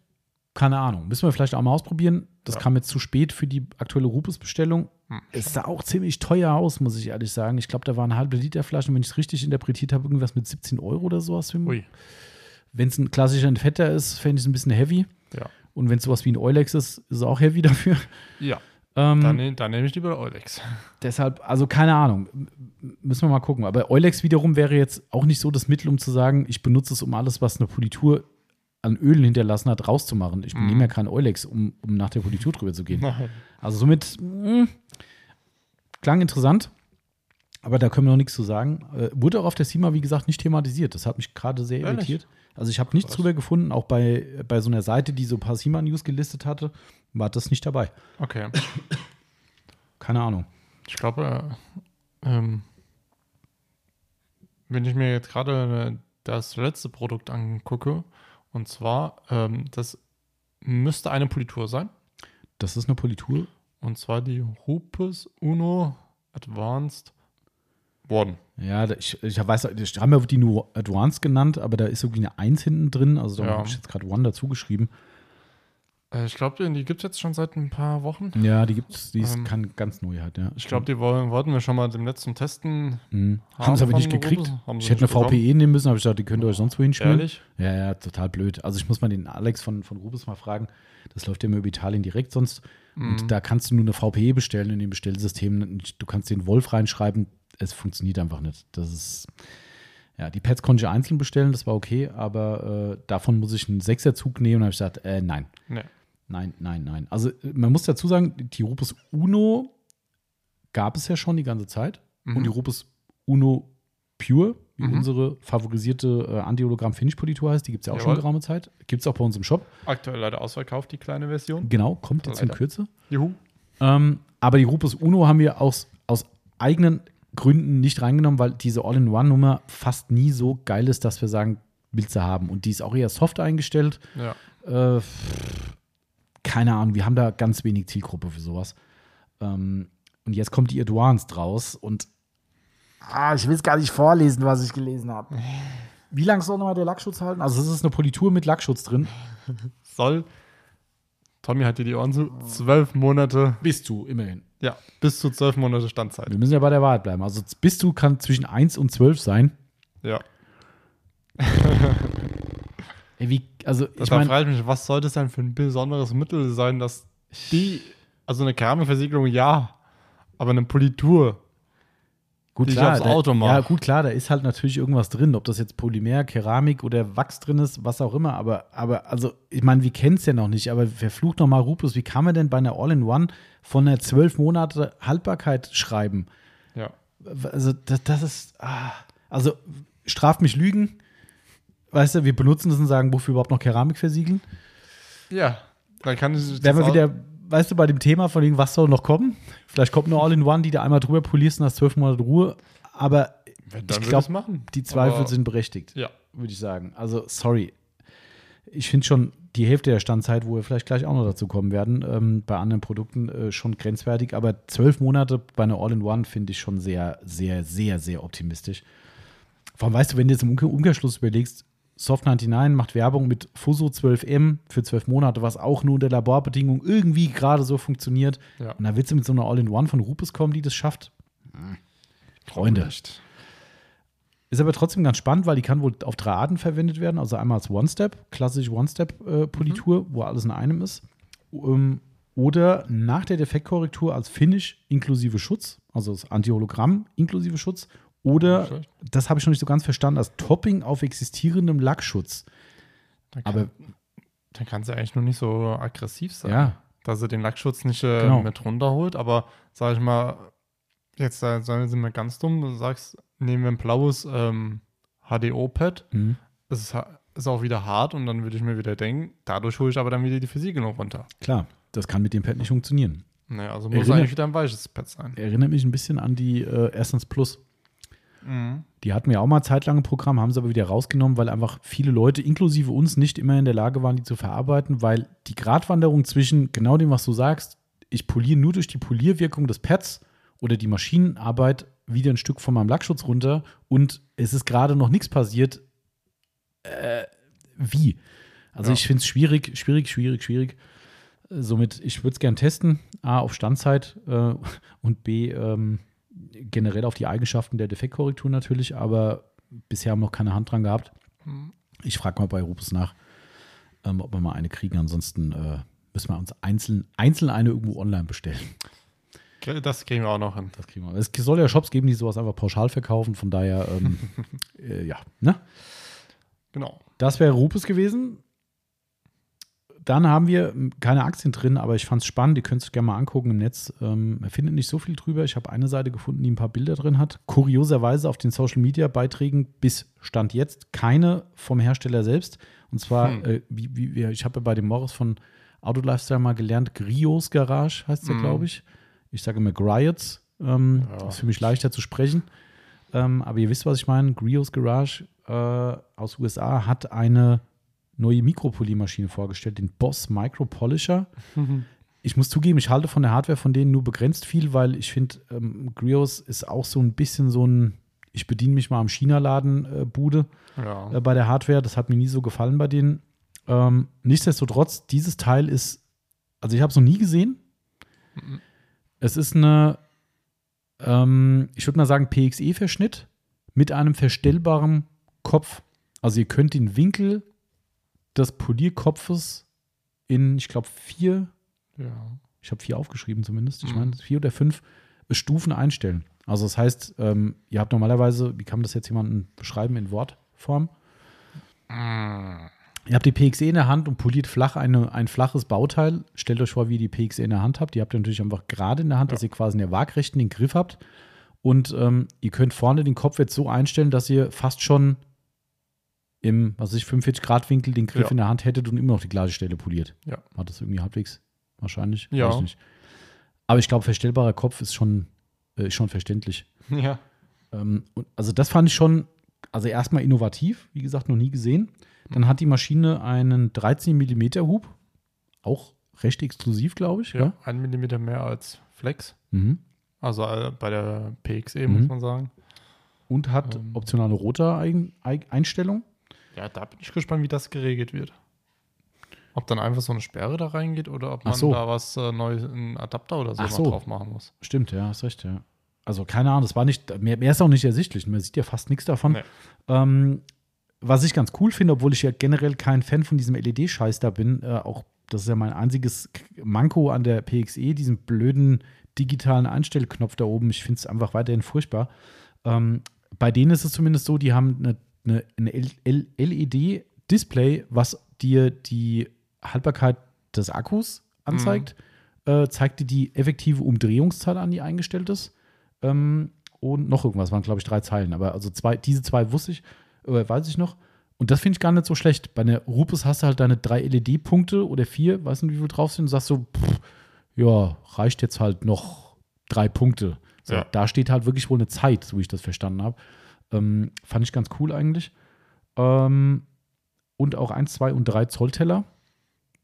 keine Ahnung, müssen wir vielleicht auch mal ausprobieren. Das Ja. kam jetzt zu spät für die aktuelle Rupes-Bestellung. Hm. Es sah auch ziemlich teuer aus, muss ich ehrlich sagen. Ich glaube, da waren halbe Liter Flaschen, wenn ich es richtig interpretiert habe, irgendwas mit 17 Euro oder sowas. Wenn es ein klassischer Entfetter ist, fände ich es ein bisschen heavy. Ja. Und wenn es sowas wie ein Eulex ist, ist es auch heavy dafür. Ja. Ähm, Dann, dann nehme ich lieber Eulex. Deshalb, also keine Ahnung, müssen wir mal gucken. Aber Eulex wiederum wäre jetzt auch nicht so das Mittel, um zu sagen, ich benutze es, um alles, was eine Politur an Ölen hinterlassen hat, rauszumachen. Ich Mhm. nehme ja keinen Eulex, um, um nach der Politur drüber zu gehen. Nein. Also somit mh, klang interessant, aber da können wir noch nichts zu sagen. Äh, wurde auch auf der SEMA, wie gesagt, nicht thematisiert. Das hat mich gerade sehr Ehrlich? irritiert. Also ich habe nichts drüber gefunden, auch bei, bei so einer Seite, die so ein paar SEMA-News gelistet hatte, war das nicht dabei. Okay. Keine Ahnung. Ich glaube, äh, ähm, wenn ich mir jetzt gerade äh, das letzte Produkt angucke, Und zwar, ähm, das müsste eine Politur sein. Das ist eine Politur. Und zwar die Hupes Uno Advanced Warden. Ja, ich, ich weiß, ich habe ja die nur Advanced genannt, aber da ist irgendwie eine 1 hinten drin. Also da Ja. habe ich jetzt gerade One dazu geschrieben. Äh, ich glaube, die gibt es jetzt schon seit ein paar Wochen. Ja, die gibt's, die ist Ähm, kann ganz neu halt, ja. Ich glaube, die wollen, wollten wir schon mal dem letzten testen. Mhm. haben sie aber nicht gekriegt. Ich hätte eine bekommen. VPE nehmen müssen, aber ich dachte, die könnt ihr euch sonst wohin spielen. Ehrlich? Ja, ja, total blöd. Also ich muss mal den Alex von, von Rubus mal fragen. Das läuft ja immer über Italien direkt sonst. Mhm. Und da kannst du nur eine VPE bestellen in dem Bestellsystem. Du kannst den Wolf reinschreiben. Es funktioniert einfach nicht. Das ist. Ja, die Pads konnte ich einzeln bestellen, das war okay, aber äh, davon muss ich einen Sechserzug nehmen und habe ich gesagt, äh, nein. Nee. Nein, nein, nein. Also äh, man muss dazu sagen, die Rupus Uno gab es ja schon die ganze Zeit. Mhm. Und die Rupus Uno Pure, wie Mhm. unsere favorisierte äh, Anti-Hologramm-Finish-Politur heißt, die gibt es ja auch schon Jawohl. geraume Zeit. Gibt es auch bei uns im Shop. Aktuell leider ausverkauft, die kleine Version. Genau, kommt jetzt in Leider. Kürze. Juhu. Ähm, aber die Rupus Uno haben wir aus, aus eigenen Gründen nicht reingenommen, weil diese All-in-One-Nummer fast nie so geil ist, dass wir sagen, willst du haben. Und die ist auch eher soft eingestellt. Ja. Äh, keine Ahnung, wir haben da ganz wenig Zielgruppe für sowas. Ähm, und jetzt kommt die Advanced raus und ah, ich will es gar nicht vorlesen, was ich gelesen habe. Wie lang soll nochmal der Lackschutz halten? Also es ist eine Politur mit Lackschutz drin. Soll. Tommy hat dir die Ohren zu. Zwölf Monate. Bist du, immerhin. Ja, bis zu zwölf Monate Standzeit. Wir müssen ja bei der Wahrheit bleiben. Also bist du kann zwischen 1 und 12 sein. Ja. Wie, also Da ich frage meine, ich mich, was soll das denn für ein besonderes Mittel sein, dass die, also eine Keramikversiegelung, ja, aber eine Politur. gut die ich klar, aufs da, Auto mach. ja gut klar, da ist halt natürlich irgendwas drin, ob das jetzt Polymer, Keramik oder Wachs drin ist, was auch immer. Aber, aber also ich meine, wir kennen es ja noch nicht. Aber verflucht noch mal Rupus, wie kann man denn bei einer All-in-One von einer zwölf Monate Haltbarkeit schreiben? Ja. Also das, das ist, ah, also straft mich Lügen. Weißt du, wir benutzen das und sagen, wofür überhaupt noch Keramik versiegeln. Ja. Dann kann ich. Wären wir wieder, weißt du, bei dem Thema von wegen, was soll noch kommen? Vielleicht kommt eine All-in-One, die da einmal drüber polierst und hast zwölf Monate Ruhe. Aber Wenn, ich dann würde glaube, die Zweifel Aber- sind berechtigt, Ja. würde ich sagen. Also, sorry. Ich finde schon die Hälfte der Standzeit, wo wir vielleicht gleich auch noch dazu kommen werden, ähm, bei anderen Produkten äh, schon grenzwertig. Aber zwölf Monate bei einer All-in-One finde ich schon sehr, sehr, sehr, sehr optimistisch. Vor allem, weißt du, wenn du jetzt im Umkehr Umkehrschluss überlegst, Soft 99 macht Werbung mit Fuso 12M für zwölf Monate, was auch nur unter Laborbedingungen irgendwie gerade so funktioniert. Ja. Und da willst du mit so einer All-in-One von Rupes kommen, die das schafft. Freunde. Nicht. Ist aber trotzdem ganz spannend, weil die kann wohl auf drei Arten verwendet werden. Also einmal als One-Step, klassische One-Step-Politur, wo alles in einem ist. Ähm, oder nach der Defektkorrektur als Finish inklusive Schutz, also das Anti-Hologramm inklusive Schutz. Oder, das habe ich noch nicht so ganz verstanden, als Topping auf existierendem Lackschutz. Dann kann, Aber dann kann sie eigentlich nur nicht so aggressiv sein. ja, Dass sie den Lackschutz nicht äh, Genau. mit runterholt. Aber sag ich mal, jetzt äh, sagen wir ganz dumm, du sagst, nehmen wir ein blaues ähm, HDO-Pad. mhm. Es ist, ist auch wieder hart und dann würde ich mir wieder denken, dadurch hole ich aber dann wieder die Versiegelung runter. klar, das kann mit dem Pad nicht funktionieren. Naja, also muss Erinnert- eigentlich wieder ein weiches Pad sein. Erinnert mich ein bisschen an die äh, Essence Plus. Mhm. Die hatten ja auch mal zeitlang ein Programm, haben sie aber wieder rausgenommen, weil einfach viele Leute, inklusive uns, nicht immer in der Lage waren, die zu verarbeiten, weil die Gratwanderung zwischen genau dem, was du sagst, ich poliere nur durch die Polierwirkung des Pads oder die Maschinenarbeit wieder ein Stück von meinem Lackschutz runter und es ist gerade noch nichts passiert. Äh, wie? Also Ja. ich finde es schwierig, schwierig, schwierig, schwierig. Äh, Somit, ich würde es gern testen. A, auf Standzeit äh, und B, ähm, generell auf die Eigenschaften der Defektkorrektur natürlich, aber bisher haben wir noch keine Hand dran gehabt. Mhm. Ich frage mal bei Rupes nach, ähm, ob wir mal eine kriegen. Ansonsten äh, müssen wir uns einzeln, einzeln eine irgendwo online bestellen. Das kriegen wir auch noch hin. Das kriegen wir. Es soll ja Shops geben, die sowas einfach pauschal verkaufen. Von daher, ähm, äh, ja, ne? Genau. Das wäre Rupes gewesen. Dann haben wir m, keine Aktien drin, aber ich fand es spannend. Ihr könnt es gerne mal angucken im Netz. Ähm, man findet nicht so viel drüber. Ich habe eine Seite gefunden, die ein paar Bilder drin hat. Kurioserweise auf den Social Media Beiträgen bis Stand jetzt keine vom Hersteller selbst. Und zwar, Hm. äh, wie, wie, wie, ich habe ja bei dem Morris von Auto Lifestyle mal gelernt, Grios Garage heißt der, Mhm. glaube ich. Ich sage immer Griots. Ähm, Ja. Ist für mich leichter zu sprechen. Ähm, aber ihr wisst, was ich meine. Grios Garage äh, aus USA hat eine neue Mikropoliermaschine vorgestellt, den Boss Micro Polisher. Ich muss zugeben, ich halte von der Hardware von denen nur begrenzt viel, weil ich finde, ähm, Grios ist auch so ein bisschen so ein, ich bediene mich mal am China-Laden-Bude Ja. äh, bei der Hardware. Das hat mir nie so gefallen bei denen. Ähm, nichtsdestotrotz, dieses Teil ist, also ich habe es noch nie gesehen. Mhm. Es ist eine, ähm, ich würde mal sagen, PXE-Verschnitt mit einem verstellbaren Kopf. Also ihr könnt den Winkel des Polierkopfes in, ich glaube, vier, ja. ich habe vier aufgeschrieben zumindest, ich Mhm. meine vier oder fünf Stufen einstellen. Also das heißt, ähm, ihr habt normalerweise, wie kann man das jetzt jemandem beschreiben in Wortform? Ihr habt die PXE in der Hand und poliert flach eine, ein flaches Bauteil. Stellt euch vor, wie ihr die PXE in der Hand habt. Die habt ihr natürlich einfach gerade in der Hand, dass ihr quasi in der Waagrechten den Griff habt. Und ähm, ihr könnt vorne den Kopf jetzt so einstellen, dass ihr fast schon im, was ich, 45-Grad-Winkel den Griff Ja. in der Hand hättet und immer noch die gleiche Stelle poliert. Ja. Hat das irgendwie halbwegs wahrscheinlich? Ja. Weiß ich nicht. Aber ich glaube, verstellbarer Kopf ist schon, äh, schon verständlich. Ja. Ähm, also das fand ich schon, also erstmal innovativ, wie gesagt, noch nie gesehen. Dann hat die Maschine einen 13 mm Hub, auch recht exklusiv, glaube ich. ja. Ja. Ein Millimeter mehr als Flex. Mhm. Also äh, bei der PXE, Mhm. muss man sagen. Und hat Ähm. optionale Rotor-Einstellung. Ja, da bin ich gespannt, wie das geregelt wird. Ob dann einfach so eine Sperre da reingeht oder ob man so. da was äh, Neues, einen Adapter oder so so. drauf machen muss. Stimmt, ja, hast recht, ja. Also keine Ahnung, das war nicht, mehr, mehr ist auch nicht ersichtlich. Man sieht ja fast nichts davon. Nee. Ähm, was ich ganz cool finde, obwohl ich ja generell kein Fan von diesem LED-Scheiß da bin, äh, auch das ist ja mein einziges Manko an der PXE, diesen blöden digitalen Einstellknopf da oben. Ich finde es einfach weiterhin furchtbar. Ähm, bei denen ist es zumindest so, die haben eine, eine, eine LED-Display, was dir die Haltbarkeit des Akkus anzeigt, äh, zeigt dir die effektive Umdrehungszahl an, die eingestellt ist. Ähm, und noch irgendwas, waren glaube ich drei Zeilen. Aber also zwei, diese zwei wusste ich, äh, weiß ich noch. Und das finde ich gar nicht so schlecht. Bei einer Rupus hast du halt deine drei LED-Punkte oder vier, weiß nicht, wie viel drauf sind, und sagst so, pff, ja, reicht jetzt halt noch drei Punkte. So, Ja. Da steht halt wirklich wohl eine Zeit, so wie ich das verstanden habe. Ähm, fand ich ganz cool eigentlich. Ähm, und auch 1, 2 und 3 Zollteller.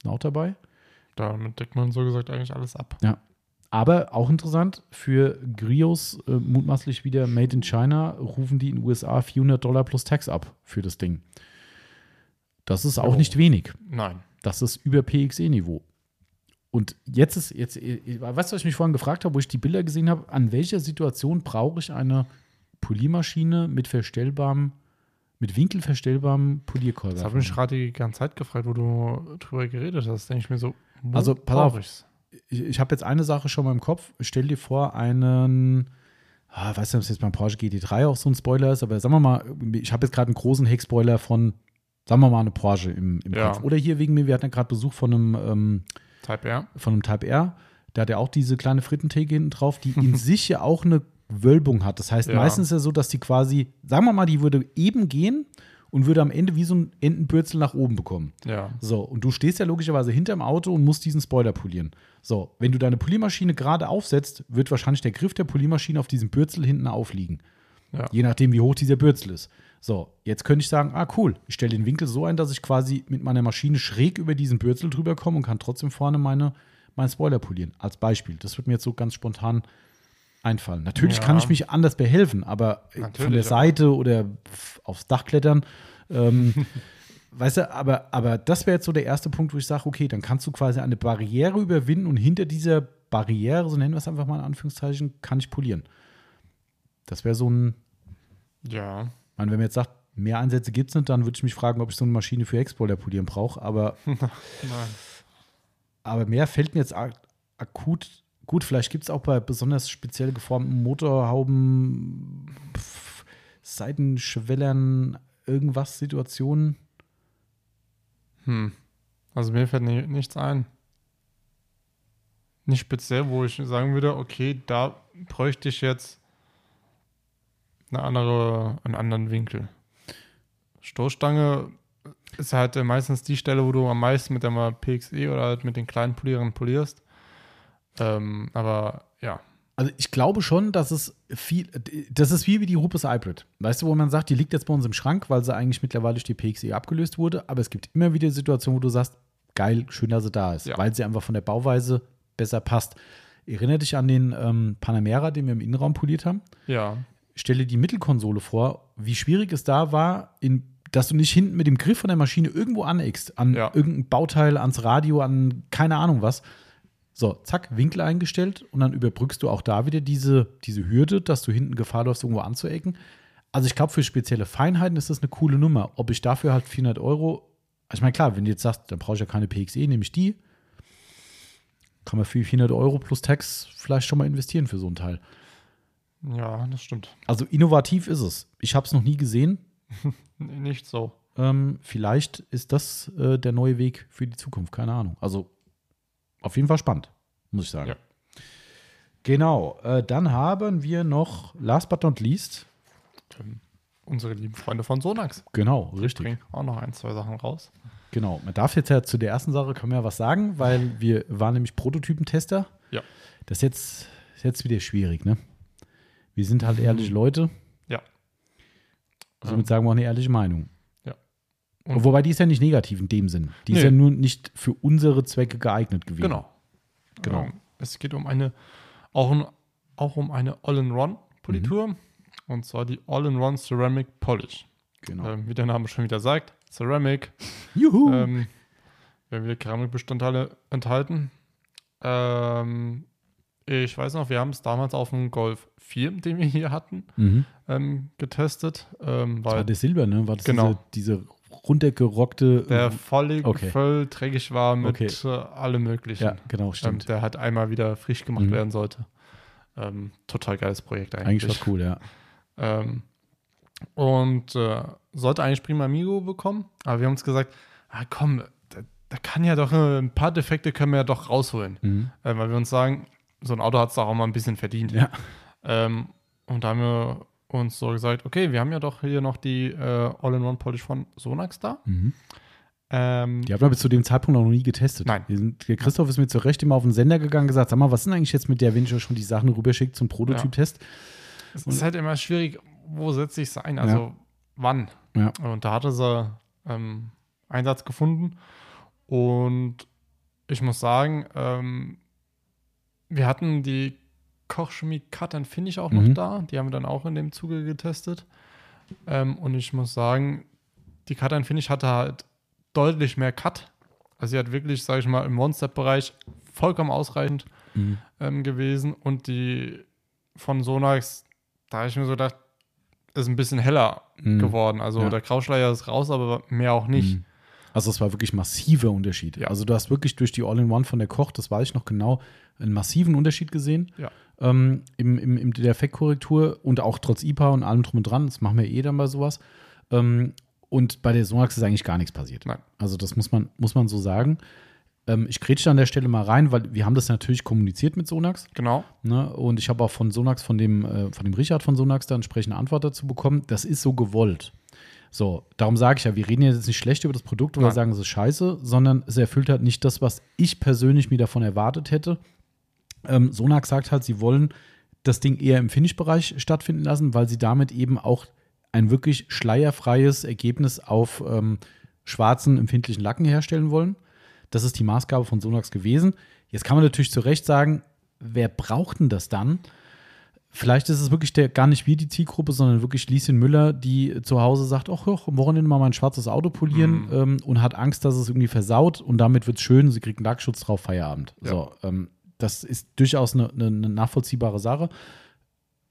Auch dabei. Damit deckt man so gesagt eigentlich alles ab. Aber auch interessant, für Grios, äh, mutmaßlich wieder Made in China, rufen die in den USA 400 Dollar plus Tax ab für das Ding. Das ist auch Jo. nicht wenig. Nein. Das ist über PXE-Niveau. Und jetzt ist, jetzt, äh, weißt du, was ich mich vorhin gefragt habe, wo ich die Bilder gesehen habe, an welcher Situation brauche ich eine Poliermaschine mit verstellbarem, mit winkelverstellbarem Polierkolber? Das habe ich mich gerade die ganze Zeit gefragt, wo du drüber geredet hast. Denke ich mir so, Also, pass auf. ich's? ich, ich habe jetzt eine Sache schon mal im Kopf. Stell dir vor, einen, ah, weiß nicht, ob es jetzt beim Porsche GT3 auch so ein Spoiler ist, aber sagen wir mal, ich habe jetzt gerade einen großen Heckspoiler von, sagen wir mal, eine Porsche im, im Ja. Kopf. Oder hier wegen mir, wir hatten ja gerade Besuch von einem, ähm, Type R. von einem Type R. Der hat ja auch diese kleine Frittentheke hinten drauf, die in sich ja auch eine Wölbung hat. Das heißt, Ja. meistens ist ja so, dass die quasi, sagen wir mal, die würde eben gehen und würde am Ende wie so ein Entenbürzel nach oben bekommen. Ja. So, und du stehst ja logischerweise hinterm Auto und musst diesen Spoiler polieren. So, wenn du deine Poliermaschine gerade aufsetzt, wird wahrscheinlich der Griff der Poliermaschine auf diesem Bürzel hinten aufliegen. Ja. Je nachdem, wie hoch dieser Bürzel ist. So, jetzt könnte ich sagen, ah cool, ich stelle den Winkel so ein, dass ich quasi mit meiner Maschine schräg über diesen Bürzel drüber komme und kann trotzdem vorne meine, meinen Spoiler polieren. Als Beispiel. Das wird mir jetzt so ganz spontan einfallen. Natürlich Ja. kann ich mich anders behelfen, aber von der Natürlich, aber- Seite oder aufs Dach klettern, ähm, Weißt du, aber, aber das wäre jetzt so der erste Punkt, wo ich sage, okay, dann kannst du quasi eine Barriere überwinden und hinter dieser Barriere, so nennen wir es einfach mal in Anführungszeichen, kann ich polieren. Das wäre so ein, Ja. ich meine, wenn man jetzt sagt, mehr Einsätze gibt es nicht, dann würde ich mich fragen, ob ich so eine Maschine für Exporter polieren brauche. Aber, Nein. aber mehr fällt mir jetzt ak akut. Gut, vielleicht gibt es auch bei besonders speziell geformten Motorhauben, pf, Seitenschwellern, irgendwas Situationen. Hm. Also mir fällt ni nichts ein. Nicht speziell, wo ich sagen würde, okay, da bräuchte ich jetzt eine andere, einen anderen Winkel. Stoßstange ist halt meistens die Stelle, wo du am meisten mit der PXE oder halt mit den kleinen Polierern polierst. Ähm, aber ja, Also ich glaube schon, dass es viel, das ist wie wie die Rupes Hybrid. Weißt du, wo man sagt, die liegt jetzt bei uns im Schrank, weil sie eigentlich mittlerweile durch die PXE abgelöst wurde, aber es gibt immer wieder Situationen, wo du sagst, geil, schön, dass sie da ist, Ja. weil sie einfach von der Bauweise besser passt. Erinnere dich an den ähm, Panamera, den wir im Innenraum poliert haben? Ja. Stelle die Mittelkonsole vor, wie schwierig es da war, in, dass du nicht hinten mit dem Griff von der Maschine irgendwo aneckst, an Ja. irgendein Bauteil, ans Radio, an keine Ahnung was. So, zack, Winkel eingestellt und dann überbrückst du auch da wieder diese, diese Hürde, dass du hinten Gefahr läufst, irgendwo anzuecken. Also ich glaube, für spezielle Feinheiten ist das eine coole Nummer. Ob ich dafür halt 400 Euro, ich meine, klar, wenn du jetzt sagst, dann brauche ich ja keine PXE, nehme ich die, kann man für 400 Euro plus Tax vielleicht schon mal investieren für so ein Teil. Ja, das stimmt. Also innovativ ist es. Ich habe es noch nie gesehen. Nicht so. Ähm, vielleicht ist das äh, der neue Weg für die Zukunft. Keine Ahnung. Also auf jeden Fall spannend, muss ich sagen. Ja. Genau. Äh, dann haben wir noch, last but not least, Ähm, unsere lieben Freunde von Sonax genau, richtig. bringen auch noch ein, zwei Sachen raus. Genau. Man darf jetzt ja zu der ersten Sache, können wir ja was sagen, weil wir waren nämlich Prototypentester. Ja. Das ist jetzt, ist jetzt wieder schwierig, ne? Wir sind halt ehrliche Leute. Ja. Somit sagen wir auch eine ehrliche Meinung. Und- Wobei die ist ja nicht negativ in dem Sinn. Die ist Nee. ja nur nicht für unsere Zwecke geeignet gewesen. Genau. Genau. Es geht um eine, auch, auch um eine All-in-One-Politur. Und zwar die All-in-One Ceramic Polish. genau. Ähm, wie der Name schon wieder sagt, Ceramic. Juhu. Ähm, werden wieder Keramikbestandteile enthalten. Ähm, ich weiß noch, wir haben es damals auf dem Golf 4, den wir hier hatten, mhm. ähm, getestet. Ähm, Das war der Silber, ne? War das Genau. diese, diese runtergerockte. der voll, Okay. voll dreckig war mit Okay. äh, allem Möglichen. ja, genau, ähm, stimmt. der halt einmal wieder frisch gemacht Mhm. werden sollte. Ähm, total geiles Projekt eigentlich. Eigentlich war cool, ja. Ähm, und äh, sollte eigentlich Prima Amigo bekommen, aber wir haben uns gesagt, ah, komm, da, da kann ja doch äh, ein paar Defekte können wir ja doch rausholen. Mhm. Äh, weil wir uns sagen, so ein Auto hat es doch auch mal ein bisschen verdient. Ja. Ähm, und da haben wir uns so gesagt, okay, wir haben ja doch hier noch die äh, All-in-One-Polish von Sonax da. Mhm. Ähm, Die haben wir bis zu dem Zeitpunkt noch nie getestet. Nein. Sind, der Christoph ist mir zu Recht immer auf den Sender gegangen und gesagt: Sag mal, was ist denn eigentlich jetzt mit der, wenn ich schon die Sachen rüberschickt zum Prototyp-Test? es ist halt immer schwierig, wo setze ich es ein? Also wann? Ja. Und da hatte sie ähm, Einsatz gefunden. Und ich muss sagen, ähm, wir hatten die Kochchemie Cut and Finish auch noch Mhm. da. Die haben wir dann auch in dem Zuge getestet. Ähm, und ich muss sagen, die Cut and Finish hatte halt deutlich mehr Cut. Also sie hat wirklich, sage ich mal, im One-Step-Bereich vollkommen ausreichend Mhm. ähm, gewesen. Und die von Sonax, da habe ich mir so gedacht, ist ein bisschen heller Mhm. geworden. Also Ja. der Grauschleier ist raus, aber mehr auch nicht. Mhm. Also es war wirklich ein massiver Unterschied. Ja. Also du hast wirklich durch die All-in-One von der Koch, das weiß ich noch genau, einen massiven Unterschied gesehen. Ja. Ähm, im, im, im der Effektkorrektur und auch trotz IPA und allem drum und dran, das machen wir eh dann bei sowas. Ähm, und bei der Sonax ist eigentlich gar nichts passiert. Nein. Also das muss man, muss man so sagen. Ähm, ich grätsche an der Stelle mal rein, weil wir haben das natürlich kommuniziert mit Sonax. Genau. Ne? Und ich habe auch von Sonax, von dem, äh, von dem Richard von Sonax, da entsprechende Antwort dazu bekommen. Das ist so gewollt. So, darum sage ich ja, wir reden jetzt nicht schlecht über das Produkt oder sagen, es ist scheiße, sondern es erfüllt halt nicht das, was ich persönlich mir davon erwartet hätte. Ähm, Sonax sagt halt, sie wollen das Ding eher im Finish-Bereich stattfinden lassen, weil sie damit eben auch ein wirklich schleierfreies Ergebnis auf ähm, schwarzen, empfindlichen Lacken herstellen wollen. Das ist die Maßgabe von Sonax gewesen. Jetzt kann man natürlich zu Recht sagen, wer braucht denn das dann? Vielleicht ist es wirklich der, gar nicht wir die Zielgruppe, sondern wirklich Lieschen Müller, die zu Hause sagt, ach, ach am Wochenende mal mein schwarzes Auto polieren Mhm. ähm, und hat Angst, dass es irgendwie versaut und damit wird es schön, sie kriegt einen Lackschutz drauf, Feierabend. Ja. So, ähm, das ist durchaus eine, eine, eine nachvollziehbare Sache.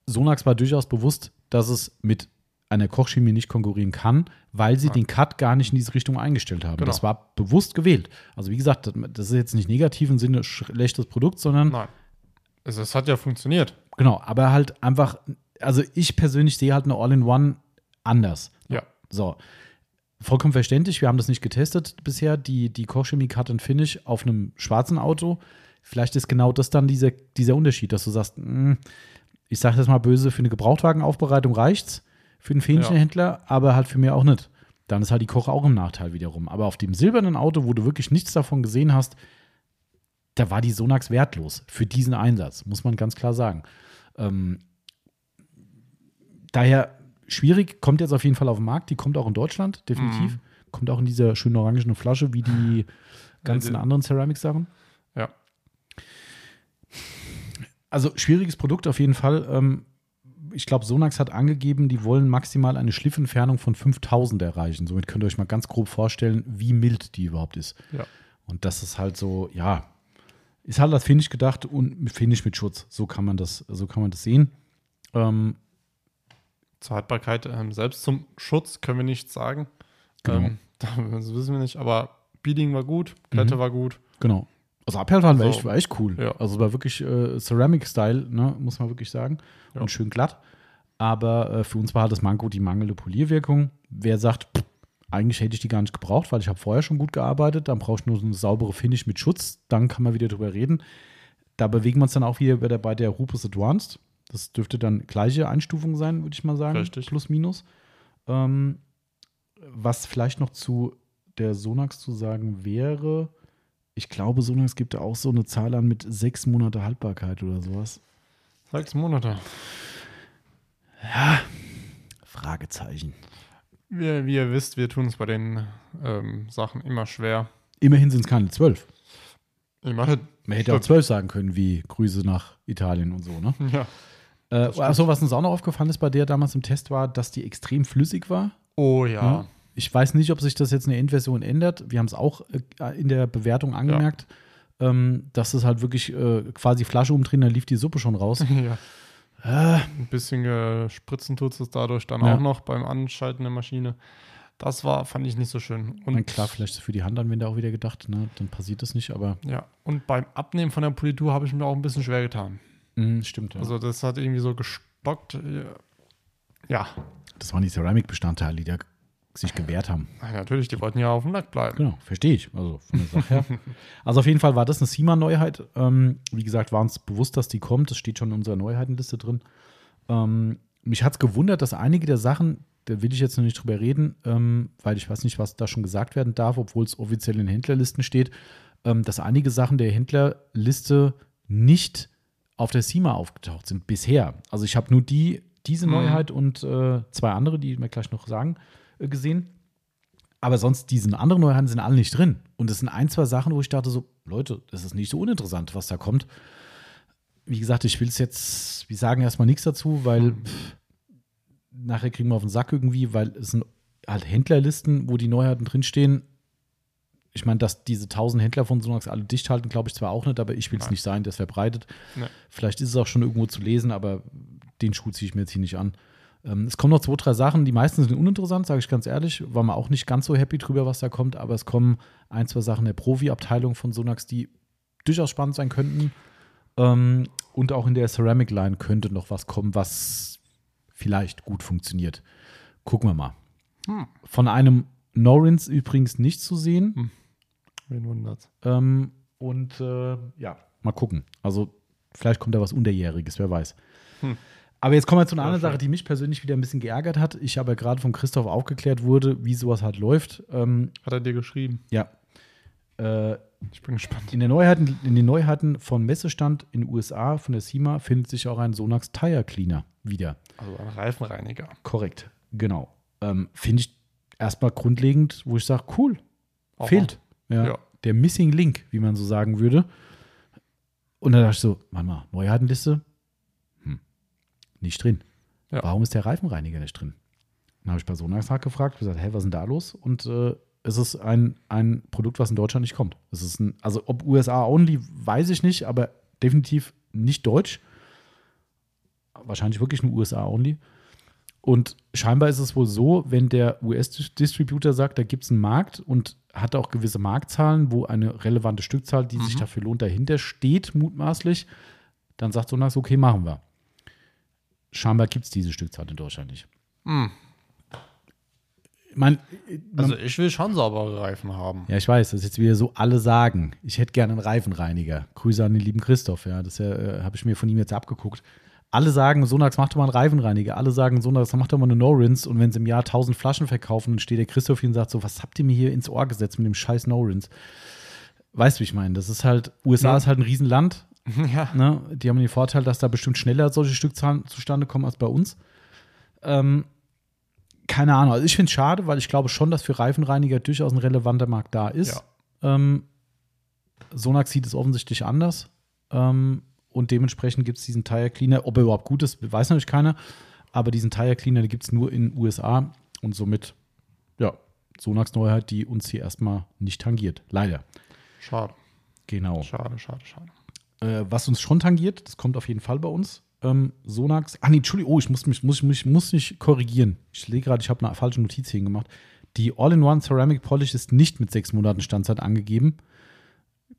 Sonax war durchaus bewusst, dass es mit einer Kochchemie nicht konkurrieren kann, weil sie Ja. den Cut gar nicht in diese Richtung eingestellt haben. Genau. Das war bewusst gewählt. Also wie gesagt, das ist jetzt nicht negativ im Sinne schlechtes Produkt, sondern Nein. Also es hat ja funktioniert. Genau, aber halt einfach, also ich persönlich sehe halt eine All-in-One anders. Ja. So. Vollkommen verständlich, wir haben das nicht getestet bisher, die, die Kochchemie Cut and Finish auf einem schwarzen Auto. Vielleicht ist genau das dann dieser, dieser Unterschied, dass du sagst, mh, ich sage das mal böse, für eine Gebrauchtwagenaufbereitung reicht's, für einen Fähnchenhändler, aber halt für mir auch nicht. Dann ist halt die Koch auch im Nachteil wiederum. Aber auf dem silbernen Auto, wo du wirklich nichts davon gesehen hast, da war die Sonax wertlos für diesen Einsatz, muss man ganz klar sagen. Ähm, daher schwierig, kommt jetzt auf jeden Fall auf den Markt. Die kommt auch in Deutschland, definitiv. Mhm. Kommt auch in dieser schönen orangenen Flasche, wie die ganzen anderen Ceramic-Sachen. Ja. Also schwieriges Produkt auf jeden Fall. Ähm, ich glaube, Sonax hat angegeben, die wollen maximal eine Schliffentfernung von 5000 erreichen. Somit könnt ihr euch mal ganz grob vorstellen, wie mild die überhaupt ist. Ja. Und das ist halt so, ja, ist halt als Finish gedacht und Finish mit Schutz. So kann man das, so kann man das sehen. Ähm, Zur Haltbarkeit ähm, selbst zum Schutz können wir nichts sagen. Genau. Ähm, das wissen wir nicht, aber Beading war gut, Glätte Mhm. war gut. Genau. Also Abhärtfahren war, Also, echt, war echt cool. ja. Also es war wirklich äh, Ceramic-Style, ne, muss man wirklich sagen. Ja. Und schön glatt. Aber äh, für uns war halt das Manko die mangelnde Polierwirkung. Wer sagt, pff, eigentlich hätte ich die gar nicht gebraucht, weil ich habe vorher schon gut gearbeitet, dann brauche ich nur so eine saubere Finish mit Schutz, dann kann man wieder drüber reden. Da bewegen wir uns dann auch wieder bei der, Rupus Advanced. Das dürfte dann gleiche Einstufung sein, würde ich mal sagen. Richtig. Plus, minus. Ähm, was vielleicht noch zu der Sonax zu sagen wäre, ich glaube, Sonax gibt da auch so eine Zahl an mit sechs Monate Haltbarkeit oder sowas. Sechs Monate. Fragezeichen. Wie, wie ihr wisst, wir tun es bei den ähm, Sachen immer schwer. Immerhin sind es keine zwölf. Meine, Man hätte auch zwölf sagen können, wie Grüße nach Italien und so, ne? ja. Äh, achso, was uns auch noch aufgefallen ist bei der damals im Test war, dass die extrem flüssig war. Oh ja. Ja. Ich weiß nicht, ob sich das jetzt in der Endversion ändert. Wir haben es auch äh, in der Bewertung angemerkt, ähm, dass es halt wirklich äh, quasi Flasche umdrehen, dann lief die Suppe schon raus. ja. Ein bisschen äh, spritzen tut es dadurch dann Ja. auch noch beim Anschalten der Maschine. Das war, fand ich nicht so schön. und Und klar, vielleicht für die Handanwender auch wieder gedacht, ne? dann passiert das nicht, aber ja, und beim Abnehmen von der Politur habe ich mir auch ein bisschen schwer getan. mh, stimmt. Ja. Also das hat irgendwie so gestockt. Ja, das waren die Ceramic-Bestandteile, die da sich gewehrt haben. Ja, natürlich, die wollten ja auf dem Lack bleiben. Genau, verstehe ich. Also von der Sache her. also auf jeden Fall war das eine SEMA-Neuheit. Ähm, wie gesagt, war uns bewusst, dass die kommt. Das steht schon in unserer Neuheitenliste drin. Ähm, mich hat es gewundert, dass einige der Sachen, da will ich jetzt noch nicht drüber reden, ähm, weil ich weiß nicht, was da schon gesagt werden darf, obwohl es offiziell in den Händlerlisten steht, ähm, dass einige Sachen der Händlerliste nicht auf der SEMA aufgetaucht sind bisher. Also ich habe nur die, diese Mhm. Neuheit und äh, zwei andere, die wir gleich noch sagen, gesehen. Aber sonst, diese anderen Neuheiten sind alle nicht drin. Und es sind ein, zwei Sachen, wo ich dachte so, Leute, das ist nicht so uninteressant, was da kommt. Wie gesagt, ich will es jetzt, wir sagen erstmal nichts dazu, weil pff, nachher kriegen wir auf den Sack irgendwie, weil es sind halt Händlerlisten, wo die Neuheiten drinstehen. Ich meine, dass diese 1000 Händler von Sonax alle dicht halten, glaube ich zwar auch nicht, aber ich will es Nein. nicht sein, das verbreitet. Nee. Vielleicht ist es auch schon irgendwo zu lesen, aber den Schuh ziehe ich mir jetzt hier nicht an. Ähm, es kommen noch zwei, drei Sachen. Die meisten sind uninteressant, sage ich ganz ehrlich. War man auch nicht ganz so happy drüber, was da kommt. Aber es kommen ein, zwei Sachen der Profi-Abteilung von Sonax, die durchaus spannend sein könnten. Ähm, und auch in der Ceramic Line könnte noch was kommen, was vielleicht gut funktioniert. Gucken wir mal. Hm. Von einem Norins übrigens nicht zu sehen. Hm. Wen wundert's? Ähm, und äh, ja, mal gucken. Also vielleicht kommt da was Unterjähriges, wer weiß. Hm. Aber jetzt kommen wir zu einer anderen Sache, die mich persönlich wieder ein bisschen geärgert hat. Ich habe ja gerade von Christoph aufgeklärt wurde, wie sowas halt läuft. Ähm, Hat er dir geschrieben? ja. Äh, Ich bin gespannt. in, der Neuheiten, in den Neuheiten von Messestand in den USA von der SEMA findet sich auch ein Sonax Tire Cleaner wieder. Also ein Reifenreiniger. Korrekt, genau. Ähm, Finde ich erstmal grundlegend, wo ich sage, cool, Auch fehlt. Ja. Ja. Der Missing Link, wie man so sagen würde. Und dann dachte ich so, Mann mal, Neuheitenliste? Nicht drin. Ja. Warum ist der Reifenreiniger nicht drin? Dann habe ich bei Sonax nachgefragt, gesagt, hä, was ist denn da los? Und äh, es ist ein, ein Produkt, was in Deutschland nicht kommt. Es ist ein, also ob USA only, weiß ich nicht, aber definitiv nicht deutsch. Wahrscheinlich wirklich nur USA only. Und scheinbar ist es wohl so, wenn der US-Distributor sagt, da gibt es einen Markt und hat auch gewisse Marktzahlen, wo eine relevante Stückzahl, die sich Mhm. dafür lohnt, dahinter steht, mutmaßlich, dann sagt Sonax, okay, machen wir. Scheinbar gibt es diese Stückzahl in Deutschland nicht. Hm. Ich meine, Also ich will schon saubere Reifen haben. ja, ich weiß, das ist jetzt wieder so, alle sagen, ich hätte gerne einen Reifenreiniger. Grüße an den lieben Christoph, ja, das äh, habe ich mir von ihm jetzt abgeguckt. Alle sagen, Sonax, mach doch mal einen Reifenreiniger. Alle sagen, Sonax, mach doch mal eine No-Rinse. Und wenn sie im Jahr 1000 Flaschen verkaufen, dann steht der Christoph hier und sagt so, was habt ihr mir hier ins Ohr gesetzt mit dem scheiß No-Rinse? weißt du, wie ich meine? Das ist halt, USA Ja. ist halt ein Riesenland. ja. Ne? Die haben den Vorteil, dass da bestimmt schneller solche Stückzahlen zustande kommen als bei uns. Ähm, keine Ahnung. Also ich finde es schade, weil ich glaube schon, dass für Reifenreiniger durchaus ein relevanter Markt da ist. Ähm, Sonax sieht es offensichtlich anders. Ähm, und dementsprechend gibt es diesen Tire Cleaner. Ob er überhaupt gut ist, weiß natürlich keiner. Aber diesen Tire Cleaner gibt es nur in den USA. Und somit, ja, Sonax Neuheit, die uns hier erstmal nicht tangiert. Leider. Schade, Genau. schade, schade, schade. Äh, was uns schon tangiert, das kommt auf jeden Fall bei uns. Ähm, Sonax. Ah, nee, Entschuldigung, oh, ich muss mich, muss, mich, muss mich korrigieren. Ich sehe gerade, ich habe eine falsche Notiz hier gemacht. Die All-in-One Ceramic Polish ist nicht mit sechs Monaten Standzeit angegeben.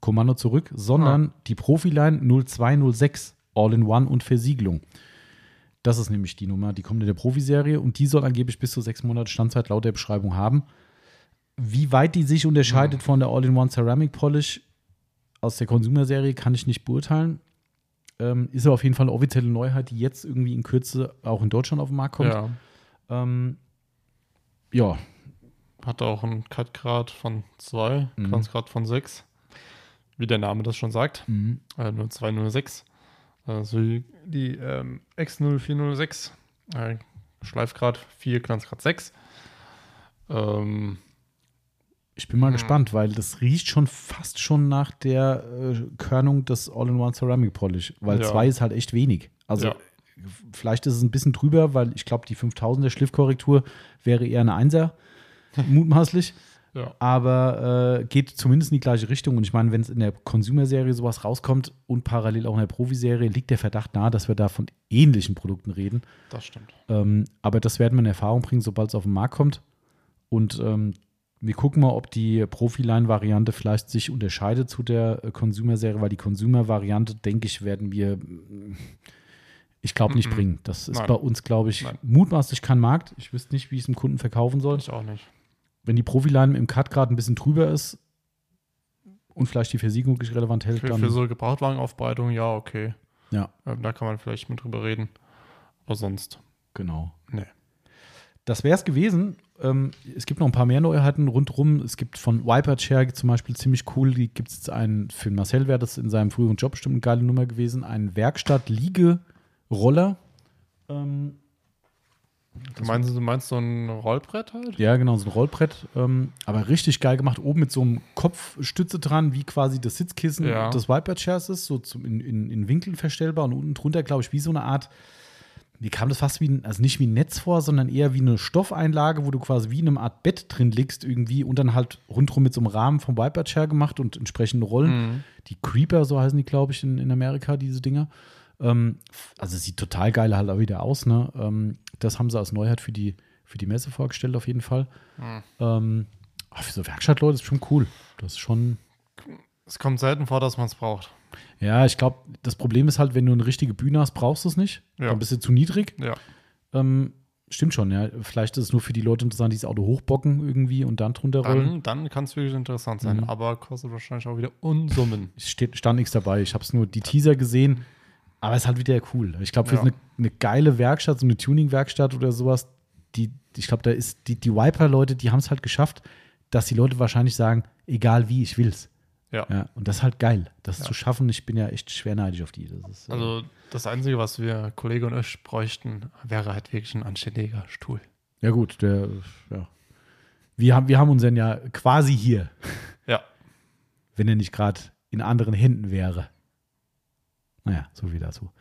Kommando zurück, sondern die Profiline 0206 All-in-One und Versiegelung. Das ist nämlich die Nummer, die kommt in der Profiserie und die soll angeblich bis zu sechs Monate Standzeit laut der Beschreibung haben. Wie weit die sich unterscheidet von der All-in-One Ceramic Polish aus der Consumer-Serie, kann ich nicht beurteilen. Ähm, ist aber auf jeden Fall eine offizielle Neuheit, die jetzt irgendwie in Kürze auch in Deutschland auf den Markt kommt. Ja. Ähm, ja, Hat auch einen Cut-Grad von 2, Mhm. Glanzgrad von 6. Wie der Name das schon sagt. mhm. Äh, 0206. Also die, die ähm, X0406. Äh, Schleifgrad 4, Glanzgrad 6. Ähm, ich bin mal Mhm. gespannt, weil das riecht schon fast schon nach der äh, Körnung des All-in-One Ceramic Polish, weil Ja. zwei ist halt echt wenig. Also Ja. vielleicht ist es ein bisschen drüber, weil ich glaube, die 5000er Schliffkorrektur wäre eher eine Einser, mutmaßlich. ja. aber äh, geht zumindest in die gleiche Richtung. Und ich meine, wenn es in der Consumer-Serie sowas rauskommt und parallel auch in der Profi-Serie, liegt der Verdacht nahe, dass wir da von ähnlichen Produkten reden. Das stimmt. Ähm, aber das werden wir in Erfahrung bringen, sobald es auf den Markt kommt. Und ähm, wir gucken mal, ob die Profi-Line-Variante vielleicht sich unterscheidet zu der äh, Consumer-Serie, weil die Consumer-Variante, denke ich, werden wir, mm, ich glaube, nicht Mhm. bringen. Das ist Nein. bei uns, glaube ich, Nein. mutmaßlich kein Markt. Ich wüsste nicht, wie ich es dem Kunden verkaufen soll Ich auch nicht. wenn die Profiline im Cut gerade ein bisschen drüber ist und vielleicht die Versiegelung nicht relevant hält, Für, dann für so Gebrauchtwagenaufbereitung, ja, okay. ja, Ähm, da kann man vielleicht mit drüber reden. Aber sonst. genau. Nee. Das wäre es gewesen. Ähm, es gibt noch ein paar mehr Neuheiten rundherum. Es gibt von Wiper Chair zum Beispiel ziemlich cool. Die gibt es einen, für Marcel wäre das in seinem früheren Job bestimmt eine geile Nummer gewesen. Ein Werkstatt-Liege-Roller. Ähm, Du meinst, du meinst so ein Rollbrett halt? Ja, genau, so ein Rollbrett. Ähm, aber richtig geil gemacht. Oben mit so einem Kopfstütze dran, wie quasi das Sitzkissen Ja. des Wiper-Chairs ist, so zum, in, in, in Winkeln verstellbar und unten drunter, glaube ich, wie so eine Art, mir kam das fast wie ein, also nicht wie ein Netz vor, sondern eher wie eine Stoffeinlage, wo du quasi wie in einem Art Bett drin liegst irgendwie und dann halt rundherum mit so einem Rahmen vom Wiper-Chair gemacht und entsprechende Rollen. Mhm. Die Creeper, so heißen die, glaube ich, in, in Amerika, diese Dinger. Ähm, also sieht total geil halt auch wieder aus, ne? Ähm, das haben sie als Neuheit für die, für die Messe vorgestellt, auf jeden Fall. Mhm. Ähm, aber für so Werkstattleute ist schon cool. Das ist schon. Es kommt selten vor, dass man es braucht. Ja, ich glaube, das Problem ist halt, wenn du eine richtige Bühne hast, brauchst du es nicht. Ja. Dann bist du zu niedrig. Ja. Ähm, stimmt schon, ja. Vielleicht ist es nur für die Leute interessant, die das Auto hochbocken irgendwie und dann drunter rollen. Dann, dann kann es wirklich interessant sein. Mhm. Aber kostet wahrscheinlich auch wieder Unsummen. Es steht, stand nichts dabei. Ich habe es nur die Teaser gesehen. Aber es ist halt wieder cool. Ich glaube, für Ja. eine, eine geile Werkstatt, so eine Tuning-Werkstatt oder sowas, die, ich glaube, da ist die, die Wiper-Leute, die haben es halt geschafft, dass die Leute wahrscheinlich sagen, egal wie, ich will's. Ja. Ja, und das ist halt geil, das Ja. zu schaffen. Ich bin ja echt schwer neidisch auf die. Das ist, äh, Also das Einzige, was wir, Kollege und ich, bräuchten, wäre halt wirklich ein anständiger Stuhl. ja, gut, der, ja. Wir haben, wir haben unseren ja quasi hier, Ja. wenn er nicht gerade in anderen Händen wäre. Naja, so viel dazu.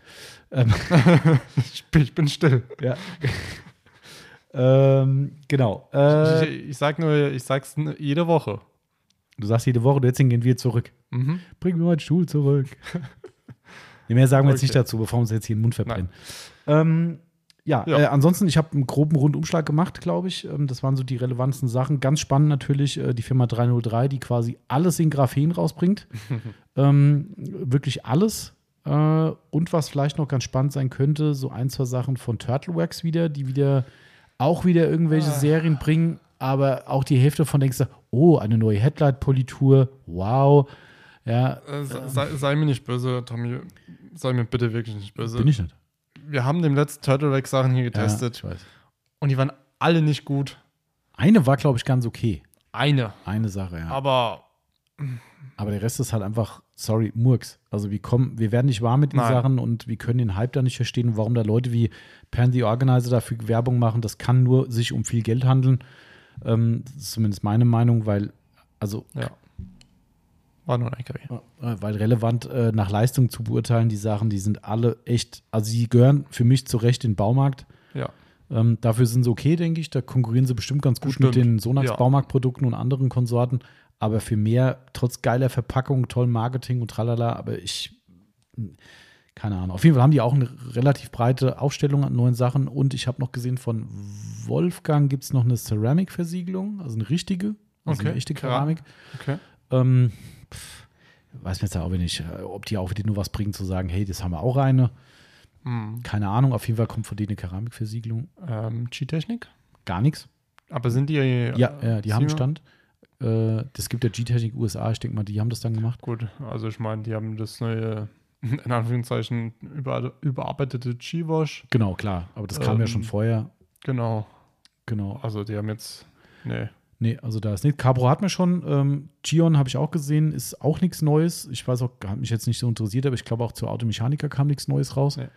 Ähm, Ich bin, ich bin still. ja. ähm, genau. Äh, ich, ich sag nur, ich sag's jede Woche. Du sagst jede Woche, jetzt gehen wir zurück. Mhm. Bring mir meinen Stuhl zurück. mehr sagen wir jetzt nicht Okay. dazu, bevor wir uns jetzt hier den Mund verbrennen. Ähm, ja, Ja. Äh, ansonsten, ich habe einen groben Rundumschlag gemacht, glaube ich. Ähm, das waren so die relevantesten Sachen. Ganz spannend natürlich äh, die Firma 303, die quasi alles in Graphen rausbringt. ähm, wirklich alles. Äh, und was vielleicht noch ganz spannend sein könnte, so ein, zwei Sachen von Turtleworks wieder, die wieder auch wieder irgendwelche Ah. Serien bringen, aber auch die Hälfte von denkst du, oh, eine neue Headlight-Politur, wow. Ja, Äh, sei, sei, sei mir nicht böse, Tommy. Sei mir bitte wirklich nicht böse. bin ich nicht. Wir haben dem letzten Turtleback-Sachen hier Ja, getestet ich weiß. und die waren alle nicht gut. Eine war, glaube ich, ganz okay. Eine. Eine Sache, ja. Aber Aber der Rest ist halt einfach, sorry, Murks. Also wir kommen, wir werden nicht warm mit den Nein. Sachen und wir können den Hype da nicht verstehen, und warum da Leute wie Pan the Organizer dafür Werbung machen. Das kann nur sich um viel Geld handeln. Ähm, das ist zumindest meine Meinung, weil, also Ja. War nur ein LKW. äh, weil relevant äh, nach Leistung zu beurteilen, die Sachen, die sind alle echt, also sie gehören für mich zu Recht in den Baumarkt. Ja. Ähm, dafür sind sie okay, denke ich. Da konkurrieren sie bestimmt ganz gut Bestimmt. mit den Sonax Ja. Baumarktprodukten und anderen Konsorten. Aber für mehr, trotz geiler Verpackung, tollem Marketing und tralala, aber ich, keine Ahnung. Auf jeden Fall haben die auch eine relativ breite Aufstellung an neuen Sachen. Und ich habe noch gesehen, von Wolfgang gibt es noch eine Ceramic-Versiegelung, also eine richtige, also Okay, eine echte Keramik. Okay. Ähm, pff, weiß mir jetzt auch nicht, äh, ob die auch wieder nur was bringen, zu sagen, hey, das haben wir auch eine. Hm. Keine Ahnung, auf jeden Fall kommt von denen eine Keramikversiegelung. Ähm, G-Technik? Gar nichts. Aber sind die. Ja, ja die haben Sima? Stand. Äh, das gibt der G-Technik USA, ich denke mal, die haben das dann gemacht. Gut, also ich meine, die haben das neue, in Anführungszeichen, über, überarbeitete G-Wash. Genau, klar. Aber das kam ja Ähm, schon vorher. Genau. Genau. Also die haben jetzt. Nee. Nee, also da ist nichts. Cabro hat mir schon. Ähm, Gion habe ich auch gesehen, ist auch nichts Neues. Ich weiß auch, hat mich jetzt nicht so interessiert, aber ich glaube auch zur Automechaniker kam nichts Neues raus. Nee.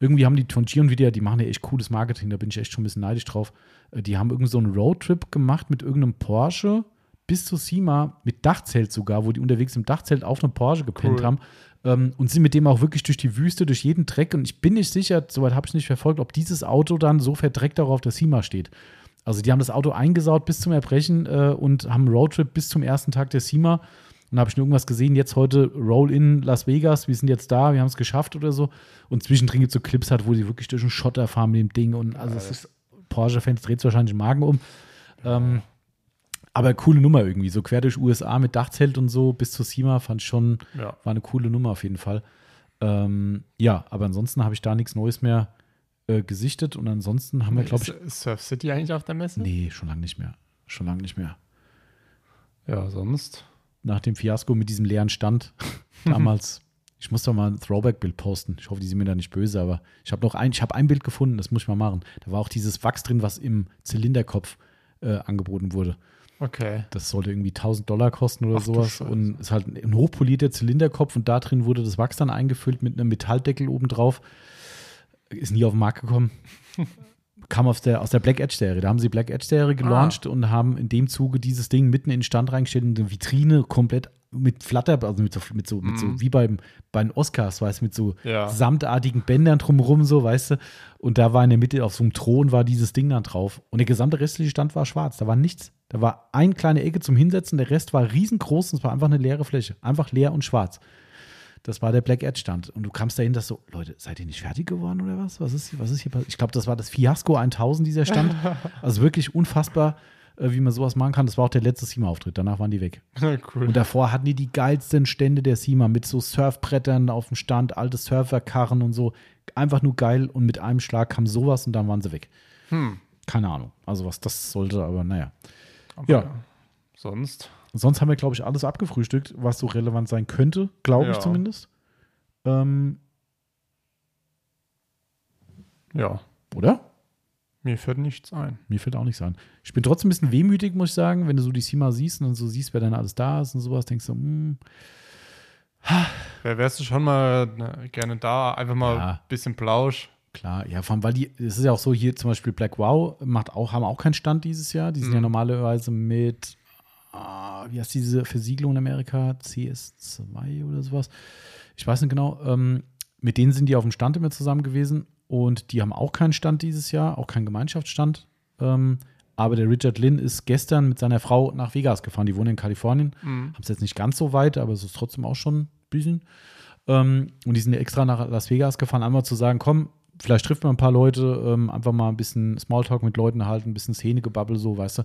Irgendwie haben die von Gion wieder, die machen ja echt cooles Marketing, da bin ich echt schon ein bisschen neidisch drauf. Äh, Die haben irgendwie so einen Roadtrip gemacht mit irgendeinem Porsche bis zu Sima, mit Dachzelt sogar, wo die unterwegs im Dachzelt auf einem Porsche gepennt Cool. haben. Ähm, und sind mit dem auch wirklich durch die Wüste, durch jeden Dreck. Und ich bin nicht sicher, soweit habe ich nicht verfolgt, ob dieses Auto dann so verdreckt auch auf der Sima steht. Also die haben das Auto eingesaut bis zum Erbrechen äh, und haben einen Roadtrip bis zum ersten Tag der SEMA. Und da habe ich nur irgendwas gesehen, jetzt heute Roll-in Las Vegas, wir sind jetzt da, wir haben es geschafft oder so. Und zwischendrin gibt es so Clips halt, wo die wirklich durch den Schotter fahren mit dem Ding. Und also es ist, Porsche-Fans dreht wahrscheinlich den Magen um. Ähm, aber coole Nummer irgendwie, so quer durch USA mit Dachzelt und so bis zur SEMA fand ich schon, Ja. war eine coole Nummer auf jeden Fall. Ähm, ja, aber ansonsten habe ich da nichts Neues mehr äh, gesichtet und ansonsten haben wir, glaube ich, Ist, ist Surf City eigentlich auf der Messe? Nee, schon lange nicht mehr. Schon lange nicht mehr. Ja, sonst. Nach dem Fiasko mit diesem leeren Stand damals. Ich muss doch mal ein Throwback-Bild posten. Ich hoffe, die sind mir da nicht böse, aber ich habe noch ein, ich habe ein Bild gefunden, das muss ich mal machen. Da war auch dieses Wachs drin, was im Zylinderkopf äh, angeboten wurde. Okay. Das sollte irgendwie 1000 Dollar kosten oder Ach sowas. Und es ist halt ein hochpolierter Zylinderkopf und da drin wurde das Wachs dann eingefüllt mit einem Metalldeckel obendrauf. Ist nie auf den Markt gekommen. Kam aus der, aus der Black Edge Serie. Da haben sie Black Edge Serie gelauncht und haben in dem Zuge dieses Ding mitten in den Stand reingestellt und eine Vitrine komplett mit Flatter, also mit so, mit so, mit so wie beim, bei den Oscars, weißt du, mit so Ja. samtartigen Bändern drumherum, so, weißt du. Und da war in der Mitte auf so einem Thron war dieses Ding dann drauf. Und der gesamte restliche Stand war schwarz. Da war nichts. Da war eine kleine Ecke zum Hinsetzen, der Rest war riesengroß und es war einfach eine leere Fläche. Einfach leer und schwarz. Das war der Black Edge Stand. Und du kamst dahin, dass so, Leute, seid ihr nicht fertig geworden oder was? Was ist, was ist hier passiert? Ich glaube, das war das Fiasco 1000, dieser Stand. Also wirklich unfassbar, wie man sowas machen kann. Das war auch der letzte SEMA-Auftritt. Danach waren die weg. cool. Und davor hatten die die geilsten Stände der SEMA mit so Surfbrettern auf dem Stand, alte Surferkarren und so. Einfach nur geil. Und mit einem Schlag kam sowas und dann waren sie weg. Hm. Keine Ahnung. Also was das sollte, aber naja. Aber Ja. Sonst. Sonst haben wir, glaube ich, alles abgefrühstückt, was so relevant sein könnte, glaube ich Ja. zumindest. Ähm, Ja. oder? Mir fällt nichts ein. Mir fällt auch nichts ein. Ich bin trotzdem ein bisschen wehmütig, muss ich sagen, wenn du so die SEMA siehst und so siehst, wer dann alles da ist und sowas, denkst du, hm, Wer wärst du schon mal ne, gerne da? Einfach mal Ja. ein bisschen Plausch. Klar, ja, vor allem, weil die, es ist ja auch so, hier zum Beispiel Black Wow macht auch, haben auch keinen Stand dieses Jahr. Die sind Mhm. ja normalerweise mit, ah, wie heißt diese Versiegelung in Amerika? CS2 oder sowas. Ich weiß nicht genau. Ähm, mit denen sind die auf dem Stand immer zusammen gewesen und die haben auch keinen Stand dieses Jahr, auch keinen Gemeinschaftsstand. Ähm, aber der Richard Lynn ist gestern mit seiner Frau nach Vegas gefahren. Die wohnen in Kalifornien. Mhm. Haben es jetzt nicht ganz so weit, aber es ist trotzdem auch schon ein bisschen. Ähm, und die sind extra nach Las Vegas gefahren, einmal zu sagen, komm, vielleicht trifft man ein paar Leute, ähm, einfach mal ein bisschen Smalltalk mit Leuten halten, ein bisschen Szenegebabbel, so, weißt du.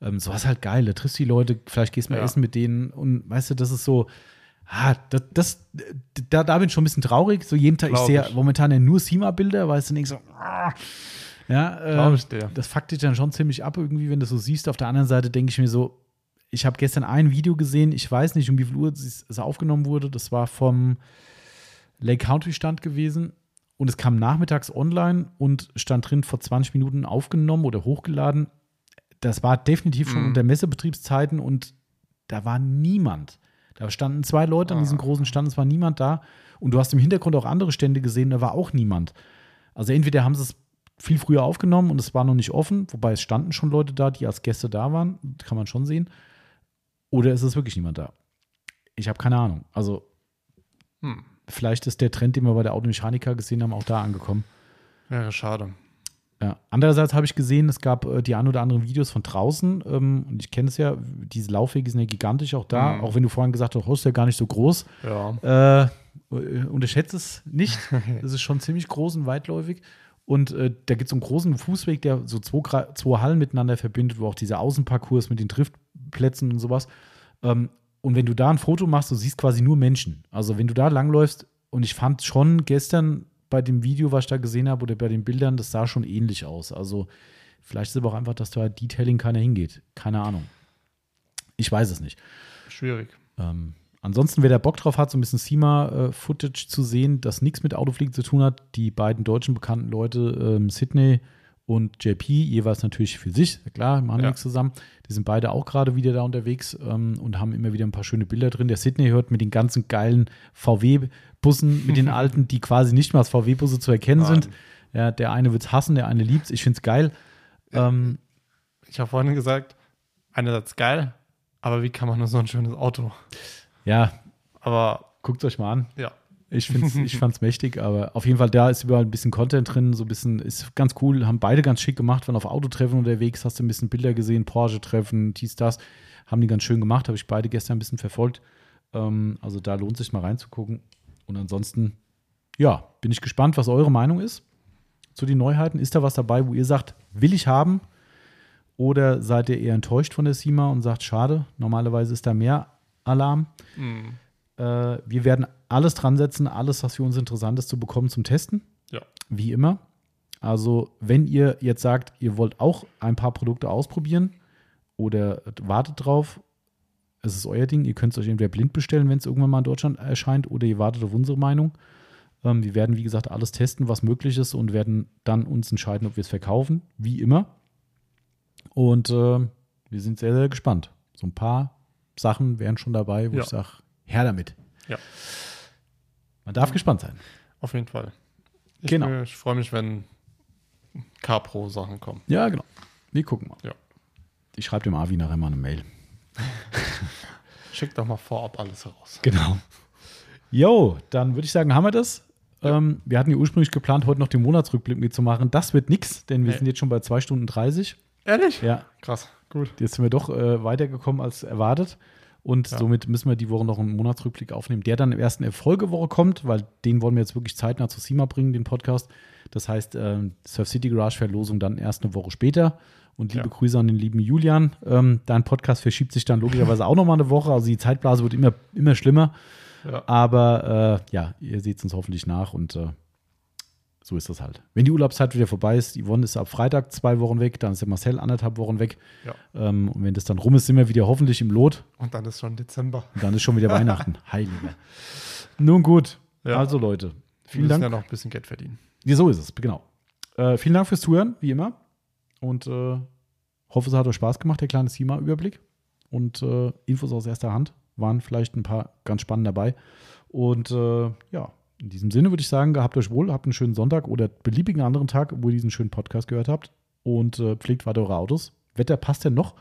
Ähm, so was halt geil. Da triffst die Leute, vielleicht gehst du mal Ja. essen mit denen und weißt du, das ist so, ah, das, das, da, da bin ich schon ein bisschen traurig. So jeden Tag, ich Glaub sehe ich. momentan ja nur SEMA-Bilder, weißt du, denkst so, ah, ja, äh, ich dir. das fuckt dich dann schon ziemlich ab, irgendwie, wenn du das so siehst. Auf der anderen Seite denke ich mir so, ich habe gestern ein Video gesehen, ich weiß nicht, um wie viel Uhr es es aufgenommen wurde. Das war vom Lake Country Stand gewesen. Und es kam nachmittags online und stand drin vor 20 Minuten aufgenommen oder hochgeladen. Das war definitiv schon Mhm. unter Messebetriebszeiten und da war niemand. Da standen zwei Leute an diesem Ah. großen Stand, es war niemand da. Und du hast im Hintergrund auch andere Stände gesehen, da war auch niemand. Also entweder haben sie es viel früher aufgenommen und es war noch nicht offen, wobei es standen schon Leute da, die als Gäste da waren, kann man schon sehen. Oder ist es wirklich niemand da? Ich habe keine Ahnung. Also Hm. vielleicht ist der Trend, den wir bei der Automechaniker gesehen haben, auch da angekommen. Wäre schade. Ja. Andererseits habe ich gesehen, es gab äh, die ein oder anderen Videos von draußen. Ähm, und ich kenne es ja, diese Laufwege sind ja gigantisch auch da. Mhm. Auch wenn du vorhin gesagt hast, oh, ist ja gar nicht so groß. Ja. Äh, unterschätze es nicht. Es ist schon ziemlich groß und weitläufig. Und äh, da gibt es einen großen Fußweg, der so zwei, zwei Hallen miteinander verbindet, wo auch dieser Außenparcours mit den Driftplätzen und sowas. Ähm, und wenn du da ein Foto machst, du siehst quasi nur Menschen. Also wenn du da langläufst, und ich fand schon gestern bei dem Video, was ich da gesehen habe, oder bei den Bildern, das sah schon ähnlich aus. Also vielleicht ist es aber auch einfach, dass da Detailing keiner hingeht. Keine Ahnung. Ich weiß es nicht. Schwierig. Ähm, ansonsten, wer da Bock drauf hat, so ein bisschen SEMA-Footage zu sehen, das nichts mit Autofliegen zu tun hat, die beiden deutschen bekannten Leute, ähm, Sydney und JP, jeweils natürlich für sich, klar, machen Ja. nichts zusammen. Die sind beide auch gerade wieder da unterwegs ähm, und haben immer wieder ein paar schöne Bilder drin. Der Sydney hört mit den ganzen geilen VW-Bussen, mit den alten, die quasi nicht mehr als VW-Busse zu erkennen Nein. sind. Ja, der eine wird es hassen, der eine liebt es. Ich finde es geil. Ähm, Ich habe vorhin gesagt, einerseits geil, aber wie kann man nur so ein schönes Auto? ja, Aber guckt euch mal an. ja, Ich, ich fand's mächtig, aber auf jeden Fall, da ist überall ein bisschen Content drin, so ein bisschen, ist ganz cool, haben beide ganz schick gemacht, waren auf Autotreffen unterwegs, hast du ein bisschen Bilder gesehen, Porsche-Treffen, dies, das, haben die ganz schön gemacht, habe ich beide gestern ein bisschen verfolgt. Ähm, also da lohnt sich mal reinzugucken. Und ansonsten, ja, bin ich gespannt, was eure Meinung ist zu den Neuheiten. Ist da was dabei, wo ihr sagt, will ich haben? Oder seid ihr eher enttäuscht von der SEMA und sagt, schade, normalerweise ist da mehr Alarm? hm, Äh, wir werden alles dran setzen, alles, was für uns interessant ist, zu bekommen zum Testen. Ja. Wie immer. Also, wenn ihr jetzt sagt, ihr wollt auch ein paar Produkte ausprobieren oder wartet drauf, es ist euer Ding. Ihr könnt es euch entweder blind bestellen, wenn es irgendwann mal in Deutschland erscheint, oder ihr wartet auf unsere Meinung. Ähm, wir werden, wie gesagt, alles testen, was möglich ist und werden dann uns entscheiden, ob wir es verkaufen. Wie immer. Und äh, wir sind sehr, sehr gespannt. So ein paar Sachen wären schon dabei, wo Ja. ich sage, her damit. Ja. Man darf gespannt sein. auf jeden Fall. Ich, Genau. äh, Ich freue mich, wenn Car-Pro-Sachen kommen. Ja, genau. Wir gucken mal. Ja. Ich schreibe dem Avi nachher mal eine Mail. Schick doch mal vorab alles heraus. Genau. Jo, dann würde ich sagen, haben wir das. Ähm, wir hatten ja ursprünglich geplant, heute noch den Monatsrückblick mitzumachen. Das wird nix, denn wir Nee. sind jetzt schon bei 2 Stunden 30. Ehrlich? Ja, Krass, gut. jetzt sind wir doch äh, weitergekommen als erwartet. Und Ja. somit müssen wir die Woche noch einen Monatsrückblick aufnehmen, der dann im ersten Erfolgewoche kommt, weil den wollen wir jetzt wirklich zeitnah zu SEMA bringen, den Podcast. Das heißt, ähm, Surf City Garage Verlosung dann erst eine Woche später. Und liebe Ja. Grüße an den lieben Julian. Ähm, dein Podcast verschiebt sich dann logischerweise auch nochmal eine Woche. Also die Zeitblase wird immer, immer schlimmer. Ja. Aber äh, ja, ihr seht es uns hoffentlich nach und äh, so ist das halt. Wenn die Urlaubszeit wieder vorbei ist, Yvonne ist ab Freitag zwei Wochen weg, dann ist der Marcel anderthalb Wochen weg. Ja. Ähm, und wenn das dann rum ist, sind wir wieder hoffentlich im Lot. Und dann ist schon Dezember. Und dann ist schon wieder Weihnachten. Heiliger. Nun gut. Ja. Also Leute, Wir vielen müssen Dank. ja noch ein bisschen Geld verdienen. Ja, so ist es, genau. Äh, vielen Dank fürs Zuhören, wie immer. Und äh, hoffe, es hat euch Spaß gemacht, der kleine SEMA-Überblick. Und äh, Infos aus erster Hand waren vielleicht ein paar ganz spannend dabei. Und äh, ja, in diesem Sinne würde ich sagen, gehabt euch wohl, habt einen schönen Sonntag oder beliebigen anderen Tag, wo ihr diesen schönen Podcast gehört habt. Und äh, pflegt weiter eure Autos. Wetter passt denn noch?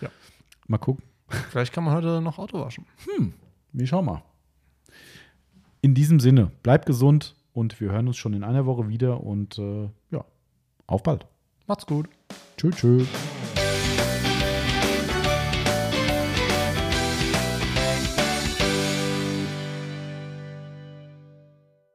Ja. Mal gucken. Vielleicht kann man heute noch Auto waschen. Wir schauen mal. In diesem Sinne, bleibt gesund und wir hören uns schon in einer Woche wieder. Und äh, ja, auf bald. Macht's gut. Tschüss, tschüss.